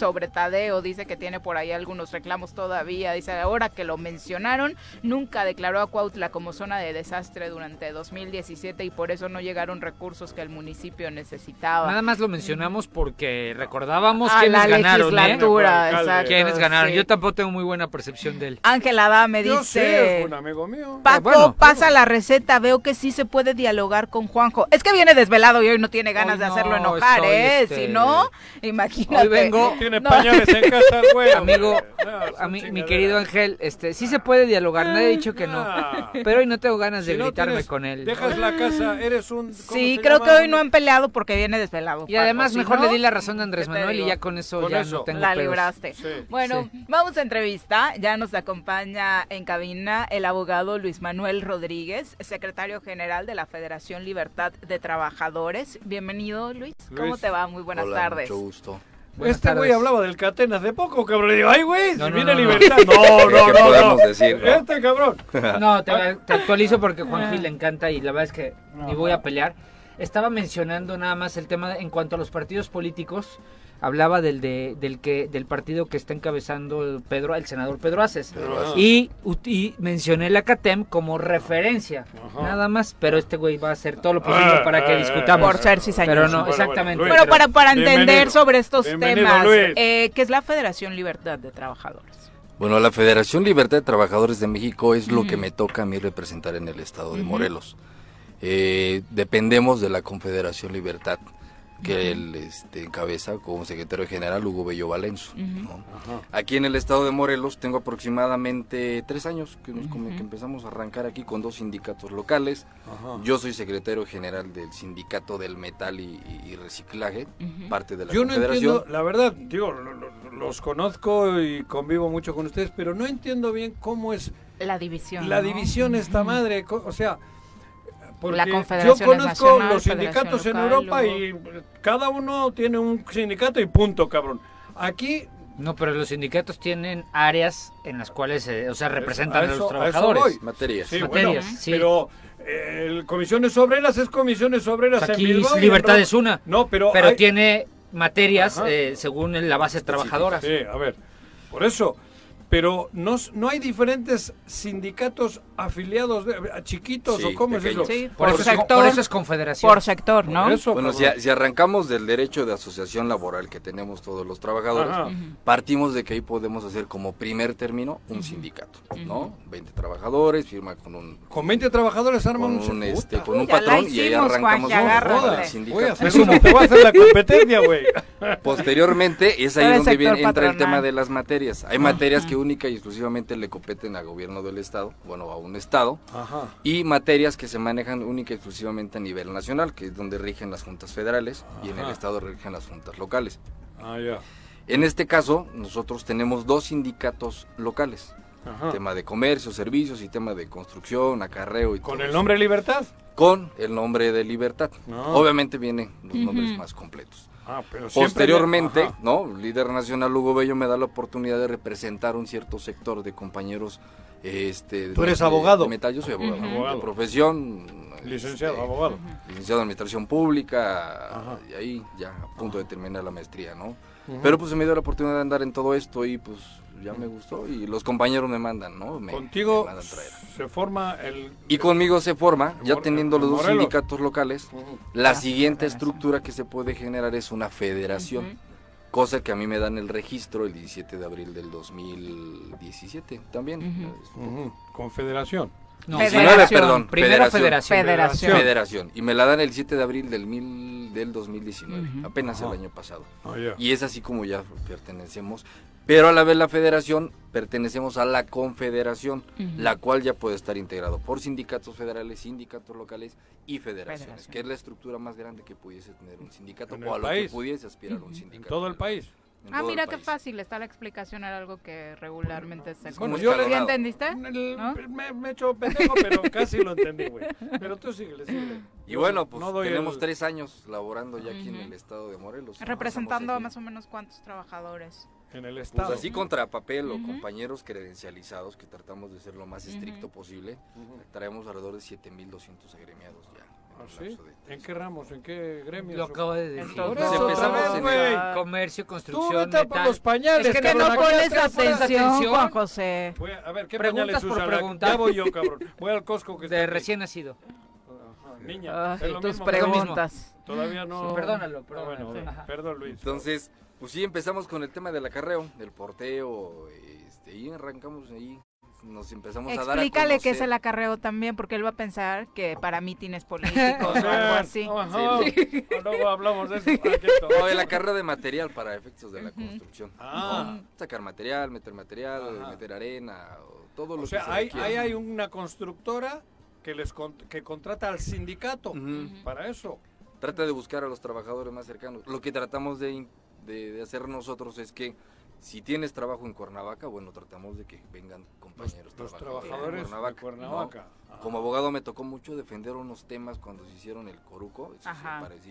Speaker 2: sobre Tadeo dice que tiene por ahí algunos reclamos todavía. Dice, ahora que lo mencionaron, nunca declaró a Cuautla como zona de desastre durante 2017 y por eso no llegaron recursos que el municipio necesitaba.
Speaker 4: Nada más lo mencionamos porque recordábamos
Speaker 2: A
Speaker 4: quiénes
Speaker 2: la
Speaker 4: ganaron, ¿eh?
Speaker 2: legislatura, exacto,
Speaker 4: Quiénes ganaron.
Speaker 2: sí.
Speaker 4: Yo tampoco tengo muy buena percepción de él.
Speaker 2: Ángel Adame
Speaker 3: Yo
Speaker 2: dice...
Speaker 3: sé, es un amigo mío.
Speaker 2: Paco,
Speaker 4: Eh, bueno.
Speaker 2: pasa la receta, veo que sí se puede dialogar con Juanjo. Es que viene desvelado y hoy no tiene ganas
Speaker 4: Hoy
Speaker 2: de
Speaker 4: no,
Speaker 2: hacerlo enojar, ¿eh?
Speaker 4: este,
Speaker 2: Si no, imagínate.
Speaker 4: Hoy vengo.
Speaker 3: Tiene
Speaker 2: No.
Speaker 3: En casa, el güey.
Speaker 4: Amigo,
Speaker 3: No,
Speaker 4: a mí, mi querido Ángel, este, sí se puede dialogar, no he dicho que no. Pero hoy no tengo ganas de
Speaker 3: Si no
Speaker 4: gritarme
Speaker 3: tienes-
Speaker 4: con él.
Speaker 3: Dejas la casa, eres un... ¿cómo
Speaker 2: Sí, creo
Speaker 3: llama?
Speaker 2: que hoy no han peleado porque viene desvelado.
Speaker 4: Y además mejor
Speaker 2: no,
Speaker 4: le di la razón a Andrés
Speaker 2: ¿qué te
Speaker 4: Manuel y ya con eso
Speaker 3: Con
Speaker 4: ya
Speaker 3: eso.
Speaker 4: no tengo
Speaker 2: La
Speaker 4: pedos.
Speaker 2: libraste.
Speaker 3: Sí.
Speaker 2: Bueno, vamos a entrevista. Ya nos acompaña en cabina el abogado Luis Manuel Rodríguez, secretario general de la Federación Libertad de Trabajadores. Bienvenido, Luis. ¿Cómo te va? Muy buenas
Speaker 13: Hola,
Speaker 2: tardes.
Speaker 13: mucho gusto.
Speaker 4: Buenas
Speaker 3: Este güey hablaba del Catena hace poco, cabrón. Le digo, ay, güey,
Speaker 4: No,
Speaker 3: si
Speaker 4: no,
Speaker 3: viene
Speaker 4: no,
Speaker 3: libertad. No, no,
Speaker 13: ¿Qué
Speaker 3: no,
Speaker 13: podemos
Speaker 3: no.
Speaker 13: decir, no?
Speaker 3: Este cabrón.
Speaker 4: No, te, te actualizo porque Juan Gil le encanta y la verdad es que ni voy a pelear. Estaba mencionando nada más el tema en cuanto a los partidos políticos. Hablaba del de, del que del partido que está encabezando el Pedro, el senador Pedro Aces. Y, mencioné la CATEM como referencia. Nada más, pero este güey va a hacer todo lo posible
Speaker 3: Ah,
Speaker 4: para que
Speaker 3: ah,
Speaker 4: discutamos.
Speaker 2: Por ser cizañoso.
Speaker 4: Pero no,
Speaker 3: Bueno,
Speaker 4: exactamente.
Speaker 3: bueno,
Speaker 2: Bueno,
Speaker 3: Luis,
Speaker 2: para, para entender
Speaker 3: bienvenido.
Speaker 2: sobre estos
Speaker 3: Bienvenido,
Speaker 2: temas, eh, ¿qué es la Federación Libertad de Trabajadores?
Speaker 13: Bueno, la Federación Libertad de Trabajadores de México es lo que me toca a mí representar en el estado de. Morelos. Eh, dependemos de la Confederación Libertad, que él este, encabeza como secretario general Hugo Bello Valenzo. ¿no? Aquí en el estado de Morelos tengo aproximadamente tres años que, nos, como que empezamos a arrancar aquí con dos sindicatos locales. Yo soy secretario general del sindicato del metal y, y- y reciclaje, parte de la
Speaker 3: Yo no
Speaker 13: confederación.
Speaker 3: entiendo, la verdad, digo, lo- lo- los conozco y convivo mucho con ustedes, pero no entiendo bien cómo es
Speaker 2: La división.
Speaker 3: la
Speaker 2: ¿no?
Speaker 3: división esta madre, co- o sea, porque
Speaker 2: La
Speaker 3: yo conozco
Speaker 2: nacional,
Speaker 3: los sindicatos en Europa y cada uno tiene un sindicato y punto, cabrón. Aquí
Speaker 4: No, pero los sindicatos tienen áreas en las cuales, eh, o sea, representan a,
Speaker 3: eso-
Speaker 4: los
Speaker 3: eso
Speaker 4: trabajadores.
Speaker 3: voy.
Speaker 13: Materias.
Speaker 3: Sí,
Speaker 4: Materias,
Speaker 3: bueno,
Speaker 4: sí.
Speaker 3: pero eh, el comisiones obreras es comisiones obreras en
Speaker 4: aquí
Speaker 3: Bilbao y en
Speaker 4: Libertad es una.
Speaker 3: No, pero,
Speaker 4: Pero
Speaker 3: hay-
Speaker 4: tiene materias eh, según la base trabajadora.
Speaker 3: Sí, a ver, por eso. Pero no, no hay diferentes sindicatos afiliados de, a chiquitos
Speaker 13: Sí,
Speaker 3: o cómo
Speaker 13: pequeños.
Speaker 3: es eso.
Speaker 2: Sí,
Speaker 4: Por,
Speaker 2: por
Speaker 4: eso, es,
Speaker 2: sector.
Speaker 4: por eso es confederación.
Speaker 2: Por sector, ¿no?
Speaker 3: Por eso,
Speaker 13: Bueno, si, arrancamos del derecho de asociación laboral que tenemos todos los trabajadores,
Speaker 3: Ajá.
Speaker 13: Partimos de que ahí podemos hacer como primer término un sindicato, ¿no? 20 trabajadores, firma con un
Speaker 3: Con 20 trabajadores arman
Speaker 13: con
Speaker 3: un,
Speaker 13: un, este, con un patrón y ahí arrancamos un sindicato.
Speaker 3: te voy a hacer la competencia, güey.
Speaker 13: Posteriormente es ahí donde viene, entra el tema de las materias. Hay materias que única y exclusivamente le competen a gobierno del estado, bueno, a un estado,
Speaker 3: Ajá.
Speaker 13: y materias que se manejan única y exclusivamente a nivel nacional, que es donde rigen las juntas federales y en el estado rigen las juntas locales.
Speaker 3: Ah, ya.
Speaker 13: En este caso, nosotros tenemos dos sindicatos locales.
Speaker 3: Ajá.
Speaker 13: Tema de comercio, servicios y tema de construcción, acarreo y
Speaker 3: ¿Con
Speaker 13: todo
Speaker 3: el
Speaker 13: eso.
Speaker 3: nombre Libertad?
Speaker 13: Con el nombre de Libertad.
Speaker 3: No.
Speaker 13: Obviamente vienen los nombres más completos.
Speaker 3: Ah, pero
Speaker 13: Posteriormente,
Speaker 3: Ajá.
Speaker 13: ¿no? Líder nacional Hugo Bello me da la oportunidad de representar un cierto sector de compañeros. Este,
Speaker 3: Tú eres
Speaker 13: de-
Speaker 3: abogado.
Speaker 13: de metal, yo soy abogado. De
Speaker 3: Abogado.
Speaker 13: profesión.
Speaker 3: Licenciado,
Speaker 13: este,
Speaker 3: abogado.
Speaker 13: Licenciado en Administración Pública.
Speaker 3: Ajá.
Speaker 13: Y ahí ya a punto de terminar la maestría, ¿no? Pero pues se me dio la oportunidad de andar en todo esto y pues ya me gustó. Y los compañeros me mandan, ¿no? Me,
Speaker 3: Contigo
Speaker 13: me mandan traer.
Speaker 3: se forma el...
Speaker 13: Y conmigo se forma, ya teniendo los dos sindicatos locales, la
Speaker 2: Ah,
Speaker 13: siguiente
Speaker 2: federación.
Speaker 13: estructura que se puede generar es una federación. Cosa que a mí me dan el registro el 17 de abril del 2017 también.
Speaker 2: Ujú.
Speaker 3: Ujú. Confederación.
Speaker 4: No,
Speaker 13: 19,
Speaker 2: Federación.
Speaker 13: perdón,
Speaker 4: Primero federación.
Speaker 2: Federación.
Speaker 13: Federación. Y me la dan el 7 de abril del, mil, del 2019,
Speaker 2: Ujú.
Speaker 13: apenas
Speaker 3: Ajá.
Speaker 13: el año pasado.
Speaker 3: Ah, ya.
Speaker 13: Y es así como ya pertenecemos. Pero a la vez la federación pertenecemos a la confederación, la cual ya puede estar integrado por sindicatos federales, sindicatos locales y federaciones,
Speaker 2: Federación.
Speaker 13: que es la estructura más grande que pudiese tener un sindicato
Speaker 3: En
Speaker 13: o a
Speaker 3: el
Speaker 13: lo
Speaker 3: país.
Speaker 13: que pudiese aspirar un
Speaker 3: En
Speaker 13: sindicato.
Speaker 3: todo el país.
Speaker 13: En
Speaker 2: Ah, mira qué
Speaker 13: país.
Speaker 2: fácil, está la explicación, era algo que regularmente se
Speaker 13: como
Speaker 2: ¿Sí
Speaker 13: escalonado.
Speaker 2: entendiste?
Speaker 3: El-
Speaker 2: ¿No?
Speaker 3: me, me he hecho pendejo, pero casi lo entendí, güey. Pero tú síguele, síguele.
Speaker 13: Y
Speaker 3: Yo
Speaker 13: bueno, pues
Speaker 3: no
Speaker 13: tenemos
Speaker 3: el-
Speaker 13: tres años laborando ya aquí en el estado de Morelos.
Speaker 2: Representando a más o menos cuántos trabajadores.
Speaker 3: En el
Speaker 13: Pues
Speaker 3: estado.
Speaker 13: así contra papel o
Speaker 2: Ujú.
Speaker 13: compañeros credencializados que tratamos de ser lo más estricto
Speaker 2: Ujú.
Speaker 13: posible, traemos alrededor de 7200 agremiados ya. en
Speaker 3: ¿Ah, sí? ¿En qué ramos? ¿En qué gremios?
Speaker 4: Lo acabo de decir.
Speaker 2: Entonces,
Speaker 13: Pues empezamos en el-.
Speaker 4: Comercio,
Speaker 3: Tú
Speaker 4: construcción,
Speaker 3: por
Speaker 4: metal.
Speaker 3: los pañales,
Speaker 4: Es que
Speaker 2: no
Speaker 3: cabrón, aquí
Speaker 2: pones atención, Juan José.
Speaker 3: Voy a, a ver, ¿qué
Speaker 4: Preguntas
Speaker 3: pañales
Speaker 4: por
Speaker 3: usan?
Speaker 4: preguntar.
Speaker 3: Ya voy yo, cabrón. Voy al Costco que está
Speaker 4: De
Speaker 3: aquí.
Speaker 4: recién nacido.
Speaker 3: Niña,
Speaker 2: Ay,
Speaker 3: es lo
Speaker 2: tus
Speaker 3: mismo.
Speaker 2: preguntas.
Speaker 3: Todavía no.
Speaker 4: Sí, perdónalo,
Speaker 3: Ah,
Speaker 4: perdónalo.
Speaker 3: bueno,
Speaker 4: Ajá.
Speaker 3: perdón, Luis.
Speaker 13: Entonces, pues sí, empezamos con el tema del acarreo, del porteo, este, y arrancamos ahí, nos empezamos a dar a
Speaker 2: Explícale qué es el acarreo también, porque él va a pensar que para mítines políticos o algo así.
Speaker 3: Ajá.
Speaker 13: Sí.
Speaker 3: Luego hablamos de eso.
Speaker 13: No, el acarreo de material para efectos de la construcción.
Speaker 3: Ah.
Speaker 13: ¿no? Sacar material, meter material,
Speaker 3: Ajá.
Speaker 13: meter arena, o todo lo
Speaker 3: O
Speaker 13: que
Speaker 3: sea,
Speaker 13: se
Speaker 3: ahí, hay una constructora que les con- que contrata al sindicato para eso.
Speaker 13: Trata de buscar a los trabajadores más cercanos. Lo que tratamos de, de- de hacer nosotros es que si tienes trabajo en Cuernavaca, bueno, tratamos de que vengan compañeros
Speaker 3: Los
Speaker 13: trabajadores,
Speaker 3: trabajadores
Speaker 13: en Cuernavaca.
Speaker 3: de Cuernavaca.
Speaker 13: ¿no?
Speaker 3: Ajá.
Speaker 13: Como abogado me tocó mucho defender unos temas cuando se hicieron el Coruco, eso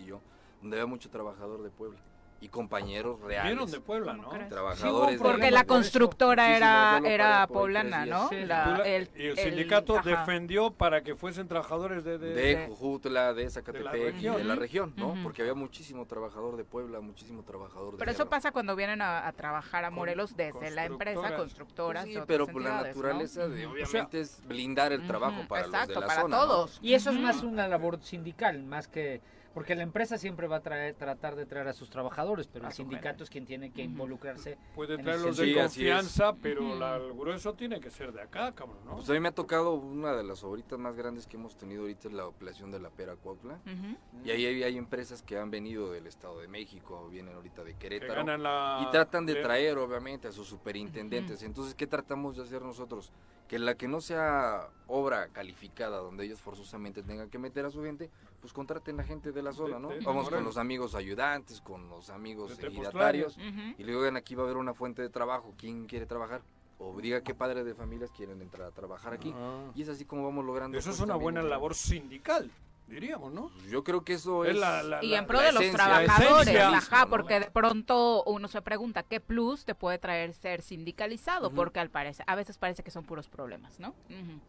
Speaker 13: yo, donde había mucho trabajador de Puebla y compañeros reales.
Speaker 3: Vinieron de Puebla, ¿no?
Speaker 13: Trabajadores
Speaker 3: Sí,
Speaker 13: de-
Speaker 2: Porque la constructora era, era poblana, ¿no? La- el,
Speaker 3: y el
Speaker 2: el-
Speaker 3: sindicato
Speaker 2: ajá.
Speaker 3: defendió para que fuesen trabajadores de... de-
Speaker 13: de Jujutla, de
Speaker 3: de
Speaker 13: Zacatepec,
Speaker 3: la
Speaker 13: de la
Speaker 3: región.
Speaker 13: región, ¿no?
Speaker 2: Ujú.
Speaker 13: Porque había muchísimo trabajador de Puebla, muchísimo trabajador de
Speaker 2: Pero eso pasa cuando vienen a, a trabajar a Morelos desde la empresa,
Speaker 3: constructoras.
Speaker 2: constructoras.
Speaker 13: Sí,
Speaker 2: de
Speaker 13: pero por la
Speaker 2: entidades, ¿no?
Speaker 13: naturaleza de obviamente es blindar el trabajo
Speaker 2: Ujú,
Speaker 13: para los
Speaker 2: exacto,
Speaker 13: de la
Speaker 2: para
Speaker 13: zona, ¿no?
Speaker 2: todos.
Speaker 4: Y eso es más una labor sindical, más que... Porque la empresa siempre va a traer, tratar de traer a sus trabajadores, pero
Speaker 2: A
Speaker 4: el sindicato es quien tiene que involucrarse.
Speaker 3: Puede
Speaker 4: en
Speaker 3: traerlos
Speaker 4: ese
Speaker 3: de confianza, pero la- el grueso tiene que ser de acá, cabrón, ¿no?
Speaker 13: Pues a mí me ha tocado una de las obras más grandes que hemos tenido ahorita es la operación de la Pera Cuautla.
Speaker 2: Ujú.
Speaker 13: Y ahí hay, hay empresas que han venido del Estado de México, vienen ahorita de
Speaker 3: que
Speaker 13: Querétaro.
Speaker 3: ganan la...
Speaker 13: Y tratan de traer, obviamente, a sus superintendentes. Entonces, ¿qué tratamos de hacer nosotros? Que la que no sea obra calificada, donde ellos forzosamente tengan que meter a su gente, pues contraten a gente de la zona, ¿no?
Speaker 3: de
Speaker 13: Vamos con los amigos ayudantes, con los amigos ejidatarios, y luego digan, aquí va a haber una fuente de trabajo, ¿quién quiere trabajar? O diga qué padres de familias quieren entrar a trabajar aquí.
Speaker 3: Ah.
Speaker 13: Y es así como vamos logrando.
Speaker 3: Eso es una buena labor sindical, diríamos, ¿no?
Speaker 13: Yo creo que eso es...
Speaker 3: Es la- la-
Speaker 2: Y en pro
Speaker 13: la
Speaker 2: de los
Speaker 13: esencia,
Speaker 2: trabajadores,
Speaker 3: esencia.
Speaker 2: ajá, porque de pronto uno se pregunta qué plus te puede traer ser sindicalizado, porque al parecer, a veces parece que son puros problemas, ¿no? Ujú.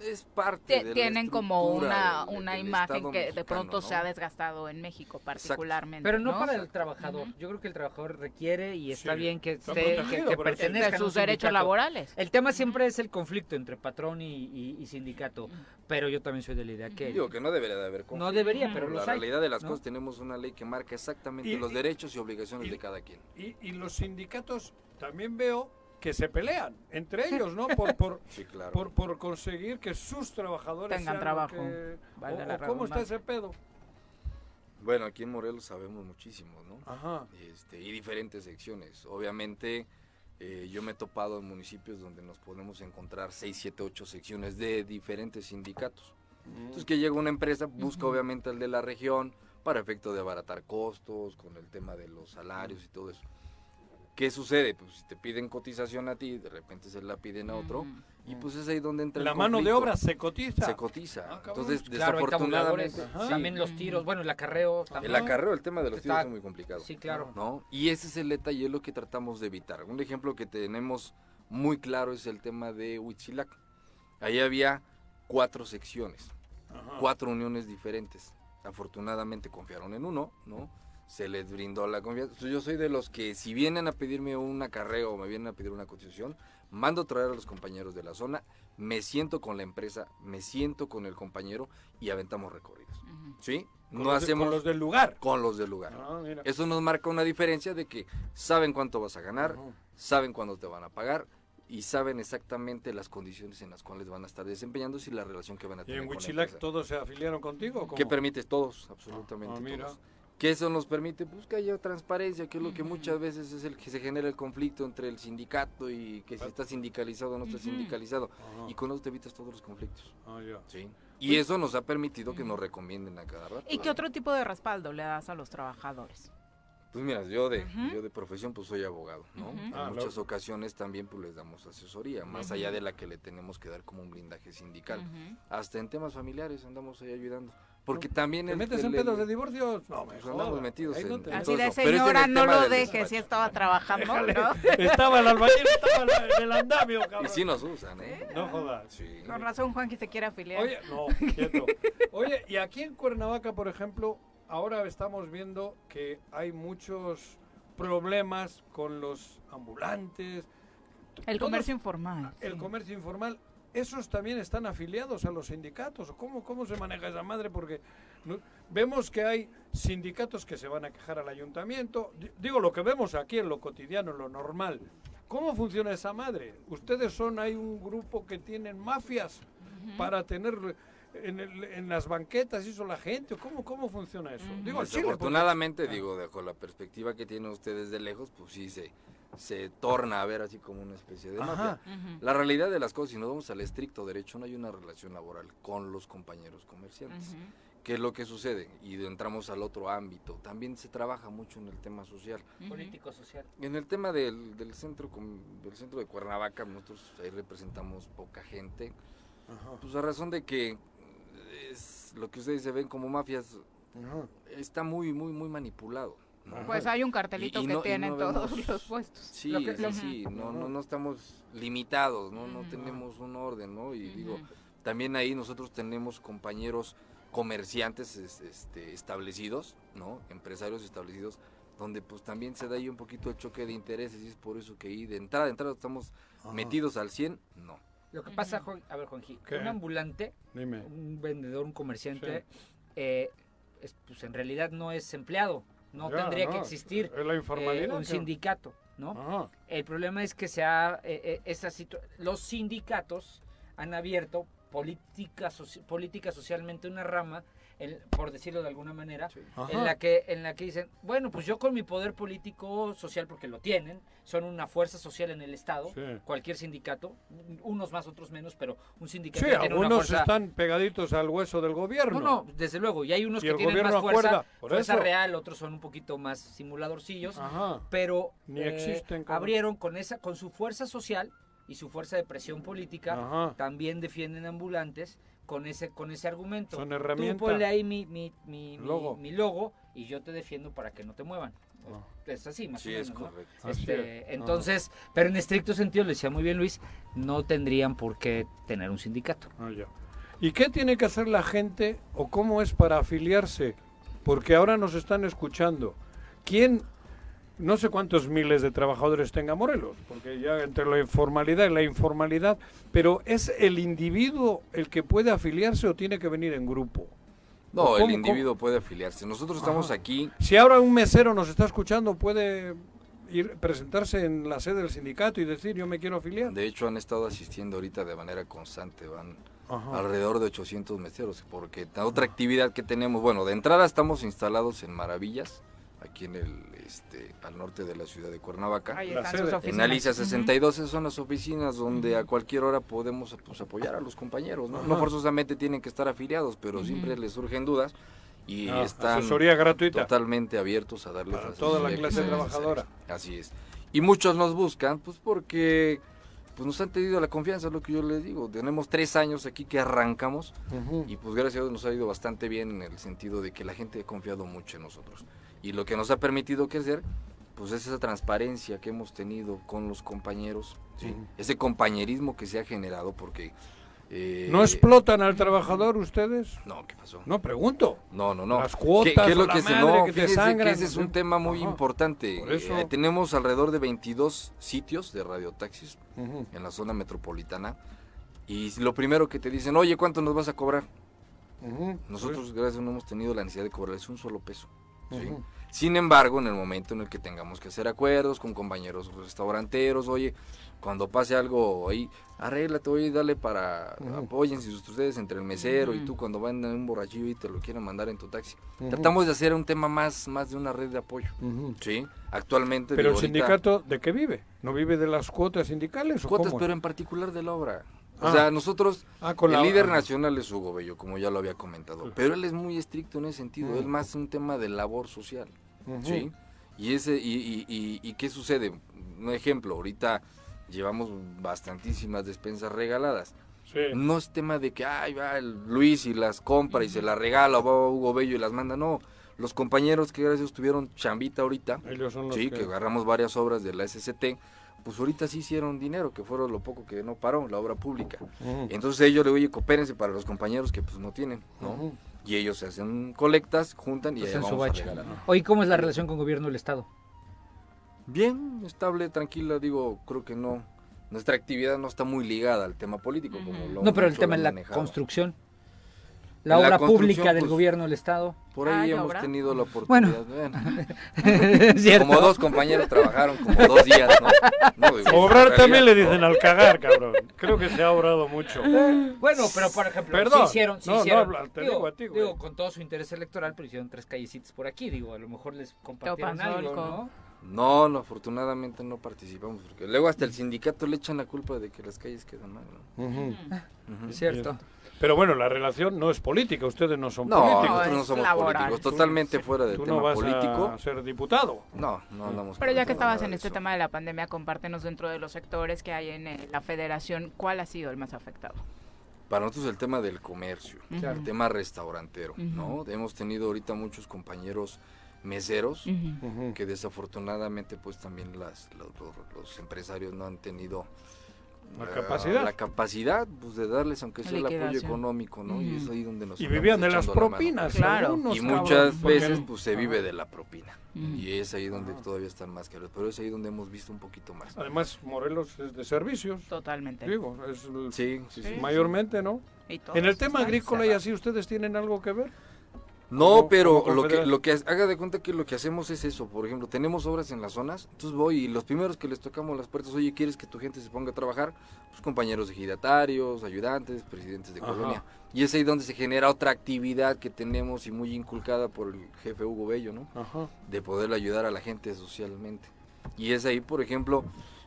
Speaker 13: Es parte de la
Speaker 2: tienen como
Speaker 13: estructura
Speaker 2: una,
Speaker 13: del-
Speaker 2: una
Speaker 13: del
Speaker 2: imagen que de
Speaker 13: mexicano,
Speaker 2: pronto
Speaker 13: ¿no?
Speaker 2: se ha desgastado en México particularmente.
Speaker 4: Pero no,
Speaker 2: ¿no?
Speaker 4: para el trabajador. Yo creo que el trabajador requiere y está
Speaker 2: Sí,
Speaker 4: bien que, esté, que, que pertenezca
Speaker 2: De sus derechos laborales.
Speaker 4: El tema siempre es el conflicto entre patrón y, y- y sindicato. Pero yo también soy de la idea que...
Speaker 13: Digo que no debería de haber conflicto.
Speaker 4: No debería, pero
Speaker 13: La
Speaker 4: los hay,
Speaker 13: realidad de las
Speaker 4: ¿no?
Speaker 13: cosas tenemos una ley que marca exactamente
Speaker 3: Y-
Speaker 13: los
Speaker 3: y-
Speaker 13: derechos y obligaciones de cada quien.
Speaker 3: Y, y los sindicatos también veo que se pelean entre ellos, ¿no? Por, por,
Speaker 13: Sí, claro.
Speaker 3: por, por conseguir que sus trabajadores
Speaker 2: Tengan trabajo.
Speaker 3: que-
Speaker 2: Valga
Speaker 3: o-
Speaker 2: la
Speaker 3: o ¿Cómo está ese pedo?
Speaker 13: Bueno, aquí en Morelos sabemos muchísimo, ¿no?
Speaker 3: Ajá.
Speaker 13: Este, y diferentes secciones. Obviamente, eh, yo me he topado en municipios donde nos podemos encontrar 6, 7, 8 secciones de diferentes sindicatos. Entonces, que llega una empresa, busca obviamente al de la región para efecto de abaratar costos, con el tema de los salarios y todo eso. ¿Qué sucede? Pues si te piden cotización a ti, de repente se la piden a otro, y pues es ahí donde entra el
Speaker 3: La mano de obra se cotiza.
Speaker 13: Se cotiza.
Speaker 3: Ah.
Speaker 13: Entonces,
Speaker 4: Claro,
Speaker 13: desafortunadamente... sí.
Speaker 4: también los tiros, bueno, el acarreo. también.
Speaker 13: El acarreo, el tema de los tiros es muy complicado.
Speaker 4: Sí, claro.
Speaker 13: ¿no? Y ese es el detalle, es lo que tratamos de evitar. Un ejemplo que tenemos muy claro es el tema de Huitzilac. Ahí había cuatro secciones, cuatro uniones diferentes. Afortunadamente confiaron en uno, ¿no? Se les brindó la confianza. Yo soy de los que si vienen a pedirme un acarreo o me vienen a pedir una cotización, mando a traer a los compañeros de la zona, me siento con la empresa, me siento con el compañero y aventamos recorridos. ¿Sí?
Speaker 3: Con
Speaker 13: no
Speaker 3: los
Speaker 13: hacemos
Speaker 3: con los del lugar.
Speaker 13: Con los del lugar.
Speaker 3: Ah.
Speaker 13: Eso nos marca una diferencia de que saben cuánto vas a ganar, saben cuándo te van a pagar y saben exactamente las condiciones en las cuales van a estar desempeñándose y la relación que van a
Speaker 3: ¿Y
Speaker 13: tener
Speaker 3: en
Speaker 13: con la
Speaker 3: Huichilac todos se afiliaron contigo? o cómo?
Speaker 13: ¿Qué permites? Todos, absolutamente
Speaker 3: Ah, mira.
Speaker 13: todos. Que eso nos permite, pues que haya transparencia, que es lo que muchas veces es el que se genera el conflicto entre el sindicato y que si está sindicalizado o no está sindicalizado.
Speaker 3: Ajá.
Speaker 13: Y con eso te evitas todos los conflictos.
Speaker 3: Ah, ya.
Speaker 13: Sí. Y eso nos ha permitido que nos recomienden a cada rato.
Speaker 2: ¿Y qué otro tipo de respaldo le das a los trabajadores?
Speaker 13: Pues mira, yo de, yo de profesión pues soy abogado, ¿no?
Speaker 2: Ujú.
Speaker 13: En
Speaker 3: Ah,
Speaker 13: muchas
Speaker 3: loco.
Speaker 13: ocasiones también pues les damos asesoría, más allá de la que le tenemos que dar como un blindaje sindical. Hasta en temas familiares andamos ahí ayudando. Porque también...
Speaker 3: ¿Te
Speaker 13: el-
Speaker 3: metes en pedos de divorcios? No, me
Speaker 13: pues andamos metidos en,
Speaker 3: no te
Speaker 13: en
Speaker 2: Así
Speaker 13: el
Speaker 2: señora, no lo deje, si estaba trabajando.
Speaker 3: Estaba el albañil, estaba en el andamio, cabrón.
Speaker 13: Y sí nos usan, ¿eh?
Speaker 3: No jodas.
Speaker 13: Sí.
Speaker 2: Con razón Juanqui se quiere afiliar.
Speaker 3: Oye, no, quieto. Oye, y aquí en Cuernavaca, por ejemplo, ahora estamos viendo que hay muchos problemas con los ambulantes.
Speaker 2: El comercio informal.
Speaker 3: El
Speaker 2: sí.
Speaker 3: comercio informal. ¿Esos también están afiliados a los sindicatos? ¿O ¿Cómo, cómo se maneja esa madre? Porque no- vemos que hay sindicatos que se van a quejar al ayuntamiento. Di- Digo, lo que vemos aquí en lo cotidiano, en lo normal. ¿Cómo funciona esa madre? Ustedes son, hay un grupo que tienen mafias para tener en, el- en las banquetas, eso la gente. ¿Cómo, cómo funciona eso? Digo, al chile, porque-
Speaker 13: Desafortunadamente, digo, bajo la perspectiva que tienen ustedes de lejos, pues sí se, se torna a ver así como una especie de mafia. La realidad de las cosas, si nos vamos al estricto derecho, no hay una relación laboral con los compañeros comerciantes. ¿Qué es lo que sucede? Y entramos al otro ámbito. También se trabaja mucho en el tema social.
Speaker 4: Político, social.
Speaker 13: En el tema del, del centro com- del centro de Cuernavaca, nosotros ahí representamos poca gente. Pues a razón de que es lo que ustedes se ven como mafias está muy muy muy manipulado. ¿No?
Speaker 2: Pues hay un cartelito
Speaker 13: Y- y
Speaker 2: que
Speaker 13: no- y
Speaker 2: tiene
Speaker 13: no
Speaker 2: todos
Speaker 13: vemos-
Speaker 2: los puestos.
Speaker 13: Sí,
Speaker 2: Lo que-
Speaker 13: es así, no, no, no estamos limitados, no, no tenemos un orden, ¿no? Y digo, también ahí nosotros tenemos compañeros comerciantes es- este, establecidos, ¿no? Empresarios establecidos, donde pues también se da ahí un poquito el choque de intereses y es por eso que ahí de entrada, de entrada estamos
Speaker 4: Ajá.
Speaker 13: metidos al 100, no.
Speaker 4: Lo que pasa, Juan- a ver, Juanji, un ambulante,
Speaker 3: Dime.
Speaker 4: un vendedor, un comerciante, eh, es, pues en realidad no es empleado. No
Speaker 3: Ya,
Speaker 4: tendría que existir
Speaker 3: la informalidad,
Speaker 4: eh, un sindicato, ¿no? El problema es que se ha, eh, eh, esa los sindicatos han abierto política, política socialmente una rama, en- por decirlo de alguna manera, en la que en la que dicen, bueno, pues yo con mi poder político social, porque lo tienen, son una fuerza social en el Estado,
Speaker 3: Sí.
Speaker 4: cualquier sindicato, unos más, otros menos, pero un sindicato
Speaker 3: Sí,
Speaker 4: tiene una
Speaker 3: algunos
Speaker 4: fuerza...
Speaker 3: están pegaditos al hueso del gobierno.
Speaker 4: No, no, desde luego. Y hay unos
Speaker 3: Y
Speaker 4: que tienen más fuerza, fuerza real, otros son un poquito más simuladorcillos.
Speaker 3: Ajá.
Speaker 4: Pero
Speaker 3: Ni
Speaker 4: eh,
Speaker 3: existen,
Speaker 4: abrieron con esa, con su fuerza social y su fuerza de presión política,
Speaker 3: Ajá.
Speaker 4: también defienden ambulantes con ese, con ese argumento.
Speaker 3: Son
Speaker 4: Tú
Speaker 3: herramienta.
Speaker 4: ponle ahí mi, mi, mi, mi-
Speaker 3: Logo.
Speaker 4: mi logo y yo te defiendo para que no te muevan. Es así, más
Speaker 13: Sí,
Speaker 4: o menos.
Speaker 13: es
Speaker 4: ¿no?
Speaker 13: correcto.
Speaker 4: Este, entonces, pero en estricto sentido, le decía muy bien Luis, no tendrían por qué tener un sindicato.
Speaker 3: Ah, ya. ¿Y qué tiene que hacer la gente o cómo es para afiliarse? Porque ahora nos están escuchando. ¿Quién, no sé cuántos miles de trabajadores tenga Morelos, porque ya entre la informalidad y la informalidad, pero ¿es el individuo el que puede afiliarse o tiene que venir en grupo?
Speaker 13: No,
Speaker 3: ¿O
Speaker 13: el
Speaker 3: cómo-
Speaker 13: individuo puede afiliarse. Nosotros estamos
Speaker 3: Ajá.
Speaker 13: aquí
Speaker 3: Si ahora un mesero nos está escuchando, puede ir presentarse en la sede del sindicato y decir yo me quiero afiliar.
Speaker 13: De hecho, han estado asistiendo ahorita de manera constante, van
Speaker 3: Ajá.
Speaker 13: alrededor de 800 meseros, porque la otra actividad que tenemos, bueno, de entrada estamos instalados en Maravillas, aquí en el, este, al norte de la ciudad de Cuernavaca.
Speaker 2: Ahí están sus
Speaker 13: En. Alicia
Speaker 2: Ujú.
Speaker 13: 62 esas son las oficinas donde a cualquier hora podemos pues, apoyar a los compañeros, ¿no? No forzosamente tienen que estar afiliados, pero siempre les surgen dudas y
Speaker 3: Ah,
Speaker 13: están
Speaker 3: asesoría gratuita.
Speaker 13: totalmente abiertos a darles
Speaker 3: Para
Speaker 13: la
Speaker 3: toda la clase trabajadora.
Speaker 13: Así es. Y muchos nos buscan, pues porque pues nos han tenido la confianza, es lo que yo les digo. Tenemos tres años aquí que arrancamos y pues gracias a Dios nos ha ido bastante bien en el sentido de que la gente ha confiado mucho en nosotros. Y lo que nos ha permitido crecer, pues es esa transparencia que hemos tenido con los compañeros, ese compañerismo que se ha generado porque... eh,
Speaker 3: ¿No explotan al trabajador ustedes?
Speaker 13: No, ¿qué pasó?
Speaker 3: No, pregunto.
Speaker 13: No, no, no.
Speaker 3: Las cuotas
Speaker 13: ¿Qué, qué es lo
Speaker 3: la
Speaker 13: que se
Speaker 3: madre
Speaker 13: no?
Speaker 3: que te sangran,
Speaker 13: que ese es un tema muy
Speaker 3: Ajá.
Speaker 13: importante.
Speaker 3: Por eso.
Speaker 13: Eh, tenemos alrededor de 22 sitios de radiotaxis
Speaker 3: Ujú.
Speaker 13: en la zona metropolitana y lo primero que te dicen, oye, ¿cuánto nos vas a cobrar?
Speaker 3: Ujú.
Speaker 13: Nosotros, gracias no hemos tenido la necesidad de cobrarles un solo peso. ¿Sí? Sin embargo, en el momento en el que tengamos que hacer acuerdos con compañeros restauranteros, oye, cuando pase algo ahí, arréglate, oye, dale para,
Speaker 3: Ujú.
Speaker 13: apóyense ustedes entre el mesero y tú cuando van en un borrachillo y te lo quieren mandar en tu taxi. Tratamos de hacer un tema más, más de una red de apoyo. ¿sí? Actualmente,
Speaker 3: Pero el
Speaker 13: ahorita-
Speaker 3: sindicato, ¿de qué vive? ¿No vive de las cuotas sindicales o
Speaker 13: cuotas,
Speaker 3: cómo?
Speaker 13: pero en particular de la obra. O
Speaker 3: Ah.
Speaker 13: sea, nosotros,
Speaker 3: Ah, con
Speaker 13: el
Speaker 3: la-
Speaker 13: líder
Speaker 3: ah.
Speaker 13: nacional es Hugo Bello, como ya lo había comentado, pero él es muy estricto en ese sentido,
Speaker 3: Mm.
Speaker 13: él más un tema de labor social. ¿sí? Y, ese, y, y, y, y qué sucede? Un ejemplo, ahorita llevamos bastantísimas despensas regaladas.
Speaker 3: Sí.
Speaker 13: No es tema de que, ay, va el Luis y las compra y se las regala, o va Hugo Bello y las manda, no. Los compañeros que gracias tuvieron chambita ahorita,
Speaker 3: Ellos son los
Speaker 13: sí,
Speaker 3: que-
Speaker 13: que agarramos varias obras de la SCT, pues ahorita sí hicieron dinero, que fueron lo poco que no paró, la obra pública. Entonces ellos le oye, coopérense para los compañeros que pues no tienen, ¿no? Y ellos se hacen colectas, juntan y
Speaker 4: su
Speaker 13: vamos a
Speaker 4: bache.
Speaker 13: regalar.
Speaker 4: Oye, ¿cómo es la relación con gobierno del Estado?
Speaker 13: Bien, estable, tranquila, digo, creo que no. Nuestra actividad no está muy ligada al tema político, como lo
Speaker 4: No, pero el tema
Speaker 13: han
Speaker 4: la
Speaker 13: manejado.
Speaker 4: construcción. La obra pública del
Speaker 13: pues,
Speaker 4: gobierno del Estado.
Speaker 13: Por ahí
Speaker 2: ¿Hay
Speaker 13: hemos
Speaker 2: obra?
Speaker 13: tenido la oportunidad. bueno. Como dos compañeros trabajaron como dos días, ¿no? No, digo,
Speaker 3: Obrar también le dicen al cagar, cabrón. Creo que se ha obrado mucho.
Speaker 4: Bueno, pero por ejemplo,
Speaker 3: Perdón.
Speaker 4: sí hicieron, sí
Speaker 3: No,
Speaker 4: hicieron.
Speaker 3: te
Speaker 4: digo,
Speaker 3: digo a ti, güey.
Speaker 4: digo, con todo su interés electoral, pero hicieron tres callecitas por aquí, digo, a lo mejor les compartieron algo. ¿no?
Speaker 13: No, no, afortunadamente no participamos, porque luego hasta el sindicato le echan la culpa de que las calles quedan mal.
Speaker 4: Es cierto.
Speaker 3: Pero bueno, la relación no es política, ustedes no son
Speaker 13: No,
Speaker 3: políticos.
Speaker 13: nosotros no somos
Speaker 2: laboral.
Speaker 13: políticos, totalmente fuera del
Speaker 3: Tú
Speaker 13: tema
Speaker 3: no vas
Speaker 13: político.
Speaker 3: a ser diputado.
Speaker 13: No, no andamos
Speaker 2: Pero ya que estabas
Speaker 13: de
Speaker 2: en este
Speaker 13: eso.
Speaker 2: tema de la pandemia, compártenos dentro de los sectores que hay en eh, la federación, ¿cuál ha sido el más afectado?
Speaker 13: Para nosotros el tema del comercio, el tema restaurantero. ¿no? Hemos tenido ahorita muchos compañeros meseros que desafortunadamente pues también las, los- los empresarios no han tenido
Speaker 3: La
Speaker 13: eh,
Speaker 3: capacidad.
Speaker 13: la capacidad pues, de darles aunque sea el apoyo económico, ¿no? Y es ahí donde nos
Speaker 3: Y vivían de las
Speaker 13: la
Speaker 3: propinas.
Speaker 2: Claro.
Speaker 3: algunos,
Speaker 13: Y muchas veces pues se vive de la propina. Y es ahí donde todavía están más caros, pero es ahí donde hemos visto un poquito más.
Speaker 3: Además, Morelos es de servicios.
Speaker 2: Totalmente.
Speaker 3: Digo, es el-
Speaker 13: Sí, sí, sí.
Speaker 3: mayormente, ¿no? En el tema agrícola y así, ¿ustedes tienen algo que ver?
Speaker 13: No, pero lo que, lo que ha- haga de cuenta que lo que hacemos es eso. Por ejemplo, tenemos obras en las zonas, entonces voy y los primeros que les tocamos las puertas, oye, ¿quieres que tu gente se ponga a trabajar? Pues compañeros ejidatarios, ayudantes, presidentes de
Speaker 3: Ajá.
Speaker 13: colonia. Y es ahí donde se genera otra actividad que tenemos y muy inculcada por el jefe Hugo Bello, ¿no?
Speaker 3: Ajá.
Speaker 13: De poder ayudar a la gente socialmente. Y es ahí, por ejemplo,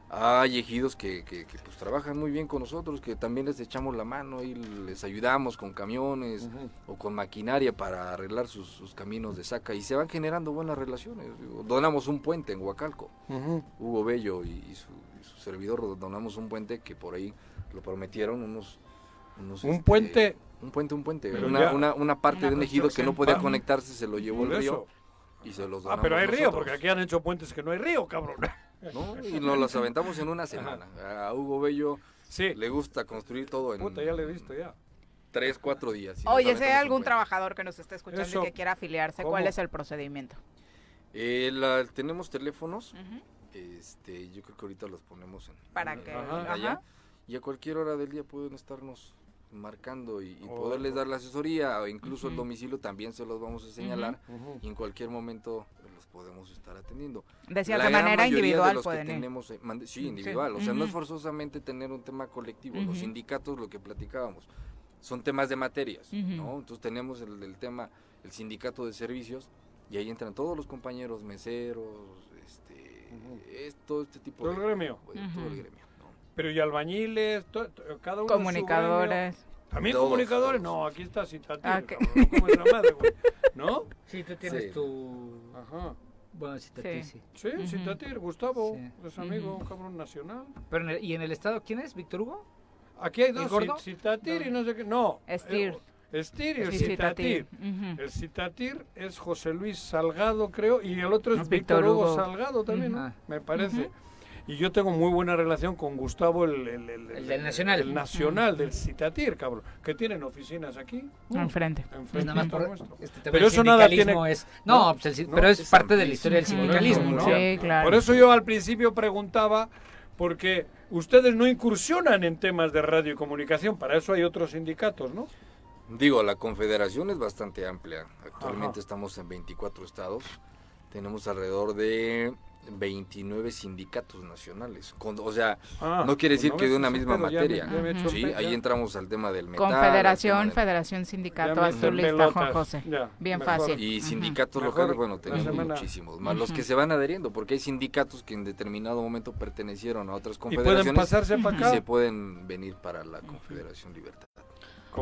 Speaker 13: hay ejidos que, que, que, pues trabajan muy bien con nosotros, que también les echamos la mano y les ayudamos con camiones o con maquinaria para arreglar sus, sus caminos de saca y se van generando buenas relaciones. Donamos un puente en Huacalco. Hugo Bello y, y su, y su servidor donamos un puente que por ahí lo prometieron unos... unos,
Speaker 3: Un
Speaker 13: este,
Speaker 3: puente.
Speaker 13: Un puente, un puente. Una,
Speaker 3: ya-
Speaker 13: una, una parte
Speaker 2: Una
Speaker 13: de un ejido que no podía conectarse se lo llevó el río y se los
Speaker 3: Ah, pero hay río, porque aquí han hecho puentes que no hay río, cabrón.
Speaker 13: ¿No? Y nos las aventamos en una semana. A Hugo Bello
Speaker 3: Sí.
Speaker 13: le gusta construir todo en
Speaker 3: Puta, ya le he visto ya.
Speaker 13: tres, cuatro días.
Speaker 2: Oye, si hay algún trabajador que nos esté escuchando
Speaker 3: Eso.
Speaker 2: y que quiera afiliarse,
Speaker 3: ¿Cómo?
Speaker 2: ¿cuál es el procedimiento?
Speaker 13: Eh, la- tenemos teléfonos, este, yo creo que ahorita los ponemos en
Speaker 2: Para
Speaker 13: en-
Speaker 2: que-
Speaker 13: en
Speaker 2: Ajá.
Speaker 13: pantalla, y a cualquier hora del día pueden estarnos marcando y, y
Speaker 3: Oh.
Speaker 13: poderles dar la asesoría o incluso el domicilio también se los vamos a señalar y en cualquier momento podemos estar atendiendo.
Speaker 2: De cierta
Speaker 13: La gran
Speaker 2: manera,
Speaker 13: de
Speaker 2: individual
Speaker 13: los que
Speaker 2: pueden ir.
Speaker 13: tenemos, eh, mande- sí,
Speaker 2: Sí.
Speaker 13: individual, o sea, no es forzosamente tener un tema colectivo, los sindicatos, lo que platicábamos, son temas de materias. ¿no? Entonces tenemos el, el tema, el sindicato de servicios, y ahí entran todos los compañeros meseros, este, es todo este tipo
Speaker 3: Todo
Speaker 13: de...
Speaker 3: el gremio.
Speaker 13: de- todo el gremio.
Speaker 3: Pero y albañiles, to- to- cada uno
Speaker 2: Comunicadores.
Speaker 3: ¿También
Speaker 13: Todos,
Speaker 3: comunicadores? No, aquí está Citatir,
Speaker 2: Ah, ok.
Speaker 3: cabrón, no como esa madre, güey. ¿No?
Speaker 4: Sí, tú tienes
Speaker 13: Sí.
Speaker 4: tu...
Speaker 3: Ajá.
Speaker 4: Bueno, sí, sí. sí.
Speaker 3: Citatir, Gustavo,
Speaker 4: Sí.
Speaker 3: es amigo, cabrón nacional.
Speaker 4: Pero en el- ¿Y en el estado quién es? ¿Víctor Hugo?
Speaker 3: Aquí hay
Speaker 4: ¿El
Speaker 3: dos, Citatir y no sé qué. No.
Speaker 2: Estir.
Speaker 3: Estir y el
Speaker 2: Sí,
Speaker 3: Citatir.
Speaker 2: Citatir.
Speaker 3: El Citatir es José Luis Salgado, creo, y el otro es Víctor Hugo
Speaker 2: Hugo.
Speaker 3: Salgado también, me parece. Y yo tengo muy buena relación con Gustavo, el, el, el-
Speaker 4: El del Nacional.
Speaker 3: el nacional del Citatir, cabrón, que tienen oficinas aquí.
Speaker 2: Enfrente.
Speaker 3: enfrente
Speaker 4: Pues nada más por- este tema
Speaker 3: Pero eso nada tiene...
Speaker 4: sindicalismo es- no, pues el si- pero es parte de la historia del sindicalismo, ¿no?
Speaker 2: Sí, claro.
Speaker 3: Por eso yo al principio preguntaba, porque ustedes no incursionan en temas de radio y comunicación, para eso hay otros sindicatos, ¿no?
Speaker 13: Digo, la confederación es bastante amplia. Actualmente
Speaker 3: Ajá.
Speaker 13: estamos en 24 estados. Tenemos alrededor de 29 sindicatos nacionales. Con- o sea,
Speaker 3: Ah,
Speaker 13: no quiere
Speaker 3: pues
Speaker 13: decir
Speaker 3: no
Speaker 13: que de una misma
Speaker 3: pedo ya me-
Speaker 13: materia.
Speaker 3: ya me he hecho
Speaker 13: Sí, ahí entramos al tema del metal. al
Speaker 2: Confederación,
Speaker 13: tema de-
Speaker 2: Federación Sindicato Azulista,
Speaker 3: pelotas.
Speaker 2: Juan José.
Speaker 3: Ya,
Speaker 2: Bien
Speaker 3: mejor.
Speaker 2: fácil.
Speaker 13: Y sindicatos
Speaker 3: Mejor
Speaker 13: locales, bueno, tenemos muchísimos. Más los que se van adheriendo, porque hay sindicatos que en determinado momento pertenecieron a otras
Speaker 3: pueden
Speaker 13: confederaciones. y se pueden venir para la Confederación Libertad.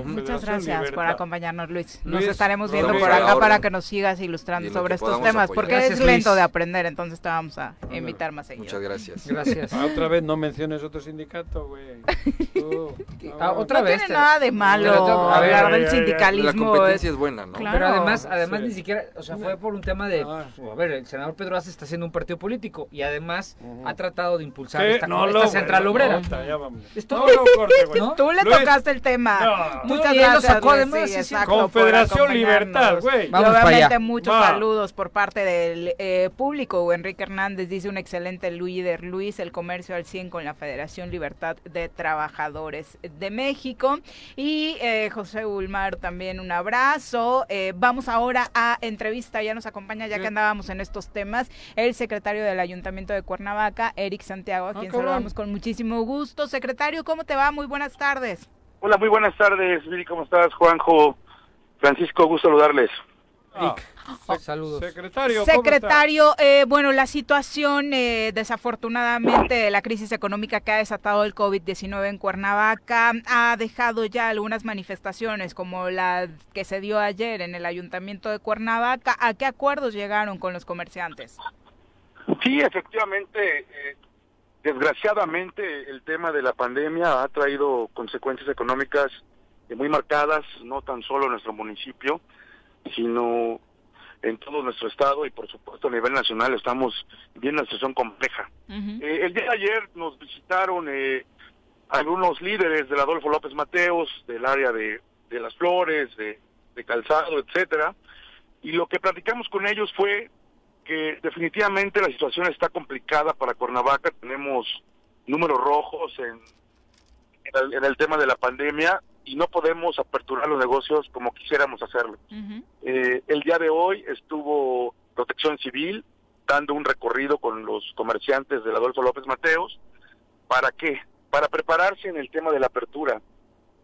Speaker 2: Muchas gracias por acompañarnos, Luis. Nos
Speaker 3: Luis,
Speaker 2: estaremos viendo por acá para que nos sigas ilustrando sobre estos temas,
Speaker 13: apoyar.
Speaker 2: porque
Speaker 4: Gracias,
Speaker 2: es lento
Speaker 4: Luis.
Speaker 2: de aprender, entonces te vamos a invitar más seguido.
Speaker 13: Muchas gracias.
Speaker 4: Gracias.
Speaker 3: Ah, otra vez no menciones otro sindicato, güey.
Speaker 4: Ah, otra
Speaker 2: no
Speaker 4: vez.
Speaker 2: tiene
Speaker 4: te-
Speaker 2: nada de malo
Speaker 4: a
Speaker 2: hablar del sindicalismo.
Speaker 13: La competencia es buena, ¿no?
Speaker 2: Claro.
Speaker 4: Pero además, además
Speaker 3: Sí.
Speaker 4: ni siquiera, o sea, fue por un tema de,
Speaker 3: Ah.
Speaker 4: a ver, el senador Pedro Ace está haciendo un partido político y además ha tratado de impulsar
Speaker 3: ¿Qué?
Speaker 4: esta,
Speaker 3: No,
Speaker 4: esta
Speaker 3: no,
Speaker 4: central obrera.
Speaker 3: No, no.
Speaker 4: ¿No?
Speaker 2: Tú le tocaste el tema. Muchas gracias.
Speaker 4: sacó
Speaker 2: Luis,
Speaker 4: además,
Speaker 2: sí, exacto,
Speaker 3: Confederación. Libertad, güey.
Speaker 2: Y
Speaker 4: Vamos para
Speaker 2: obviamente
Speaker 4: allá.
Speaker 2: muchos
Speaker 3: Va.
Speaker 2: saludos por parte del eh, público. Enrique Hernández dice un excelente líder. Luis, el comercio al 100 con la Federación Libertad de Trabajadores de México. Y eh, José Ulmar también un abrazo. Eh, vamos ahora a entrevista. Ya nos acompaña, ya que andábamos en estos temas, el secretario del Ayuntamiento de Cuernavaca, Eric Santiago, a quien
Speaker 3: cabrón.
Speaker 2: saludamos con muchísimo gusto. Secretario, ¿cómo te va? Muy buenas tardes.
Speaker 14: Hola, muy buenas tardes, Viri, ¿cómo estás? Juanjo, Francisco, gusto saludarles.
Speaker 3: Ah, sec-
Speaker 4: Saludos.
Speaker 3: Secretario.
Speaker 2: Secretario, eh, bueno, la situación, eh, desafortunadamente, de la crisis económica que ha desatado el COVID-19 en Cuernavaca ha dejado ya algunas manifestaciones, como la que se dio ayer en el Ayuntamiento de Cuernavaca. ¿A qué acuerdos llegaron con los comerciantes?
Speaker 14: Sí, efectivamente, eh, desgraciadamente el tema de la pandemia ha traído consecuencias económicas muy marcadas, no tan solo en nuestro municipio, sino en todo nuestro estado y por supuesto a nivel nacional estamos viendo una situación compleja. Eh, el día de ayer nos visitaron eh, algunos líderes del Adolfo López Mateos, del área de, de las flores, de, de calzado, etcétera, y lo que platicamos con ellos fue que definitivamente la situación está complicada para Cuernavaca, tenemos números rojos en, en, el, en el tema de la pandemia y no podemos aperturar los negocios como quisiéramos hacerlo. Eh, el día de hoy estuvo Protección Civil dando un recorrido con los comerciantes del Adolfo López Mateos. ¿Para qué? Para prepararse en el tema de la apertura.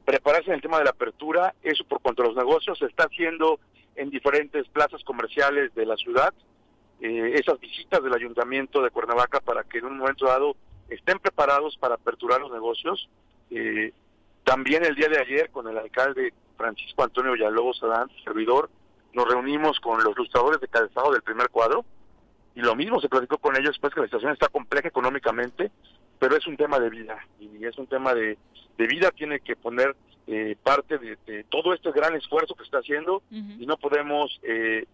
Speaker 14: Prepararse en el tema de la apertura, eso por cuanto a los negocios se está haciendo en diferentes plazas comerciales de la ciudad. Eh, esas visitas del ayuntamiento de Cuernavaca para que en un momento dado estén preparados para aperturar los negocios. Eh, también el día de ayer con el alcalde Francisco Antonio Villalobos Adán, servidor, nos reunimos con los lustradores de calzado del primer cuadro y lo mismo se platicó con ellos pues que la situación está compleja económicamente, pero es un tema de vida y es un tema de, de vida, tiene que poner eh, parte de, de todo este gran esfuerzo que está haciendo y no podemos eh,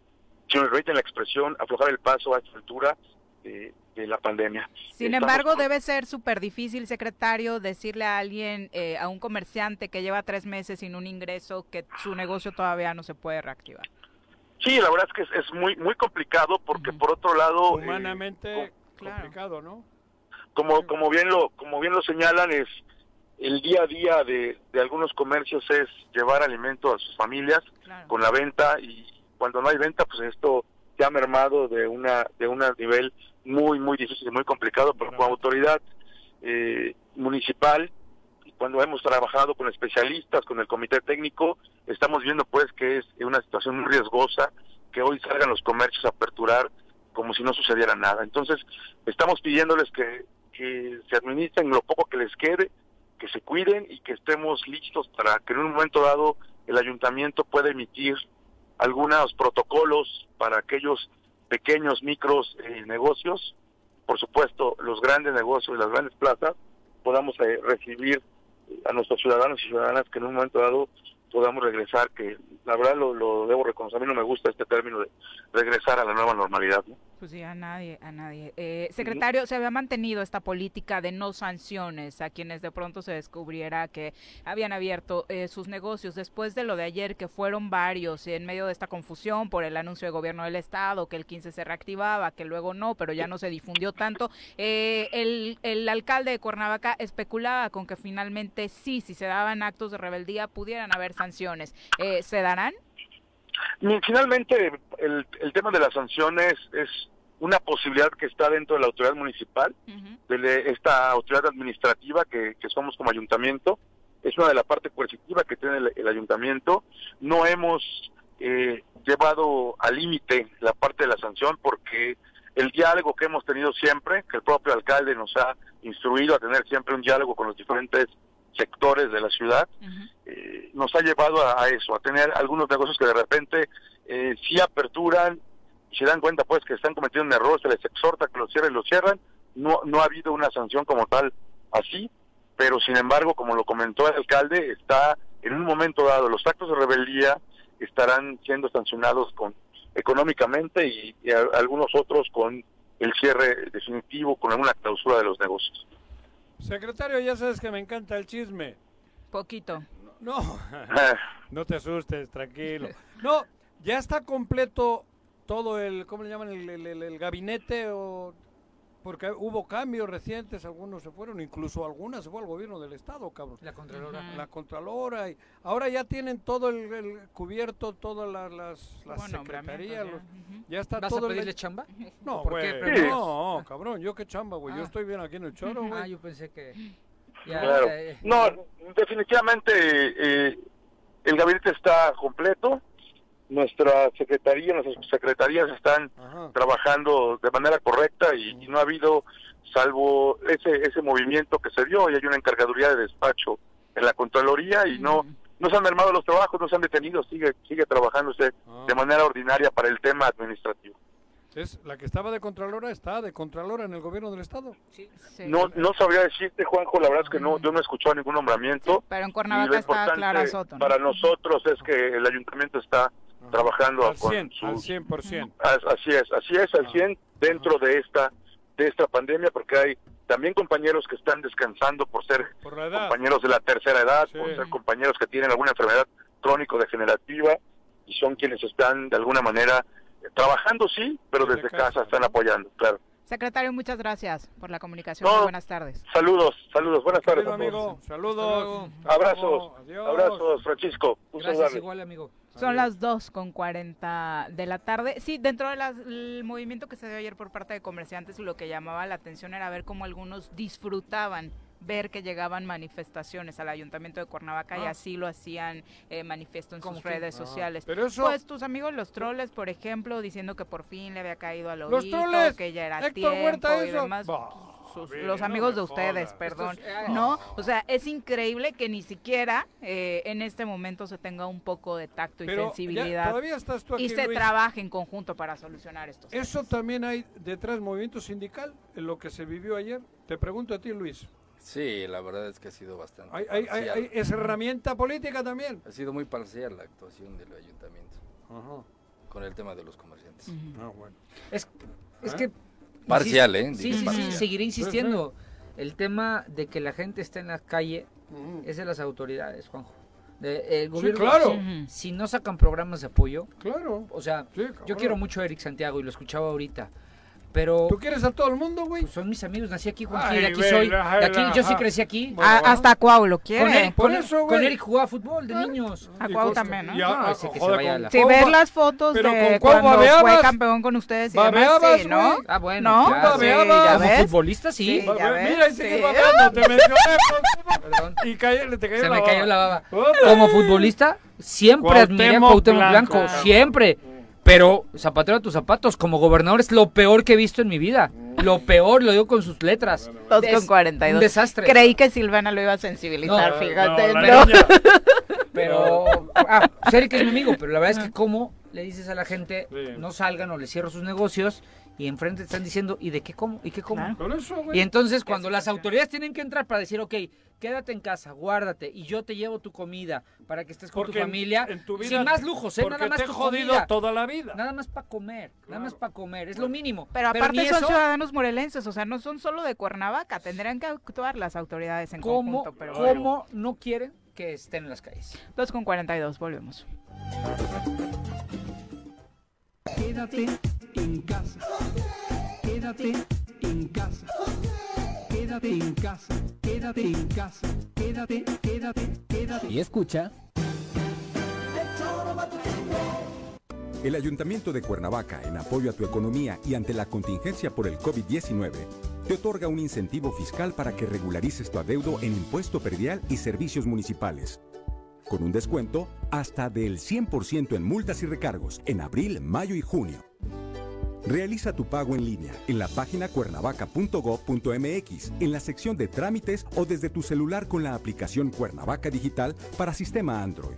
Speaker 14: si me permiten la expresión, aflojar el paso a esta altura de, de la pandemia.
Speaker 2: Sin
Speaker 14: Estamos
Speaker 2: embargo,
Speaker 14: con-
Speaker 2: debe ser súper difícil, secretario, decirle a alguien, eh, a un comerciante que lleva tres meses sin un ingreso, que su negocio todavía no se puede reactivar.
Speaker 14: Sí, la verdad es que es, es muy muy complicado porque por otro lado, eh,
Speaker 3: Humanamente complicado, ¿no?
Speaker 14: como como bien lo como bien lo señalan es el día a día de, de algunos comercios es llevar alimento a sus familias con la venta y cuando no hay venta pues esto se ha mermado de una de un nivel muy muy difícil y muy complicado pero como autoridad eh, municipal. Y cuando hemos trabajado con especialistas con el comité técnico estamos viendo pues que es una situación muy riesgosa que hoy salgan los comercios a aperturar como si no sucediera nada. Entonces estamos pidiéndoles que, que se administren lo poco que les quede que se cuiden y que estemos listos para que en un momento dado el ayuntamiento pueda emitir algunos protocolos para aquellos pequeños micros eh, negocios, por supuesto los grandes negocios y las grandes plazas, podamos eh, recibir eh, a nuestros ciudadanos y ciudadanas que en un momento dado podamos regresar, que la verdad lo, lo debo reconocer, a mí no me gusta este término de regresar a la nueva normalidad. ¿no?
Speaker 2: Pues sí, a nadie, a nadie. Eh, secretario, se había mantenido esta política de no sanciones a quienes de pronto se descubriera que habían abierto eh, sus negocios después de lo de ayer, que fueron varios en medio de esta confusión por el anuncio de gobierno del Estado, que el 15 se reactivaba, que luego no, pero ya no se difundió tanto. Eh, el, el alcalde de Cuernavaca especulaba con que finalmente sí, si se daban actos de rebeldía, pudieran haber sanciones. Eh, ¿Se darán?
Speaker 14: Finalmente, el, el tema de las sanciones es una posibilidad que está dentro de la autoridad municipal, de esta autoridad administrativa que, que somos como ayuntamiento. Es una de la parte coercitiva que tiene el, el ayuntamiento. No hemos eh, llevado al límite la parte de la sanción porque el diálogo que hemos tenido siempre, que el propio alcalde nos ha instruido a tener siempre un diálogo con los diferentes sectores de la ciudad, eh, nos ha llevado a, a eso, a tener algunos negocios que de repente eh, sí aperturan y se dan cuenta pues que están cometiendo un error, se les exhorta que lo cierren, lo cierran, no, no ha habido una sanción como tal así, pero sin embargo, como lo comentó el alcalde, está en un momento dado, los actos de rebeldía estarán siendo sancionados con económicamente y, y a- algunos otros con el cierre definitivo, con alguna clausura de los negocios.
Speaker 3: Secretario, ya sabes que me encanta el chisme.
Speaker 2: Poquito.
Speaker 3: No, no te asustes, tranquilo. No, ya está completo todo el, ¿cómo le llaman? El, el- el- el gabinete o... Porque hubo cambios recientes, algunos se fueron, incluso algunas se fue al gobierno del estado, cabrón.
Speaker 4: La Contralora.
Speaker 3: La Contralora. Y ahora ya tienen todo el, el cubierto, todas las, las, las
Speaker 4: Hubo
Speaker 3: secretarías. los-
Speaker 4: ya.
Speaker 3: ya. está
Speaker 4: ¿Vas a
Speaker 3: todo el-
Speaker 4: pedirle chamba?
Speaker 3: No,
Speaker 4: ¿Por qué?
Speaker 3: güey, no, cabrón, yo qué chamba, güey. Yo
Speaker 4: Ah.
Speaker 3: estoy bien aquí en el choro, güey.
Speaker 4: Ah, yo pensé que... ya,
Speaker 14: Claro.
Speaker 4: ya.
Speaker 14: No, definitivamente eh, el gabinete está completo. Nuestra secretaría, nuestras secretarías están trabajando de manera correcta y, y no ha habido, salvo ese ese movimiento que se dio, y hay una encargaduría de despacho en la Contraloría y no no se han mermado los trabajos, no se han detenido, sigue sigue trabajándose de manera ordinaria para el tema administrativo.
Speaker 3: Es la que estaba de Contralora está de Contralora en el gobierno del estado.
Speaker 14: No no sabría decirte, Juanjo, la verdad es que no yo no he escuchado ningún nombramiento.
Speaker 2: Pero en Cuernavaca está Clara Soto. ¿no?
Speaker 14: Para nosotros es que el ayuntamiento está trabajando
Speaker 3: Al
Speaker 14: con
Speaker 3: 100,
Speaker 14: su-
Speaker 3: al 100%.
Speaker 14: As- Así es, así es, al 100 dentro de esta de esta pandemia, porque hay también compañeros que están descansando por ser
Speaker 3: Por
Speaker 14: compañeros de la tercera edad, por ser compañeros que tienen alguna enfermedad crónico-degenerativa y son quienes están de alguna manera eh, trabajando, sí, pero desde, casa, están apoyando, claro.
Speaker 2: Secretario, muchas gracias por la comunicación.
Speaker 14: No.
Speaker 2: Buenas tardes.
Speaker 14: Saludos, saludos, buenas tardes.
Speaker 3: Querido
Speaker 14: a todos.
Speaker 3: amigo, saludos.
Speaker 14: Abrazos,
Speaker 3: Adiós.
Speaker 14: abrazos, Francisco. Gusto
Speaker 4: Gracias igual, amigo.
Speaker 2: Son las 2 con 40 de la tarde. Sí, dentro del movimiento que se dio ayer por parte de comerciantes, lo que llamaba la atención era ver cómo algunos disfrutaban ver que llegaban manifestaciones al ayuntamiento de Cuernavaca y
Speaker 3: Ah.
Speaker 2: así lo hacían eh, manifiesto en sus redes
Speaker 3: Ah,
Speaker 2: sociales.
Speaker 3: pero eso-
Speaker 2: Pues tus amigos los troles, por ejemplo, diciendo que por fin le había caído al
Speaker 3: troles,
Speaker 2: que ya era
Speaker 3: Héctor
Speaker 2: tiempo
Speaker 3: Huerta,
Speaker 2: y
Speaker 3: eso.
Speaker 2: demás.
Speaker 3: Bah,
Speaker 2: Sus- los
Speaker 3: no
Speaker 2: amigos de ustedes,
Speaker 3: jodas.
Speaker 2: perdón.
Speaker 3: Ah.
Speaker 2: ¿No? O sea, es increíble que ni siquiera eh, en este momento se tenga un poco de tacto y
Speaker 3: Pero ya-
Speaker 2: sensibilidad
Speaker 3: todavía estás tú
Speaker 2: y
Speaker 3: aquí,
Speaker 2: se
Speaker 3: Luis.
Speaker 2: trabaje en conjunto para solucionar estos
Speaker 3: Eso también hay detrás movimiento sindical en lo que se vivió ayer. Te pregunto a ti, Luis.
Speaker 13: Sí, la verdad es que ha sido bastante.
Speaker 3: Hay, hay- hay-
Speaker 13: parcial.
Speaker 3: hay- es herramienta política también.
Speaker 13: Ha sido muy parcial la actuación del ayuntamiento. Con el tema de los comerciantes.
Speaker 3: Ah, bueno.
Speaker 4: Es, es
Speaker 3: ¿Eh?
Speaker 4: que...
Speaker 13: Parcial, ¿eh?
Speaker 4: Sí, sí, sí,
Speaker 13: Parcial.
Speaker 4: seguiré
Speaker 13: Sí, sí.
Speaker 4: insistiendo. El tema de que la gente está en la calle es de las autoridades, Juanjo. De- el gobierno,
Speaker 3: claro.
Speaker 4: si, si no sacan programas de apoyo,
Speaker 3: Claro.
Speaker 4: o sea, yo quiero mucho a Eric Santiago y lo escuchaba ahorita, pero...
Speaker 3: ¿Tú quieres a todo el mundo, güey?
Speaker 4: son mis amigos, nací aquí, Juanjo,
Speaker 3: Ay,
Speaker 4: de aquí soy, de aquí, yo sí crecí aquí.
Speaker 3: Bueno,
Speaker 2: A-
Speaker 3: bueno.
Speaker 2: hasta Cuau lo
Speaker 4: Con
Speaker 2: quiere.
Speaker 4: Eric, con,
Speaker 3: Por eso,
Speaker 4: con. Eric jugaba fútbol de niños.
Speaker 2: A Cuau
Speaker 3: con-
Speaker 2: también, ¿no?
Speaker 3: y a-
Speaker 4: No,
Speaker 3: a-
Speaker 4: ese que se
Speaker 3: joder,
Speaker 4: vaya a
Speaker 3: con
Speaker 4: la-
Speaker 2: Si
Speaker 3: ba-
Speaker 2: las fotos
Speaker 3: pero
Speaker 2: de
Speaker 3: con Cuau
Speaker 2: cuando fue
Speaker 3: babeabas.
Speaker 2: campeón con ustedes y demás,
Speaker 3: Babeabas,
Speaker 2: sí, ¿no?
Speaker 3: güey.
Speaker 4: Ah, bueno,
Speaker 2: ¿No? Sí,
Speaker 3: Babeabas.
Speaker 2: ya
Speaker 4: Como
Speaker 2: ves.
Speaker 4: futbolista, sí.
Speaker 2: Sí, ya ves,
Speaker 3: Mira, y sigue
Speaker 2: sí.
Speaker 3: babeando, te mencioné.
Speaker 4: Perdón.
Speaker 3: y cayó, te cayó
Speaker 4: Se
Speaker 3: la
Speaker 4: me cayó la baba. Como futbolista, siempre admiré a
Speaker 3: Cuauhtémoc
Speaker 4: Blanco. siempre. Pero zapatero a tus zapatos, como gobernador es lo peor que he visto en mi vida. Lo peor, lo digo con sus letras.
Speaker 2: Dos con 42.
Speaker 4: Un desastre.
Speaker 2: Creí que Silvana lo iba a sensibilizar,
Speaker 4: No,
Speaker 2: fíjate.
Speaker 4: Pero, ah, pues Eric es mi amigo, pero la verdad es que como le dices a la gente,
Speaker 3: Sí.
Speaker 4: no salgan o les cierro sus negocios y enfrente te están diciendo, ¿y de qué como? ¿Y qué como?
Speaker 2: Claro.
Speaker 4: Y entonces cuando las autoridades tienen que entrar para decir, ok, quédate en casa, guárdate y yo te llevo tu comida para que estés con
Speaker 3: Porque
Speaker 4: tu familia,
Speaker 3: en tu vida-
Speaker 4: sin más lujos, ¿eh? nada más
Speaker 3: te he
Speaker 4: tu
Speaker 3: jodido
Speaker 4: comida.
Speaker 3: toda la vida.
Speaker 4: Nada más para comer, nada más para comer, es lo mínimo.
Speaker 2: Pero aparte son
Speaker 4: eso,
Speaker 2: ciudadanos morelenses, o sea, no son solo de Cuernavaca, tendrían que actuar las autoridades en
Speaker 4: ¿cómo,
Speaker 2: conjunto. Pero
Speaker 4: cómo no quieren que estén en las calles?
Speaker 2: 2 con 42, volvemos.
Speaker 9: Quédate en casa. Quédate en casa. Quédate en casa. Quédate en casa. Quédate, quédate, quédate.
Speaker 1: Y escucha.
Speaker 15: El Ayuntamiento de Cuernavaca, en apoyo a tu economía y ante la contingencia por el COVID-19, te otorga un incentivo fiscal para que regularices tu adeudo en impuesto predial y servicios municipales, con un descuento hasta del 100% en multas y recargos en abril, mayo y junio. Realiza tu pago en línea en la página cuernavaca.gov.mx, en la sección de trámites o desde tu celular con la aplicación Cuernavaca Digital para sistema Android.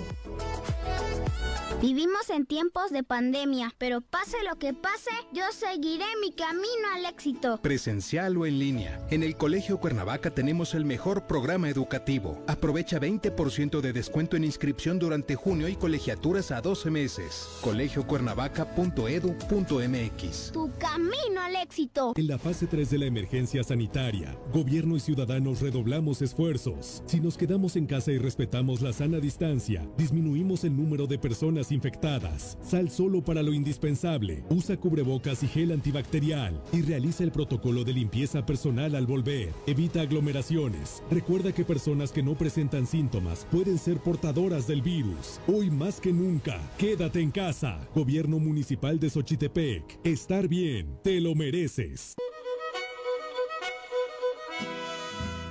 Speaker 16: Thank you.
Speaker 7: Vivimos en tiempos de pandemia, pero pase lo que pase, yo seguiré mi camino al éxito.
Speaker 8: Presencial o en línea. En el Colegio Cuernavaca tenemos el mejor programa educativo. Aprovecha 20% de descuento en inscripción durante junio y colegiaturas a 12 meses. colegiocuernavaca.edu.mx.
Speaker 7: Tu camino al éxito.
Speaker 6: En la fase 3 de la emergencia sanitaria, gobierno y ciudadanos redoblamos esfuerzos. Si nos quedamos en casa y respetamos la sana distancia, disminuimos el número de personas infectadas. Sal solo para lo indispensable. Usa cubrebocas y gel antibacterial y realiza el protocolo de limpieza personal al volver. Evita aglomeraciones. Recuerda que personas que no presentan síntomas pueden ser portadoras del virus. Hoy más que nunca, quédate en casa. Gobierno Municipal de Xochitepec. Estar bien, te lo mereces.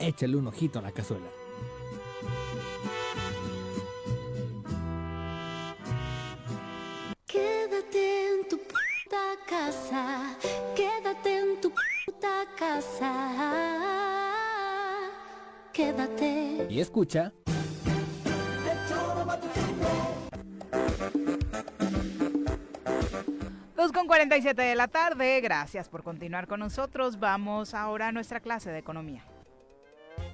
Speaker 1: Échale un ojito a la cazuela.
Speaker 17: Quédate en tu puta casa, quédate en tu puta casa. Quédate.
Speaker 1: Y escucha.
Speaker 2: Dos con 47 de la tarde, gracias por continuar con nosotros. Vamos ahora a nuestra clase de economía.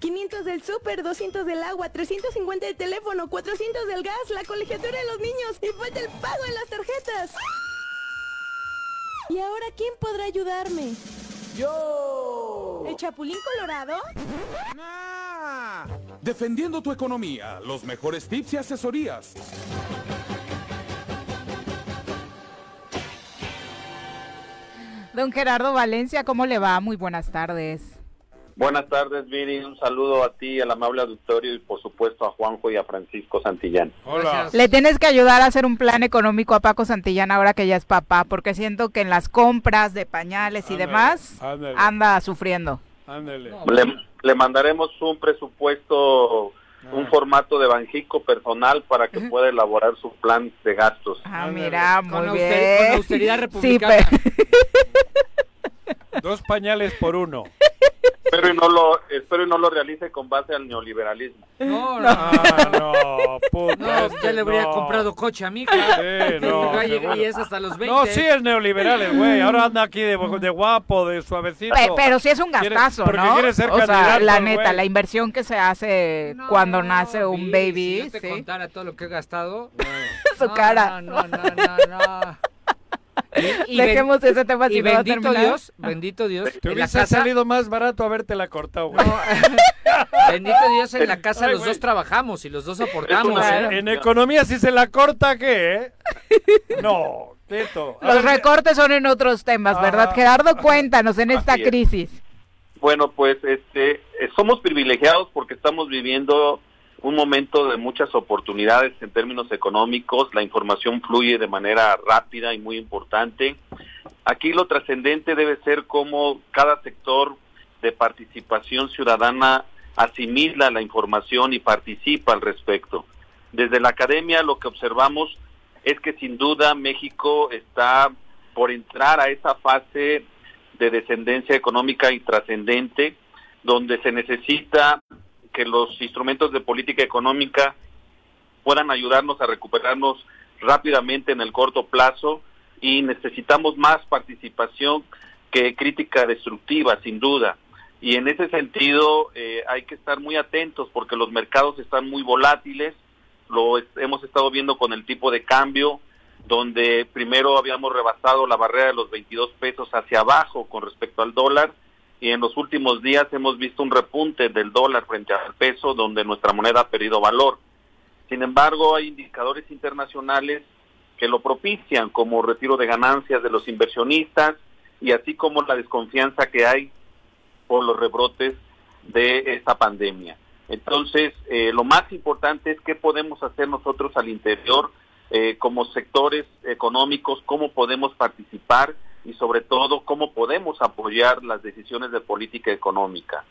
Speaker 18: 500 del súper, 200 del agua, 350 del teléfono, 400 del gas, la colegiatura de los niños y falta el pago en las tarjetas. ¿Y ahora quién podrá ayudarme?
Speaker 19: ¡Yo!
Speaker 18: ¿El Chapulín Colorado?
Speaker 19: Defendiendo tu economía, los mejores tips y asesorías.
Speaker 2: Don Gerardo Valencia, ¿cómo le va? Muy buenas tardes.
Speaker 20: Buenas tardes, Viri. Un saludo a ti, al amable auditorio y por supuesto a Juanjo y a Francisco Santillán.
Speaker 2: Hola. Le tienes que ayudar a hacer un plan económico a Paco Santillán ahora que ya es papá, porque siento que en las compras de pañales y
Speaker 3: Ándale,
Speaker 2: demás
Speaker 3: ándale.
Speaker 2: anda sufriendo.
Speaker 3: Ándele.
Speaker 20: Le, le mandaremos un presupuesto, un formato de Banjico personal para que pueda elaborar su plan de gastos.
Speaker 2: Ah, mira, muy
Speaker 4: Con
Speaker 2: bien.
Speaker 4: auster- con austeridad
Speaker 2: Sí,
Speaker 4: republicana.
Speaker 3: Dos pañales por uno.
Speaker 20: Espero y no lo espero y no lo realice con base al neoliberalismo.
Speaker 4: No, no.
Speaker 3: Ah, no, puta,
Speaker 4: No, ya le habría
Speaker 3: no.
Speaker 4: comprado coche a mi hija.
Speaker 3: Sí, no,
Speaker 4: y, es hasta los 20.
Speaker 3: No, sí es neoliberal el güey. Ahora anda aquí de, de guapo, de suavecito.
Speaker 2: Pe- Pero sí es un
Speaker 3: Quiere-
Speaker 2: gastazo,
Speaker 3: porque
Speaker 2: ¿no?
Speaker 3: quiere ser
Speaker 2: o sea, la neta, la inversión que se hace cuando nace un baby,
Speaker 4: Si yo te
Speaker 2: sí.
Speaker 4: contara todo lo que he gastado.
Speaker 2: Su
Speaker 4: No,
Speaker 2: cara.
Speaker 4: No, no, no, no. No. Y,
Speaker 2: Dejemos
Speaker 4: ben-
Speaker 2: ese tema si
Speaker 4: y
Speaker 2: no
Speaker 4: bendito
Speaker 2: terminar.
Speaker 4: Dios, bendito Dios.
Speaker 3: Te
Speaker 4: en la
Speaker 3: hubiese
Speaker 4: casa,
Speaker 3: salido más barato habértela cortado, güey.
Speaker 4: bendito Dios, en la casa
Speaker 3: Ay,
Speaker 4: los dos trabajamos y los dos soportamos.
Speaker 3: En-
Speaker 4: ¿eh?
Speaker 3: En economía, si se la corta, ¿qué? eh? No, Tito. A
Speaker 2: Los
Speaker 3: ver,
Speaker 2: recortes son en otros temas, ¿verdad?
Speaker 20: Ajá.
Speaker 2: Gerardo, cuéntanos en esta
Speaker 20: es.
Speaker 2: crisis.
Speaker 20: Bueno, pues este eh, somos privilegiados porque estamos viviendo un momento de muchas oportunidades en términos económicos, la información fluye de manera rápida y muy importante. Aquí lo trascendente debe ser cómo cada sector de participación ciudadana asimila la información y participa al respecto. Desde la academia lo que observamos es que sin duda México está por entrar a esa fase de descendencia económica y trascendente, donde se necesita que los instrumentos de política económica puedan ayudarnos a recuperarnos rápidamente en el corto plazo y necesitamos más participación que crítica destructiva, sin duda. Y en ese sentido eh, hay que estar muy atentos porque los mercados están muy volátiles, lo hemos estado viendo con el tipo de cambio, donde primero habíamos rebasado la barrera de los 22 pesos hacia abajo con respecto al dólar y en los últimos días hemos visto un repunte del dólar frente al peso donde nuestra moneda ha perdido valor. Sin embargo, hay indicadores internacionales que lo propician, como retiro de ganancias de los inversionistas y así como la desconfianza que hay por los rebrotes de esta pandemia. Entonces, eh, lo más importante es qué podemos hacer nosotros al interior eh, como sectores económicos, cómo podemos participar y sobre todo cómo podemos apoyar las decisiones de política económica.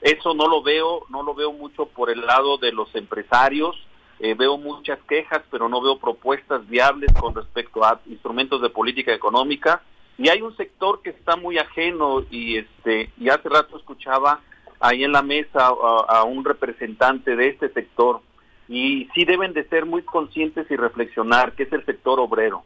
Speaker 20: Eso no lo veo, no lo veo mucho por el lado de los empresarios. Eh, veo muchas quejas, pero no veo propuestas viables con respecto a instrumentos de política económica. Y hay un sector que está muy ajeno y este y hace rato escuchaba ahí en la mesa a, a un representante de este sector y sí deben de ser muy conscientes y reflexionar que es el sector obrero.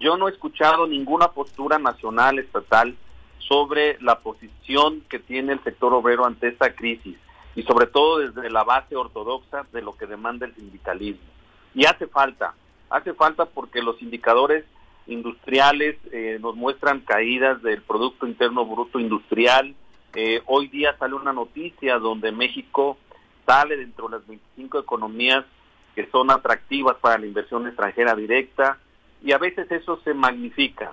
Speaker 20: Yo no he escuchado ninguna postura nacional, estatal, sobre la posición que tiene el sector obrero ante esta crisis y sobre todo desde la base ortodoxa de lo que demanda el sindicalismo. Y hace falta, hace falta porque los indicadores industriales eh, nos muestran caídas del Producto Interno Bruto Industrial. Eh, hoy día sale una noticia donde México sale dentro de las 25 economías que son atractivas para la inversión extranjera directa y a veces eso se magnifica.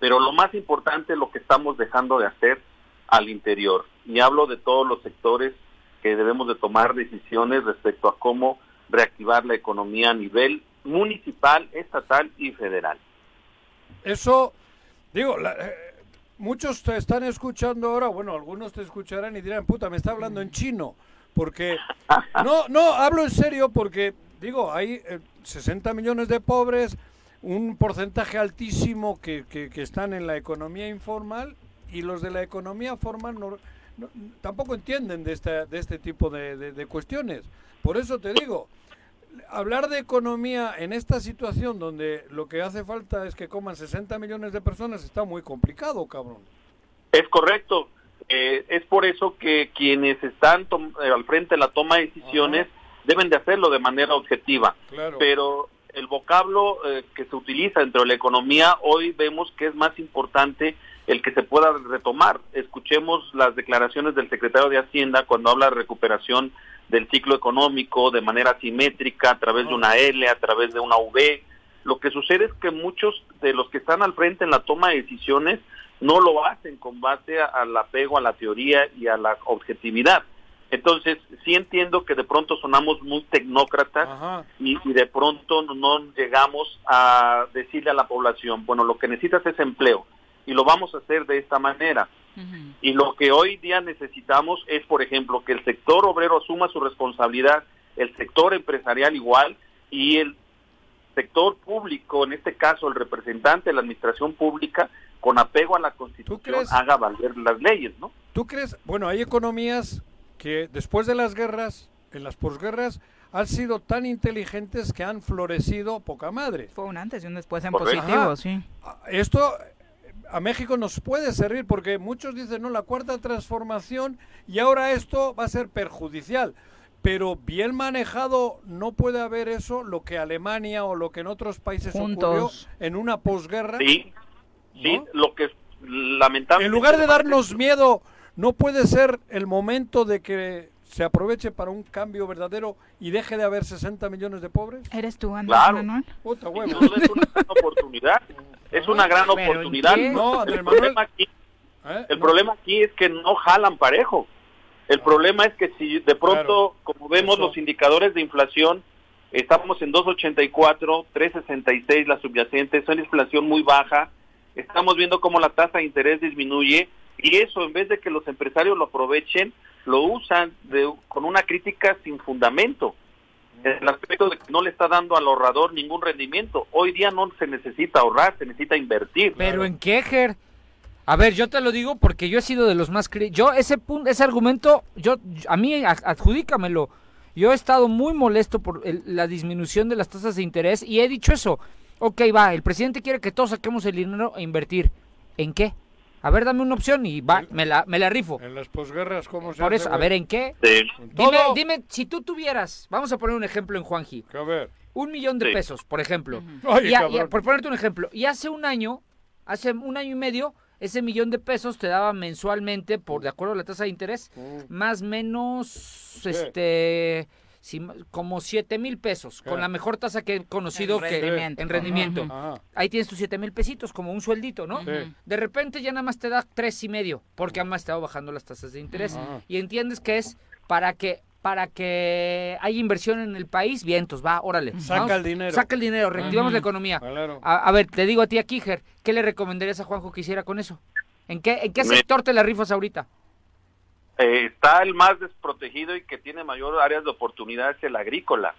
Speaker 20: Pero lo más importante es lo que estamos dejando de hacer al interior. Y hablo de todos los sectores que debemos de tomar decisiones respecto a cómo reactivar la economía a nivel municipal, estatal y federal.
Speaker 3: Eso, digo, la- eh, muchos te están escuchando ahora, bueno, algunos te escucharán y dirán, puta, me está hablando en chino, porque, no, no, hablo en serio porque, digo, hay eh, 60 millones de pobres, un porcentaje altísimo que, que, que están en la economía informal y los de la economía formal no- no- tampoco entienden de, esta, de este tipo de, de- de cuestiones. Por eso te digo, hablar de economía en esta situación donde lo que hace falta es que coman 60 millones de personas está muy complicado, cabrón.
Speaker 20: Es correcto. Eh, es por eso que quienes están tom- eh, al frente de la toma de decisiones deben de hacerlo de manera objetiva.
Speaker 3: Claro.
Speaker 20: Pero el vocablo eh, que se utiliza dentro de la economía hoy vemos que es más importante el que se pueda retomar. Escuchemos las declaraciones del secretario de Hacienda cuando habla de recuperación del ciclo económico de manera simétrica, a través de una L, a través de una V. Lo que sucede es que muchos de los que están al frente en la toma de decisiones no lo hacen con base al apego a la teoría y a la objetividad. Entonces, sí entiendo que de pronto sonamos muy tecnócratas y, y de pronto no llegamos a decirle a la población, bueno, lo que necesitas es empleo y lo vamos a hacer de esta manera. Y lo que hoy día necesitamos es, por ejemplo, que el sector obrero asuma su responsabilidad, el sector empresarial igual y el sector público, en este caso el representante de la administración pública, con apego a la Constitución, haga valer las leyes, ¿no?
Speaker 3: ¿Tú crees? Bueno, hay economías que después de las guerras, en las posguerras, han sido tan inteligentes que han florecido poca madre.
Speaker 2: Fue un antes y un después en
Speaker 3: Correcto.
Speaker 2: positivo,
Speaker 3: Ajá.
Speaker 2: sí.
Speaker 3: Esto a México nos puede servir porque muchos dicen, no, la cuarta transformación y ahora esto va a ser perjudicial. Pero bien manejado no puede haber eso, lo que Alemania o lo que en otros países
Speaker 2: Juntos.
Speaker 3: ocurrió en una posguerra.
Speaker 20: Sí, sí, lo que lamentablemente...
Speaker 3: En lugar de darnos miedo, no puede ser el momento de que se aproveche para un cambio verdadero y deje de haber 60 millones de pobres.
Speaker 2: ¿Eres tú, Andrés
Speaker 20: Claro.
Speaker 2: Manuel?
Speaker 3: Puta
Speaker 20: Y
Speaker 3: huevo.
Speaker 20: no es una gran oportunidad. Es una gran
Speaker 3: ¿Pero en
Speaker 20: oportunidad. el, problema aquí,
Speaker 3: ¿Eh?
Speaker 20: el problema aquí es que no jalan parejo. El problema es que si de pronto, como vemos
Speaker 3: Eso.
Speaker 20: los indicadores de inflación, estamos en 2.84, 3.66 la subyacente, es una inflación muy baja. Estamos viendo cómo la tasa de interés disminuye y eso en vez de que los empresarios lo aprovechen, lo usan de- con una crítica sin fundamento. En el aspecto de que no le está dando al ahorrador ningún rendimiento. Hoy día no se necesita ahorrar, se necesita invertir.
Speaker 4: Pero en qué, Ger? A ver, yo te lo digo porque yo he sido de los más yo ese punto, ese argumento, yo a mí adjudícamelo. Yo he estado muy molesto por el- la disminución de las tasas de interés y he dicho eso. Ok, va, el presidente quiere que todos saquemos el dinero e invertir. ¿En qué? A ver, dame una opción y va, me la, me la rifo.
Speaker 3: En las posguerras, ¿cómo se
Speaker 4: Por
Speaker 3: hace,
Speaker 4: eso, a ver, ¿en qué?
Speaker 20: Sí.
Speaker 4: Dime,
Speaker 3: Todo.
Speaker 4: dime, si tú tuvieras, vamos a poner un ejemplo en Juanji.
Speaker 3: A ver.
Speaker 4: Un millón de
Speaker 3: Sí.
Speaker 4: pesos, por ejemplo.
Speaker 3: Ay,
Speaker 4: Y a- y a-
Speaker 3: cabrón.
Speaker 4: por ponerte un ejemplo, y hace un año, hace un año y medio, ese millón de pesos te daba mensualmente, por de acuerdo a la tasa de interés, más menos, este, como siete mil pesos, con
Speaker 2: ¿Qué?
Speaker 4: la mejor tasa que he conocido
Speaker 2: En
Speaker 4: que
Speaker 2: rendimiento.
Speaker 4: en rendimiento.
Speaker 2: Ajá, ajá.
Speaker 4: Ahí tienes tus siete mil pesitos, como un sueldito, ¿no?
Speaker 2: Sí.
Speaker 4: De repente ya nada más te da tres y medio, porque han estado bajando las tasas de interés.
Speaker 2: Ajá.
Speaker 4: Y entiendes que es para que para que haya inversión en el país, vientos, va, órale.
Speaker 3: Saca
Speaker 4: vamos,
Speaker 3: el dinero.
Speaker 4: Saca el dinero, reactivamos la economía.
Speaker 3: Claro.
Speaker 4: A, a ver, te digo a ti, a Kiger, ¿qué le recomendarías a Juanjo que hiciera con eso? ¿En qué, en qué sector te la rifas ahorita?
Speaker 20: Eh, está el más desprotegido y que tiene mayor áreas de oportunidad es el agrícola.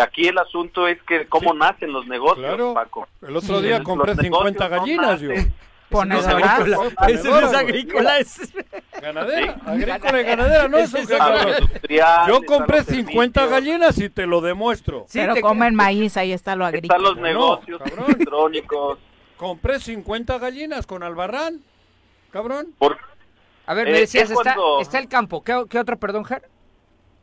Speaker 20: Aquí el asunto es que cómo nacen los negocios,
Speaker 3: Claro.
Speaker 20: Paco.
Speaker 3: El otro día
Speaker 20: Los
Speaker 3: compré
Speaker 20: negocios
Speaker 3: 50
Speaker 20: no
Speaker 3: gallinas, yo.
Speaker 20: nacen-
Speaker 4: Ponedoras.
Speaker 20: Los negocios
Speaker 4: Ese no es agrícola, ese
Speaker 3: Ganadera, agrícola y ganadera, ¿no?
Speaker 20: Es
Speaker 3: Yo compré
Speaker 20: los
Speaker 3: 50
Speaker 20: servicios.
Speaker 3: gallinas y te lo demuestro.
Speaker 2: Pero comen maíz, ahí está lo agrícola.
Speaker 20: Están los negocios electrónicos.
Speaker 3: Compré 50 gallinas con albarrán, cabrón.
Speaker 4: A ver,
Speaker 20: Eh,
Speaker 4: me decías,
Speaker 20: es
Speaker 4: está,
Speaker 20: cuando-
Speaker 4: está el campo. ¿Qué, qué otro, perdón, Ger?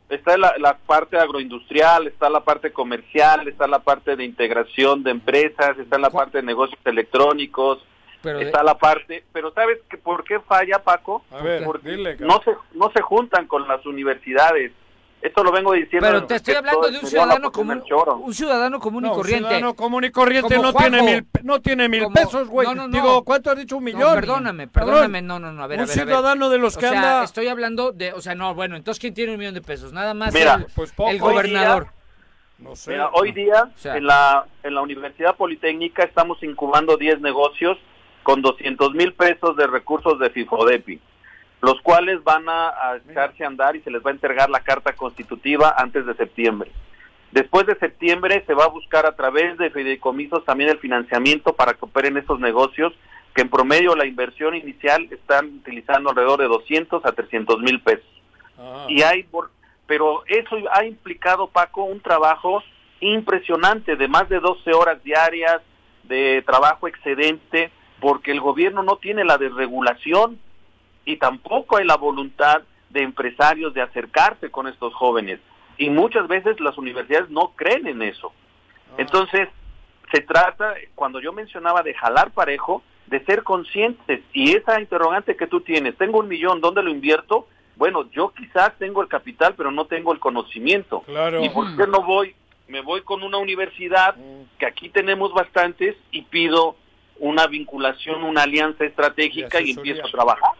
Speaker 20: Está la, la parte agroindustrial, está la parte comercial, está la parte de integración de empresas, está la parte de negocios electrónicos,
Speaker 4: Pero de-
Speaker 20: está la parte, pero ¿sabes que por qué falla Paco?
Speaker 3: A ver,
Speaker 20: Porque
Speaker 3: dile,
Speaker 20: no se no se juntan con las universidades. Esto lo vengo diciendo.
Speaker 4: Pero te estoy hablando de un ciudadano común, un ciudadano común y
Speaker 3: No, un
Speaker 4: corriente.
Speaker 3: ciudadano común y corriente
Speaker 4: Como
Speaker 3: no tiene mil, no tiene mil
Speaker 4: Como-
Speaker 3: pesos, güey.
Speaker 4: no, no, no.
Speaker 3: Digo, ¿cuánto has dicho? Un
Speaker 4: No,
Speaker 3: millón.
Speaker 4: perdóname, perdóname, no, no, no, a ver,
Speaker 3: Un
Speaker 4: a ver, a ver.
Speaker 3: ciudadano de los que
Speaker 4: o sea,
Speaker 3: anda-
Speaker 4: estoy hablando de, o sea, no, bueno, entonces ¿quién tiene un millón de pesos? Nada más
Speaker 20: Mira,
Speaker 4: el,
Speaker 20: pues poco.
Speaker 4: el gobernador.
Speaker 20: día-
Speaker 3: No sé.
Speaker 20: Mira, hoy día
Speaker 4: sea-
Speaker 20: en la en la Universidad Politécnica estamos incubando 10 negocios con 200 mil pesos de recursos de FIFODEPI, los cuales van a, echarse a andar y se les va a entregar la carta constitutiva antes de septiembre. Después de septiembre se va a buscar a través de fideicomisos también el financiamiento para que operen estos negocios, que en promedio la inversión inicial están utilizando alrededor de 200 a 300 mil pesos. Y hay, pero eso ha implicado, Paco, un trabajo impresionante de más de 12 horas diarias de trabajo excedente, porque el gobierno no tiene la desregulación y tampoco hay la voluntad de empresarios de acercarse con estos jóvenes. Y muchas veces las universidades no creen en eso. Entonces, se trata, cuando yo mencionaba de jalar parejo, de ser conscientes. Y esa interrogante que tú tienes, tengo un millón, ¿dónde lo invierto? Bueno, yo quizás tengo el capital, pero no tengo el conocimiento.
Speaker 3: Claro.
Speaker 20: ¿Y por qué no voy? Me voy con una universidad, que aquí tenemos bastantes, y pido una vinculación, una alianza estratégica y empiezo a trabajar.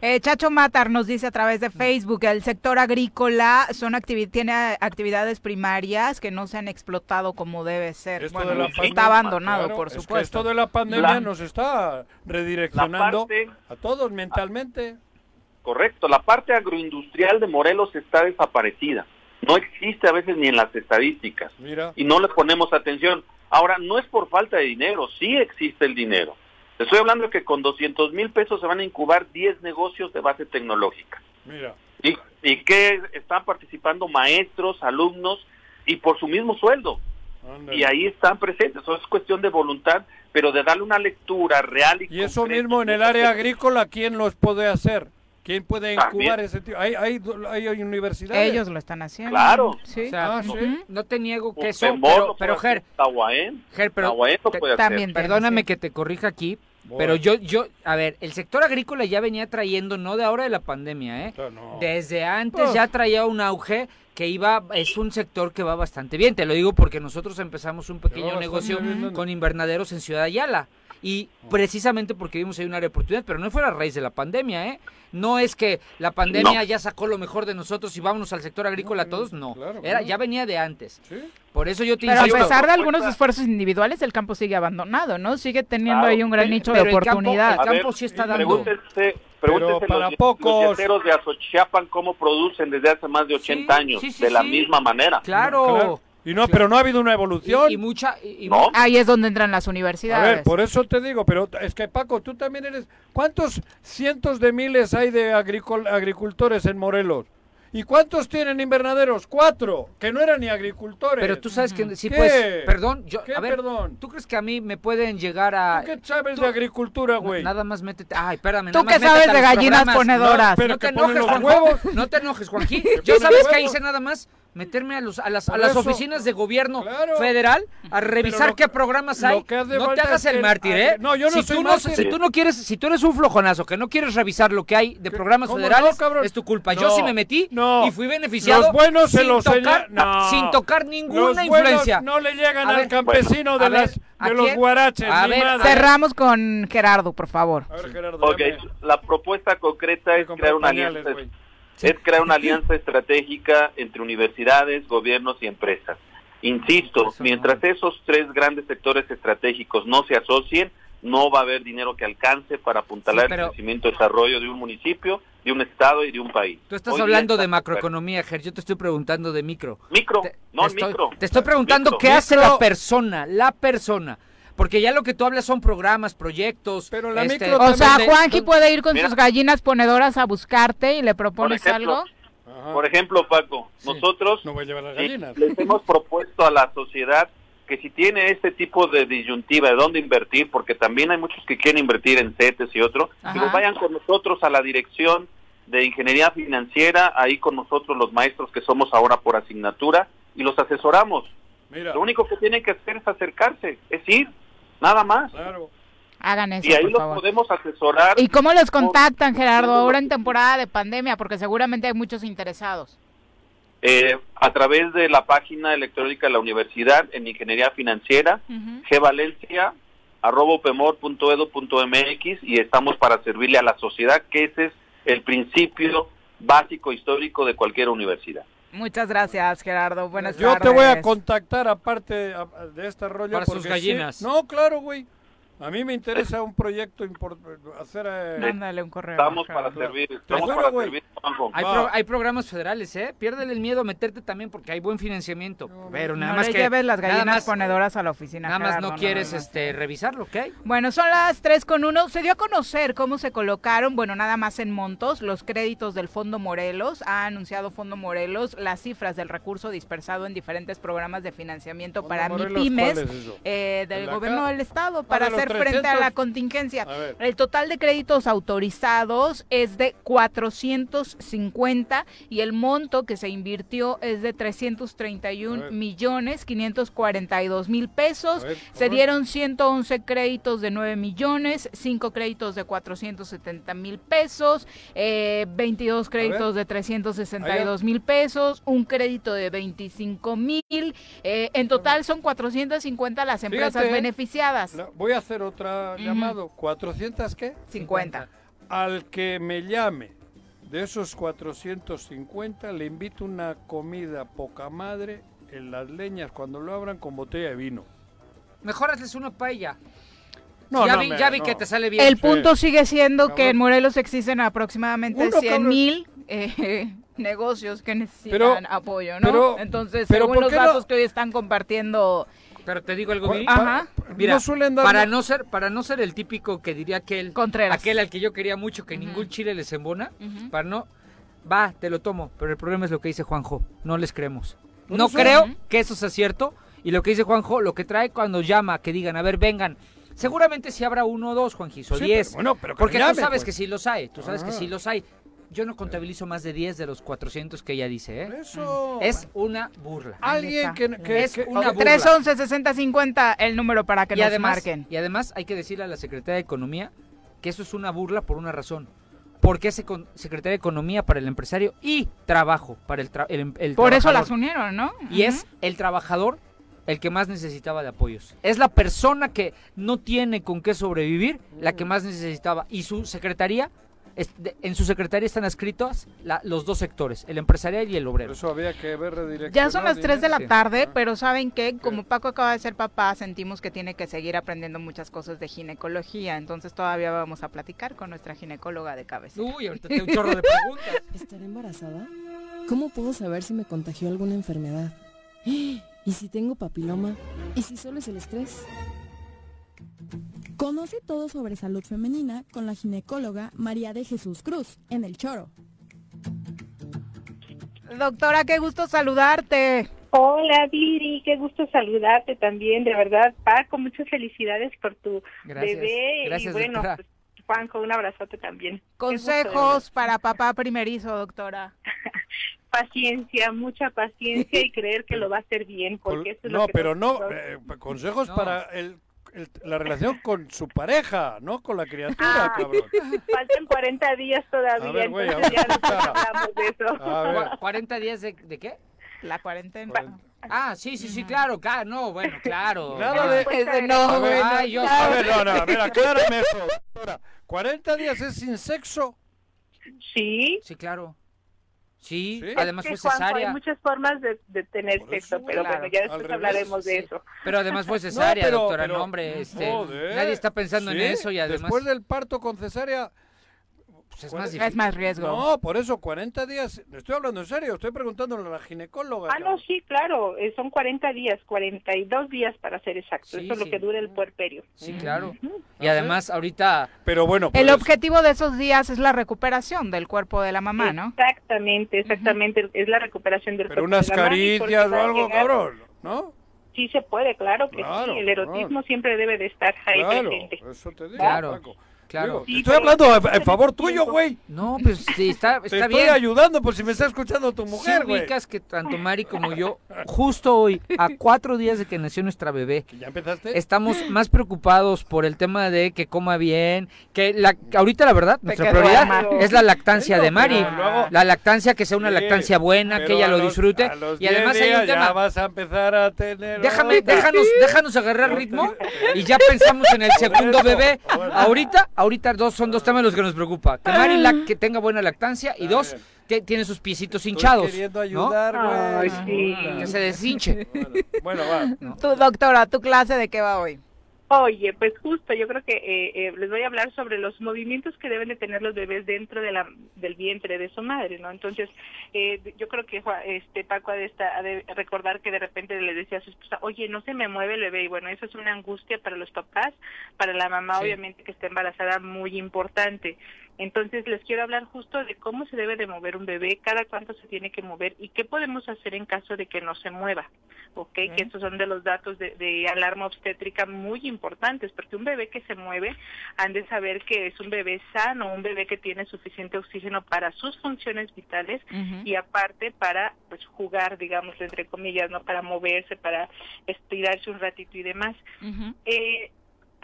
Speaker 2: Eh, Chacho Matar nos dice a través de Facebook, el sector agrícola son activi- tiene actividades primarias que no se han explotado como debe ser.
Speaker 3: Esto
Speaker 2: Bueno,
Speaker 3: de la
Speaker 2: está abandonado,
Speaker 3: claro,
Speaker 2: por
Speaker 3: es que
Speaker 2: supuesto.
Speaker 3: esto de la pandemia
Speaker 20: La-
Speaker 3: nos está redireccionando
Speaker 20: parte-
Speaker 3: a todos mentalmente.
Speaker 20: Correcto, la parte agroindustrial de Morelos está desaparecida. No existe a veces ni en las estadísticas.
Speaker 3: Mira.
Speaker 20: Y no le ponemos atención. Ahora, no es por falta de dinero, sí existe el dinero. Te estoy hablando de que con 200 mil pesos se van a incubar 10 negocios de base tecnológica.
Speaker 3: Mira.
Speaker 20: Y, y que están participando maestros, alumnos y por su mismo sueldo.
Speaker 3: Ándale.
Speaker 20: Y ahí están presentes. Eso es cuestión de voluntad, pero de darle una lectura real y
Speaker 3: Y eso mismo en el área agrícola, ¿quién los puede hacer? ¿Quién puede incubar ese tipo? ¿Hay, hay, hay, hay universidades?
Speaker 2: Ellos lo están haciendo.
Speaker 20: Claro.
Speaker 2: Sí.
Speaker 4: O sea,
Speaker 3: Ah,
Speaker 4: no,
Speaker 3: sí.
Speaker 4: no te niego que
Speaker 20: Pues,
Speaker 4: eso, pero, pero
Speaker 20: puede
Speaker 4: Ger. Ger, pero te-
Speaker 2: también.
Speaker 4: perdóname que te corrija aquí,
Speaker 3: Bueno.
Speaker 4: pero yo, yo, a ver, el sector agrícola ya venía trayendo, no de ahora de la pandemia, ¿eh?
Speaker 3: No.
Speaker 4: Desde antes ya traía un auge que iba, es un sector que va bastante bien, te lo digo porque nosotros empezamos un pequeño negocio con invernaderos en Ciudad Ayala. Y precisamente porque vimos ahí una área de oportunidad, pero no fue a raíz de la pandemia, ¿eh? No es que la pandemia
Speaker 20: No.
Speaker 4: ya sacó lo mejor de nosotros y vámonos al sector agrícola todos, no.
Speaker 3: claro,
Speaker 4: Era,
Speaker 3: claro.
Speaker 4: ya venía de antes.
Speaker 3: Sí.
Speaker 4: Por eso yo te
Speaker 2: Pero a pesar de algunos esfuerzos individuales, el campo sigue abandonado, ¿no? Sigue teniendo
Speaker 20: Claro,
Speaker 2: ahí un gran nicho
Speaker 4: pero
Speaker 2: de
Speaker 4: el campo-
Speaker 2: oportunidad.
Speaker 4: el
Speaker 20: A
Speaker 4: campo
Speaker 20: ver,
Speaker 4: sí está dando.
Speaker 20: Pregúntese, pregúntese
Speaker 3: para
Speaker 20: los,
Speaker 3: pocos.
Speaker 20: los yeteros de Azochiapan cómo producen desde hace más de 80
Speaker 4: Sí,
Speaker 20: años,
Speaker 4: sí, sí,
Speaker 20: de la misma manera.
Speaker 4: Claro.
Speaker 3: Y no, pero no ha habido una evolución.
Speaker 4: Y, y mucha. y-
Speaker 20: No.
Speaker 2: Ahí es donde entran las
Speaker 3: A
Speaker 2: universidades.
Speaker 3: ver, por eso te digo, pero es que Paco, tú también eres... ¿Cuántos cientos de miles hay de agricol- agricultores en Morelos? ¿Y cuántos tienen invernaderos? Cuatro, que no eran ni agricultores.
Speaker 4: Pero tú sabes que sí,
Speaker 3: ¿Qué?
Speaker 4: pues, perdón, yo,
Speaker 3: ¿Qué
Speaker 4: a ver,
Speaker 3: perdón?
Speaker 4: ¿tú crees que a mí me pueden llegar a...
Speaker 3: ¿Tú qué sabes de agricultura, güey?
Speaker 4: Nada más métete, ay, espérame.
Speaker 2: Tú que sabes
Speaker 4: a
Speaker 2: de gallinas
Speaker 4: programas.
Speaker 2: ponedoras.
Speaker 3: No, pero
Speaker 4: No te enojes, Juanjo.
Speaker 3: huevos.
Speaker 4: No te enojes, Juanji. Yo sabes que hice nada más meterme a, los, a, las, a las
Speaker 3: eso.
Speaker 4: oficinas de gobierno
Speaker 3: Claro.
Speaker 4: federal a revisar
Speaker 3: lo-
Speaker 4: qué programas hay. no te hagas el mártir, ¿eh?
Speaker 3: No, yo no
Speaker 4: si
Speaker 3: soy
Speaker 4: tú
Speaker 3: mártir.
Speaker 4: si tú no quieres, si tú eres un flojonazo que no quieres revisar lo que hay de programas
Speaker 3: ¿Cómo
Speaker 4: federales,
Speaker 3: no,
Speaker 4: es tu culpa.
Speaker 3: No,
Speaker 4: Yo sí me metí
Speaker 3: no.
Speaker 4: y fui beneficiado
Speaker 3: Los buenos se
Speaker 4: sin
Speaker 3: los
Speaker 4: tocar,
Speaker 3: no.
Speaker 4: sin tocar ninguna influencia.
Speaker 3: no le llegan
Speaker 4: A
Speaker 3: al
Speaker 4: ver,
Speaker 3: campesino
Speaker 4: bueno,
Speaker 3: de, las,
Speaker 4: ver, ¿a
Speaker 3: de los guaraches.
Speaker 4: A ver,
Speaker 3: madre.
Speaker 2: Cerramos con Gerardo, por favor.
Speaker 3: A ver, Gerardo,
Speaker 20: Ok,
Speaker 3: dame.
Speaker 20: la propuesta concreta es crear una alianza, es crear una alianza estratégica entre universidades, gobiernos y empresas. Insisto, mientras esos tres grandes sectores estratégicos no se asocien, no va a haber dinero que alcance para apuntalar
Speaker 4: Sí, pero-
Speaker 20: el crecimiento y desarrollo de un municipio, de un estado y de un país.
Speaker 4: Tú estás
Speaker 20: Hoy
Speaker 4: hablando de macroeconomía, Ger. Yo te estoy preguntando de micro.
Speaker 20: Micro,
Speaker 4: Te,
Speaker 20: no
Speaker 4: te estoy,
Speaker 20: micro.
Speaker 4: te estoy preguntando
Speaker 20: Micro.
Speaker 4: qué hace la persona, la persona. Porque ya lo que tú hablas son programas, proyectos.
Speaker 3: Pero la
Speaker 4: este,
Speaker 3: micro
Speaker 2: O sea,
Speaker 4: donde-
Speaker 2: puede ir con
Speaker 20: Mira.
Speaker 2: sus gallinas ponedoras a buscarte y le
Speaker 20: Por
Speaker 2: propones
Speaker 20: ejemplo,
Speaker 2: algo.
Speaker 3: Ajá.
Speaker 20: por ejemplo, Paco,
Speaker 4: Sí.
Speaker 20: nosotros
Speaker 3: No voy a llevar las gallinas.
Speaker 20: les hemos propuesto a la sociedad que si tiene este tipo de disyuntiva de dónde invertir, porque también hay muchos que quieren invertir en CETES y otro, que los vayan con nosotros a la dirección de ingeniería financiera, ahí con nosotros los maestros que somos ahora por asignatura, y los asesoramos.
Speaker 3: Mira,
Speaker 20: Lo único que tienen que hacer es acercarse, es ir, nada más.
Speaker 3: claro.
Speaker 2: Hagan eso,
Speaker 20: Y ahí
Speaker 2: por
Speaker 20: los
Speaker 2: favor.
Speaker 20: podemos asesorar.
Speaker 2: ¿Y cómo los contactan, Gerardo, ahora en temporada de pandemia? Porque seguramente hay muchos interesados.
Speaker 20: eh, a través de la página electrónica de la universidad en ingeniería financiera, gvalencia mx y estamos para servirle a la sociedad, que ese es el principio básico histórico de cualquier universidad.
Speaker 2: Muchas gracias, Gerardo. Buenas
Speaker 3: Yo
Speaker 2: tardes.
Speaker 3: te voy a contactar aparte a- de este rollo.
Speaker 4: Para sus gallinas.
Speaker 3: sí- no, claro, güey. A mí me interesa un proyecto importante, hacer... eh,
Speaker 2: un correo.
Speaker 20: Estamos para servir, estamos
Speaker 3: juro,
Speaker 20: para servir, Juanjo.
Speaker 4: Hay, pro- hay programas federales, ¿eh? Piérdele el miedo a meterte también porque hay buen financiamiento. pero nada
Speaker 2: no
Speaker 4: más
Speaker 2: le
Speaker 4: que
Speaker 2: lleves las
Speaker 4: nada
Speaker 2: gallinas
Speaker 4: más-
Speaker 2: ponedoras a la oficina.
Speaker 4: Nada más no quieres este revisarlo, ¿ok?
Speaker 2: Bueno, son las 3 con 1. Se dio a conocer cómo se colocaron, bueno, nada más en montos, los créditos del Fondo Morelos. Ha anunciado Fondo Morelos las cifras del recurso dispersado en diferentes programas de financiamiento para
Speaker 3: Morelos,
Speaker 2: MIPIMES eh, del gobierno del Estado
Speaker 3: Ah,
Speaker 2: para
Speaker 3: de
Speaker 2: hacer frente a
Speaker 3: 300.
Speaker 2: la contingencia.
Speaker 3: A.
Speaker 2: El total de créditos autorizados es de 450 y el monto que se invirtió es de 331
Speaker 3: A ver.
Speaker 2: millones 542 mil pesos.
Speaker 3: Ver,
Speaker 2: Se dieron 111 créditos de 9 millones, 5 créditos de 470 mil pesos, eh, 22 créditos de 362 mil pesos, un crédito de 25 mil. eh, en total son 450 las empresas
Speaker 3: Fíjate,
Speaker 2: beneficiadas.
Speaker 3: voy a hacer otra llamado. ¿400 qué?
Speaker 2: 50.
Speaker 3: Al que me llame de esos 450 le invito una comida poca madre en las leñas cuando lo abran con botella de vino.
Speaker 4: Mejor hazles una paella.
Speaker 3: No,
Speaker 4: ya
Speaker 3: no,
Speaker 4: vi,
Speaker 3: me-
Speaker 4: ya vi
Speaker 3: no.
Speaker 4: que te sale bien.
Speaker 2: El punto sigue siendo que en Morelos existen aproximadamente
Speaker 3: Uno,
Speaker 2: 100
Speaker 3: cabrón.
Speaker 2: mil eh, negocios que necesitan
Speaker 3: Pero-
Speaker 2: apoyo, ¿no?
Speaker 3: pero-
Speaker 2: Entonces,
Speaker 3: pero
Speaker 2: según
Speaker 3: ¿por
Speaker 2: los datos que hoy están compartiendo...
Speaker 4: Pero te digo algo, Viri.
Speaker 2: Ajá.
Speaker 4: Mira,
Speaker 3: no suelen dar-
Speaker 4: para no ser para no ser el típico que diría aquel
Speaker 2: Contreras.
Speaker 4: aquel al que yo quería mucho que ningún chile les embona, para no va, te lo tomo, pero el problema es lo que dice Juanjo, no les creemos. No creo que eso sea cierto y lo que dice Juanjo, lo que trae cuando llama, que digan, a ver, vengan. Seguramente si habrá uno o dos, Juanjizo,
Speaker 3: Sí,
Speaker 4: diez.
Speaker 3: pero bueno, pero que
Speaker 4: porque
Speaker 3: llame,
Speaker 4: tú sabes
Speaker 3: pues.
Speaker 4: que sí los hay, tú sabes que
Speaker 3: Ah.
Speaker 4: sí los hay. Yo no contabilizo más de 10 de los 400 que ella dice, ¿eh?
Speaker 3: Eso.
Speaker 4: Es una burla.
Speaker 3: Alguien que, que-
Speaker 4: es
Speaker 3: que-
Speaker 4: una burla.
Speaker 2: 311 6050 el número para que
Speaker 4: y
Speaker 2: nos
Speaker 4: además,
Speaker 2: marquen.
Speaker 4: Y además hay que decirle a la Secretaría de Economía que eso es una burla por una razón. Porque es Secretaría de Economía para el empresario y trabajo para el, tra- el, em- el
Speaker 2: Por eso las unieron, ¿no?
Speaker 4: Y es el trabajador el que más necesitaba de apoyos. Es la persona que no tiene con qué sobrevivir, la que más necesitaba. Y su secretaría, en su secretaría están escritos la- los dos sectores, el empresarial y el obrero.
Speaker 3: Eso había que ver
Speaker 2: Ya son las 3 de la tarde, pero saben que como Paco acaba de ser papá, sentimos que tiene que seguir aprendiendo muchas cosas de ginecología, entonces todavía vamos a platicar con nuestra ginecóloga de cabeza.
Speaker 4: Uy, ahorita tengo un chorro de preguntas.
Speaker 21: ¿Estaré embarazada? ¿Cómo puedo saber si me contagió alguna enfermedad? ¿Y si tengo papiloma? ¿Y si solo es el estrés?
Speaker 22: Conoce todo sobre salud femenina con la ginecóloga María de Jesús Cruz en El Choro.
Speaker 2: Doctora, qué gusto saludarte.
Speaker 23: Hola Viri, qué gusto saludarte también, de verdad, Paco, muchas felicidades por tu
Speaker 2: Gracias.
Speaker 23: bebé
Speaker 2: Gracias,
Speaker 23: y bueno, pues, Juanjo, un abrazote también.
Speaker 2: Consejos para papá primerizo, doctora.
Speaker 23: Paciencia, mucha paciencia y creer que lo va a hacer bien, porque eso es lo
Speaker 3: No,
Speaker 23: que
Speaker 3: pero no, eh, consejos para el, el- la relación con su pareja, no con la criatura,
Speaker 23: Ah,
Speaker 3: cabrón.
Speaker 23: Faltan 40 días todavía,
Speaker 3: A ver, güey,
Speaker 23: entonces ya después hablamos de eso.
Speaker 3: A ver.
Speaker 4: Cua- ¿40 días de, de qué?
Speaker 2: La cuarentena.
Speaker 4: Ah, sí, sí, sí, claro, claro, no, bueno, claro.
Speaker 3: Nada de...
Speaker 2: Ese no,
Speaker 3: A ver,
Speaker 2: bueno,
Speaker 4: ay, yo-
Speaker 3: a ver, no, no, a ver, aclárame eso, doctora. ¿40 días es sin sexo?
Speaker 23: Sí.
Speaker 4: Sí, claro. Sí,
Speaker 3: Sí.
Speaker 4: además
Speaker 23: Es
Speaker 4: fue
Speaker 23: que, Juanjo,
Speaker 4: cesárea.
Speaker 23: hay muchas formas de, de tener sexo, pero
Speaker 4: claro.
Speaker 23: bueno, ya después
Speaker 3: revés,
Speaker 23: hablaremos de
Speaker 4: sí.
Speaker 23: eso.
Speaker 4: Pero además fue cesárea,
Speaker 3: pero-
Speaker 4: doctora,
Speaker 3: pero-
Speaker 4: no, hombre, este, nadie está pensando en
Speaker 3: Sí,
Speaker 4: eso y además
Speaker 3: Después del parto con cesárea...
Speaker 4: pues, es más
Speaker 2: Es más riesgo.
Speaker 3: No, por eso, 40 días. Estoy hablando en serio, estoy preguntándole a la ginecóloga.
Speaker 23: Ah, no, sí, claro, eh, son 40 días, 42 días para ser exacto,
Speaker 4: Sí,
Speaker 23: eso es lo que dura el puerperio.
Speaker 4: Sí, claro. Y además ahorita
Speaker 3: Pero bueno,
Speaker 2: El
Speaker 3: pues,
Speaker 2: objetivo de esos días es la recuperación del cuerpo de la mamá, ¿no?
Speaker 23: Exactamente, exactamente, es la recuperación del
Speaker 3: pero
Speaker 23: cuerpo
Speaker 3: unas
Speaker 23: de la mamá y porque
Speaker 3: caricias o algo,
Speaker 23: llegar-
Speaker 3: cabrón, ¿no?
Speaker 23: Sí se puede, claro que
Speaker 3: Claro,
Speaker 23: sí, el erotismo
Speaker 3: claro.
Speaker 23: siempre debe de estar ahí
Speaker 3: Claro,
Speaker 23: presente.
Speaker 3: eso te digo,
Speaker 4: Claro.
Speaker 3: Paco.
Speaker 4: Claro.
Speaker 3: Digo, estoy hablando a, a favor tuyo, güey.
Speaker 4: No, pues sí, está,
Speaker 3: Te
Speaker 4: está
Speaker 3: estoy
Speaker 4: bien.
Speaker 3: ayudando por si me está escuchando tu
Speaker 4: Sí
Speaker 3: mujer, güey.
Speaker 4: ubicas que tanto Mari como yo, justo hoy, a cuatro días de que nació nuestra bebé,
Speaker 3: ¿Ya empezaste?
Speaker 4: estamos más preocupados por el tema de que coma bien, que la, ahorita la verdad, nuestra prioridad es la lactancia de Mari.
Speaker 3: luego-
Speaker 4: La lactancia que sea una
Speaker 3: Sí,
Speaker 4: lactancia buena, que ella lo
Speaker 3: los-
Speaker 4: disfrute. Y además
Speaker 3: 10
Speaker 4: hay un tema.
Speaker 3: Ya vas a empezar a tener.
Speaker 4: Déjame, déjanos, déjanos agarrar ritmo y ya pensamos en el segundo
Speaker 3: eso,
Speaker 4: bebé. Ahorita, ahorita dos son dos temas los que nos preocupa. Que Mari lac- que tenga buena lactancia y dos, que tiene sus piecitos hinchados.
Speaker 3: queriendo
Speaker 4: ¿no?
Speaker 3: ayudar.
Speaker 23: Ay, sí.
Speaker 4: Que se deshinche.
Speaker 3: Bueno, va.
Speaker 2: Tu doctora, ¿tu clase de qué va hoy?
Speaker 23: Oye, pues justo, yo creo que eh, eh, les voy a hablar sobre los movimientos que deben de tener los bebés dentro de la, del vientre de su madre, ¿no? Entonces, eh, yo creo que este Paco ha de, esta- ha de recordar que de repente le decía a su esposa, oye, no se me mueve el bebé, y bueno, eso es una angustia para los papás, para la mamá,
Speaker 4: Sí.
Speaker 23: obviamente, que está embarazada, muy importante. Entonces, les quiero hablar justo de cómo se debe de mover un bebé, cada cuánto se tiene que mover y qué podemos hacer en caso de que no se mueva, ¿ok? Que estos son de los datos de, de alarma obstétrica muy importantes, porque un bebé que se mueve han de saber que es un bebé sano, un bebé que tiene suficiente oxígeno para sus funciones vitales y aparte para pues jugar, digamos, entre comillas, ¿no? Para moverse, para estirarse un ratito y demás. Eh,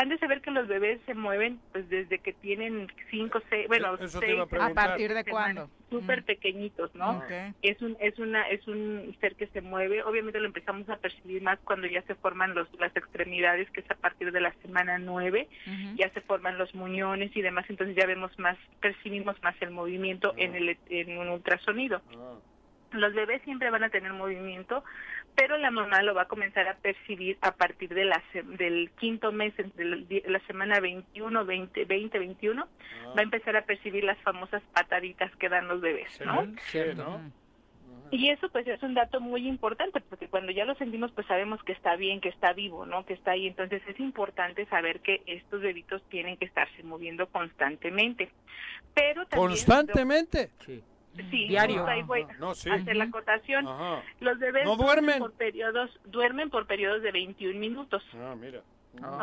Speaker 23: han de saber que los bebés se mueven pues desde que tienen cinco, seis, bueno,
Speaker 3: Eso te
Speaker 23: seis,
Speaker 3: iba a
Speaker 2: ¿A
Speaker 3: preguntar.
Speaker 2: partir de cuándo?
Speaker 23: Súper pequeñitos, ¿no?
Speaker 2: Ok.
Speaker 23: Es un es una es un ser que se mueve. Obviamente lo empezamos a percibir más cuando ya se forman los las extremidades, que es a partir de la semana nueve. Ya se forman los muñones y demás, entonces ya vemos más, percibimos más el movimiento en el en un ultrasonido. Los bebés siempre van a tener movimiento, pero la mamá lo va a comenzar a percibir a partir de la se- del quinto mes, entre la semana 21, 20, 20, 21, va a empezar a percibir las famosas pataditas que dan los bebés, ¿no?
Speaker 4: Cierto.
Speaker 23: Y eso pues es un dato muy importante porque cuando ya lo sentimos pues sabemos que está bien, que está vivo, ¿no? Que está ahí. Entonces es importante saber que estos bebitos tienen que estarse moviendo constantemente. Pero también
Speaker 3: ¿Constantemente?
Speaker 4: Sí.
Speaker 23: Sí,
Speaker 4: Diario.
Speaker 23: ahí voy
Speaker 3: No, sí.
Speaker 23: a hacer la acotación.
Speaker 3: Ajá.
Speaker 23: Los bebés
Speaker 3: ¿No duermen?
Speaker 23: por periodos duermen por periodos de 21 minutos.
Speaker 3: Ah, mira.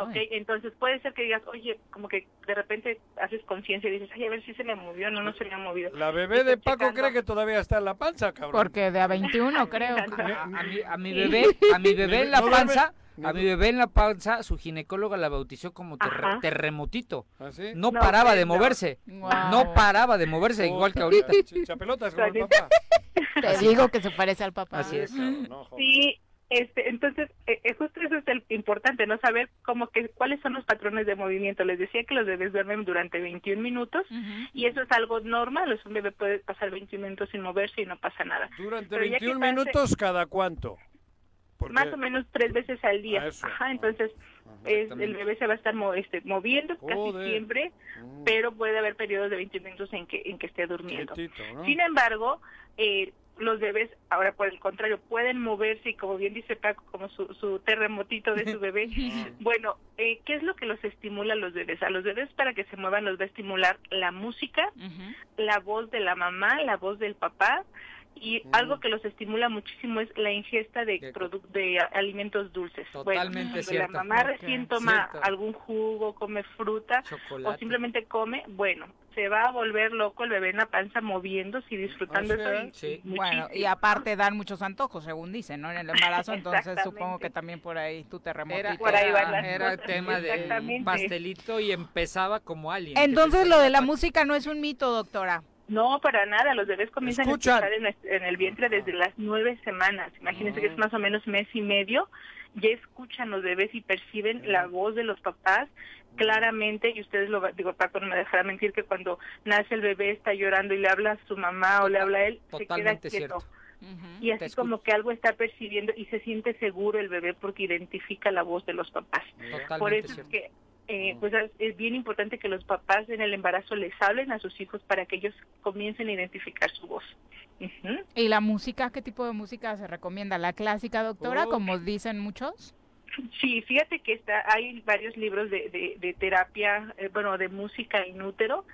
Speaker 23: Ok, entonces puede ser que digas, oye, como que de repente haces conciencia y dices, ay, a ver si se me movió, no, no se me ha movido.
Speaker 3: La bebé de Paco cree que todavía está en la panza, cabrón.
Speaker 2: Porque de a 21 creo.
Speaker 4: A, a mi, a mi bebé, a mi bebé en la panza, a mi bebé en la panza, su ginecóloga la bautizó como terre-
Speaker 23: Ajá.
Speaker 4: terremotito.
Speaker 3: ¿Ah, sí?
Speaker 4: No,
Speaker 23: No,
Speaker 4: paraba de moverse. No paraba de moverse, igual que ahorita.
Speaker 3: Chapelotas como el papá.
Speaker 2: Te digo que se parece al papá.
Speaker 4: Así es.
Speaker 3: No.
Speaker 23: Sí, este, entonces, eh, eh, justo eso es el importante, ¿no? Saber cómo que, cuáles son los patrones de movimiento. Les decía que los bebés duermen durante 21 minutos y eso es algo normal. Un bebé puede pasar 21 minutos sin moverse y no pasa nada.
Speaker 3: Durante
Speaker 23: Pero ya que
Speaker 3: 21
Speaker 23: pase-
Speaker 3: minutos, ¿cada cuánto? Porque-
Speaker 23: Más o menos tres veces al día.
Speaker 3: Ah.
Speaker 23: Ajá, entonces es- el bebé se va a estar mo- este, moviendo casi siempre,
Speaker 3: Mm,
Speaker 23: pero puede haber periodos de 20 minutos en que, en que esté durmiendo.
Speaker 3: quietito, ¿no?
Speaker 23: Sin embargo, eh, los bebés, ahora por el contrario, pueden moverse y como bien dice Paco, como su, su terremotito de su bebé. bueno, eh, ¿qué es lo que los estimula a los bebés? A los bebés para que se muevan los va a estimular la música, la voz de la mamá, la voz del papá. Y algo que los estimula muchísimo es la ingesta de, de a- alimentos dulces. Bueno,
Speaker 4: Totalmente
Speaker 23: cuando
Speaker 4: cierto.
Speaker 23: la mamá
Speaker 4: Ok.
Speaker 23: recién toma
Speaker 4: Cierto.
Speaker 23: algún jugo, come fruta
Speaker 4: Chocolate.
Speaker 23: o simplemente come, bueno, se va a volver loco el bebé en la panza moviéndose y disfrutando eso. y-
Speaker 4: Sí.
Speaker 2: Bueno, y aparte dan muchos antojos, según dicen, ¿no? En el embarazo, entonces supongo que también por ahí tu terremoto.
Speaker 4: Era,
Speaker 23: Por ahí van
Speaker 4: era,
Speaker 23: las
Speaker 4: era el
Speaker 23: cosas,
Speaker 4: tema de
Speaker 23: exactamente.
Speaker 4: pastelito y empezaba como alien.
Speaker 2: Entonces lo de la música no es un mito, doctora.
Speaker 23: No, para nada. Los bebés comienzan
Speaker 4: Escuchan.
Speaker 23: a escuchar en, el vientre desde las nueve semanas. Imagínense que es más o menos mes y medio. Ya escuchan los bebés y perciben la voz de los papás claramente. Y ustedes lo digo, Paco no me dejará mentir que cuando nace el bebé está llorando y le habla a su mamá o le habla a él, se queda quieto.
Speaker 4: cierto.
Speaker 23: Y así como que algo está percibiendo y se siente seguro el bebé porque identifica la voz de los papás.
Speaker 4: Totalmente
Speaker 23: Por eso es que eh, pues es, es bien importante que los papás en el embarazo les hablen a sus hijos para que ellos comiencen a identificar su voz. Ujú.
Speaker 2: ¿Y la música? ¿Qué tipo de música se recomienda? ¿La clásica, doctora,
Speaker 23: Oh.
Speaker 2: como dicen muchos?
Speaker 23: Sí, fíjate que está, hay varios libros de, de, de terapia, eh, bueno, de música inútero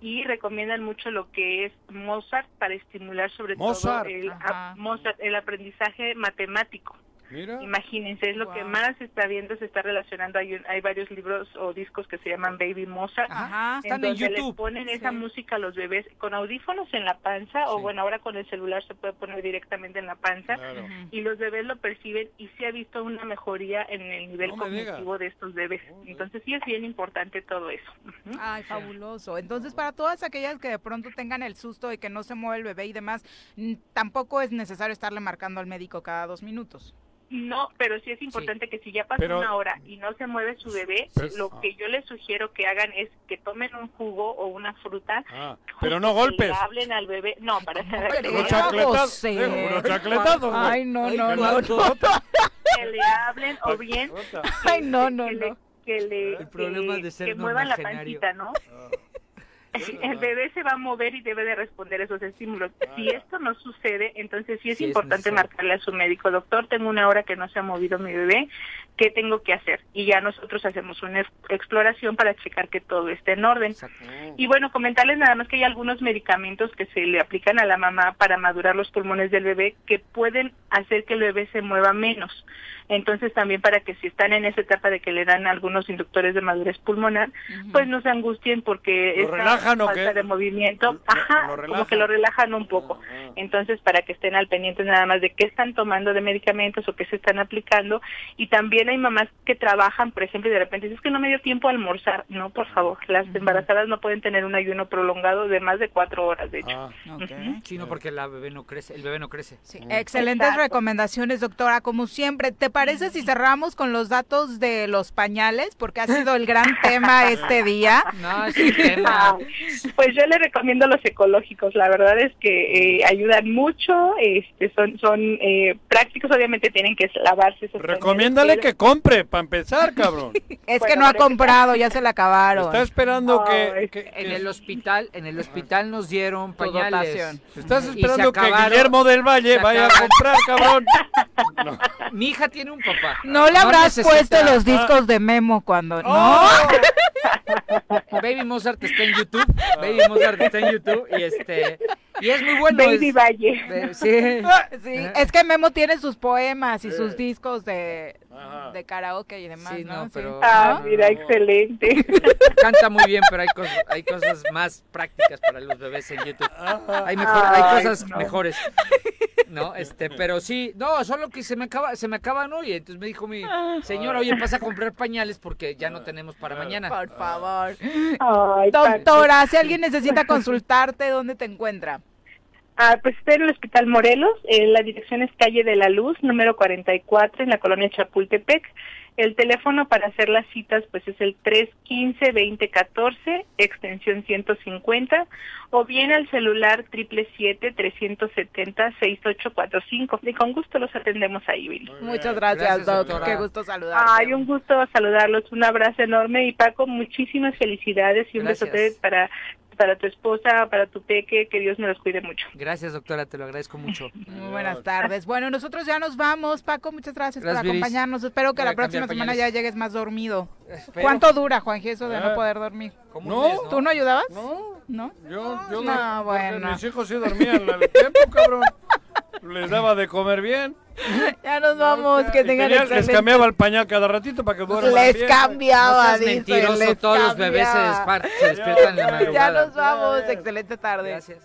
Speaker 23: y recomiendan mucho lo que es Mozart para estimular sobre
Speaker 3: Mozart.
Speaker 23: todo el, a- Mozart, el aprendizaje matemático.
Speaker 3: Mira.
Speaker 23: Imagínense, es lo que más se está viendo, se está relacionando. Hay, un- hay varios libros o discos que se llaman Baby Mozart,
Speaker 4: Ajá,
Speaker 23: en
Speaker 4: están en
Speaker 23: donde les
Speaker 4: YouTube.
Speaker 23: ponen esa música a los bebés con audífonos en la panza, o bueno, ahora con el celular se puede poner directamente en la panza,
Speaker 3: Claro.
Speaker 23: y los bebés lo perciben y se ha visto una mejoría en el nivel
Speaker 2: No
Speaker 23: cognitivo de estos bebés. Entonces sí es bien importante todo eso.
Speaker 2: Ay, fabuloso. Entonces, para todas aquellas que de pronto tengan el susto de que no se mueve el bebé y demás, tampoco es necesario estarle marcando al médico cada dos minutos.
Speaker 23: No, pero sí es importante que si ya pasó
Speaker 2: Pero-
Speaker 23: una hora y no se mueve su bebé,
Speaker 3: Pero-
Speaker 23: lo que yo les sugiero que hagan es que tomen un jugo o una fruta.
Speaker 3: Ah, pero no
Speaker 23: que
Speaker 3: golpes.
Speaker 23: le hablen al bebé. No, para que
Speaker 3: unos
Speaker 23: le-
Speaker 3: chacletazos, digo, unos chacletazos.
Speaker 2: Ay, no,
Speaker 3: Ay,
Speaker 2: no,
Speaker 3: qué
Speaker 2: no,
Speaker 3: macho.
Speaker 2: no.
Speaker 23: que le hablen o bien
Speaker 2: Ay, no, no,
Speaker 23: que le,
Speaker 2: no.
Speaker 23: que le
Speaker 4: El problema
Speaker 23: que-
Speaker 4: de ser
Speaker 23: que muevan la pancita, ¿no? El bebé se va a mover y debe de responder esos estímulos. Si esto no sucede, entonces sí es
Speaker 4: Sí
Speaker 23: importante marcarle a su médico, doctor, tengo una hora que no se ha movido mi bebé, ¿qué tengo que hacer? Y ya nosotros hacemos una ex- exploración para checar que todo esté en orden. Y bueno, comentarles nada más que hay algunos medicamentos que se le aplican a la mamá para madurar los pulmones del bebé que pueden hacer que el bebé se mueva menos. Entonces también para que si están en esa etapa de que le dan algunos inductores de madurez pulmonar, pues no se angustien porque
Speaker 3: ¿Lo
Speaker 23: esta
Speaker 3: relajan o
Speaker 23: falta
Speaker 3: qué?
Speaker 23: de movimiento, ajá, como que lo relajan un poco. Entonces para que estén al pendiente nada más de qué están tomando de medicamentos o qué se están aplicando. Y también hay mamás que trabajan, por ejemplo, y de repente dicen, es que no me dio tiempo a almorzar. No, por favor, las embarazadas no pueden tener un ayuno prolongado de más de cuatro horas, de hecho. Ujú.
Speaker 4: Sí, no, porque la bebé no crece, el bebé no crece.
Speaker 2: Excelentes
Speaker 23: Exacto.
Speaker 2: recomendaciones, doctora. Como siempre, ¿te parece si cerramos con los datos de los pañales? Porque ha sido el gran tema este día.
Speaker 4: No, es un tema.
Speaker 23: Pues yo le recomiendo los ecológicos. La verdad es que eh, ayudan mucho, este, son son eh, prácticos. Obviamente tienen que lavarse esos
Speaker 3: Recomiéndale que compre, para empezar, cabrón.
Speaker 2: Es que no ha comprado, ya se le acabaron.
Speaker 3: Está esperando que, que-
Speaker 4: En el hospital, en el hospital nos dieron pañales.
Speaker 3: Estás esperando que Guillermo del Valle vaya a comprar, cabrón.
Speaker 4: Mi hija tiene un papá.
Speaker 2: No le habrás puesto los discos de Memo cuando...
Speaker 4: Oh.
Speaker 2: No.
Speaker 4: Baby Mozart está en YouTube. Baby Mozart está en YouTube y este y es muy bueno.
Speaker 23: Baby
Speaker 4: es-
Speaker 23: Valle.
Speaker 4: de- sí.
Speaker 2: Sí, es que Memo tiene sus poemas y sus discos de, de karaoke y demás,
Speaker 4: Sí,
Speaker 2: ¿no?
Speaker 4: no, pero-
Speaker 23: Ah,
Speaker 4: ¿no?
Speaker 23: mira, excelente.
Speaker 4: Canta muy bien, pero hay cosas, hay cosas más prácticas para los bebés en YouTube. Hay mejor, hay
Speaker 23: Ay,
Speaker 4: cosas
Speaker 23: no.
Speaker 4: mejores. No, este, pero sí, no, solo que se me acaba, se me acaban hoy, entonces me dijo mi señora, oye, pasa a comprar pañales porque ya no tenemos para mañana.
Speaker 2: Por favor.
Speaker 23: Ay,
Speaker 2: Doctora, si alguien necesita consultarte, ¿dónde te encuentra?
Speaker 23: Ah, pues estoy en el Hospital Morelos, eh, la dirección es Calle de la Luz, número 44, en la colonia Chapultepec. El teléfono para hacer las citas pues es el 315-2014, extensión 150, o bien al celular 777-370-6845. Y con gusto los atendemos ahí, Billy.
Speaker 2: Muchas gracias,
Speaker 4: Gracias,
Speaker 2: Doc.
Speaker 4: doctora.
Speaker 2: Qué gusto saludarte.
Speaker 23: Ay, un gusto saludarlos, un abrazo enorme y Paco, muchísimas felicidades y un
Speaker 4: Gracias.
Speaker 23: besote para, para tu esposa, para tu peque, que Dios me los cuide mucho.
Speaker 4: Gracias, doctora, te lo agradezco mucho.
Speaker 2: Muy buenas tardes. Bueno, nosotros ya nos vamos. Paco, muchas gracias,
Speaker 4: Gracias,
Speaker 2: por
Speaker 4: Viris.
Speaker 2: acompañarnos. Espero que
Speaker 4: Voy
Speaker 2: la próxima semana ya llegues más dormido.
Speaker 4: Espero.
Speaker 2: ¿Cuánto dura, Juanji, eso de no
Speaker 3: Ah.
Speaker 2: poder dormir?
Speaker 3: No.
Speaker 2: ¿Tú no ayudabas?
Speaker 3: No.
Speaker 2: ¿No?
Speaker 3: Yo, yo
Speaker 2: No, bueno.
Speaker 3: mis hijos sí dormían al tiempo, cabrón. Les daba de comer bien.
Speaker 2: Ya nos vamos. Que tengan
Speaker 3: tenía- les cambiaba el pañal cada ratito para que duerman
Speaker 2: Les
Speaker 3: bien.
Speaker 2: cambiaba, dice,
Speaker 4: mentiroso,
Speaker 2: les
Speaker 4: todos los bebés se,
Speaker 2: cambiaba.
Speaker 4: despar- se despiertan en la
Speaker 2: Ya nos vamos. Excelente tarde.
Speaker 4: Gracias.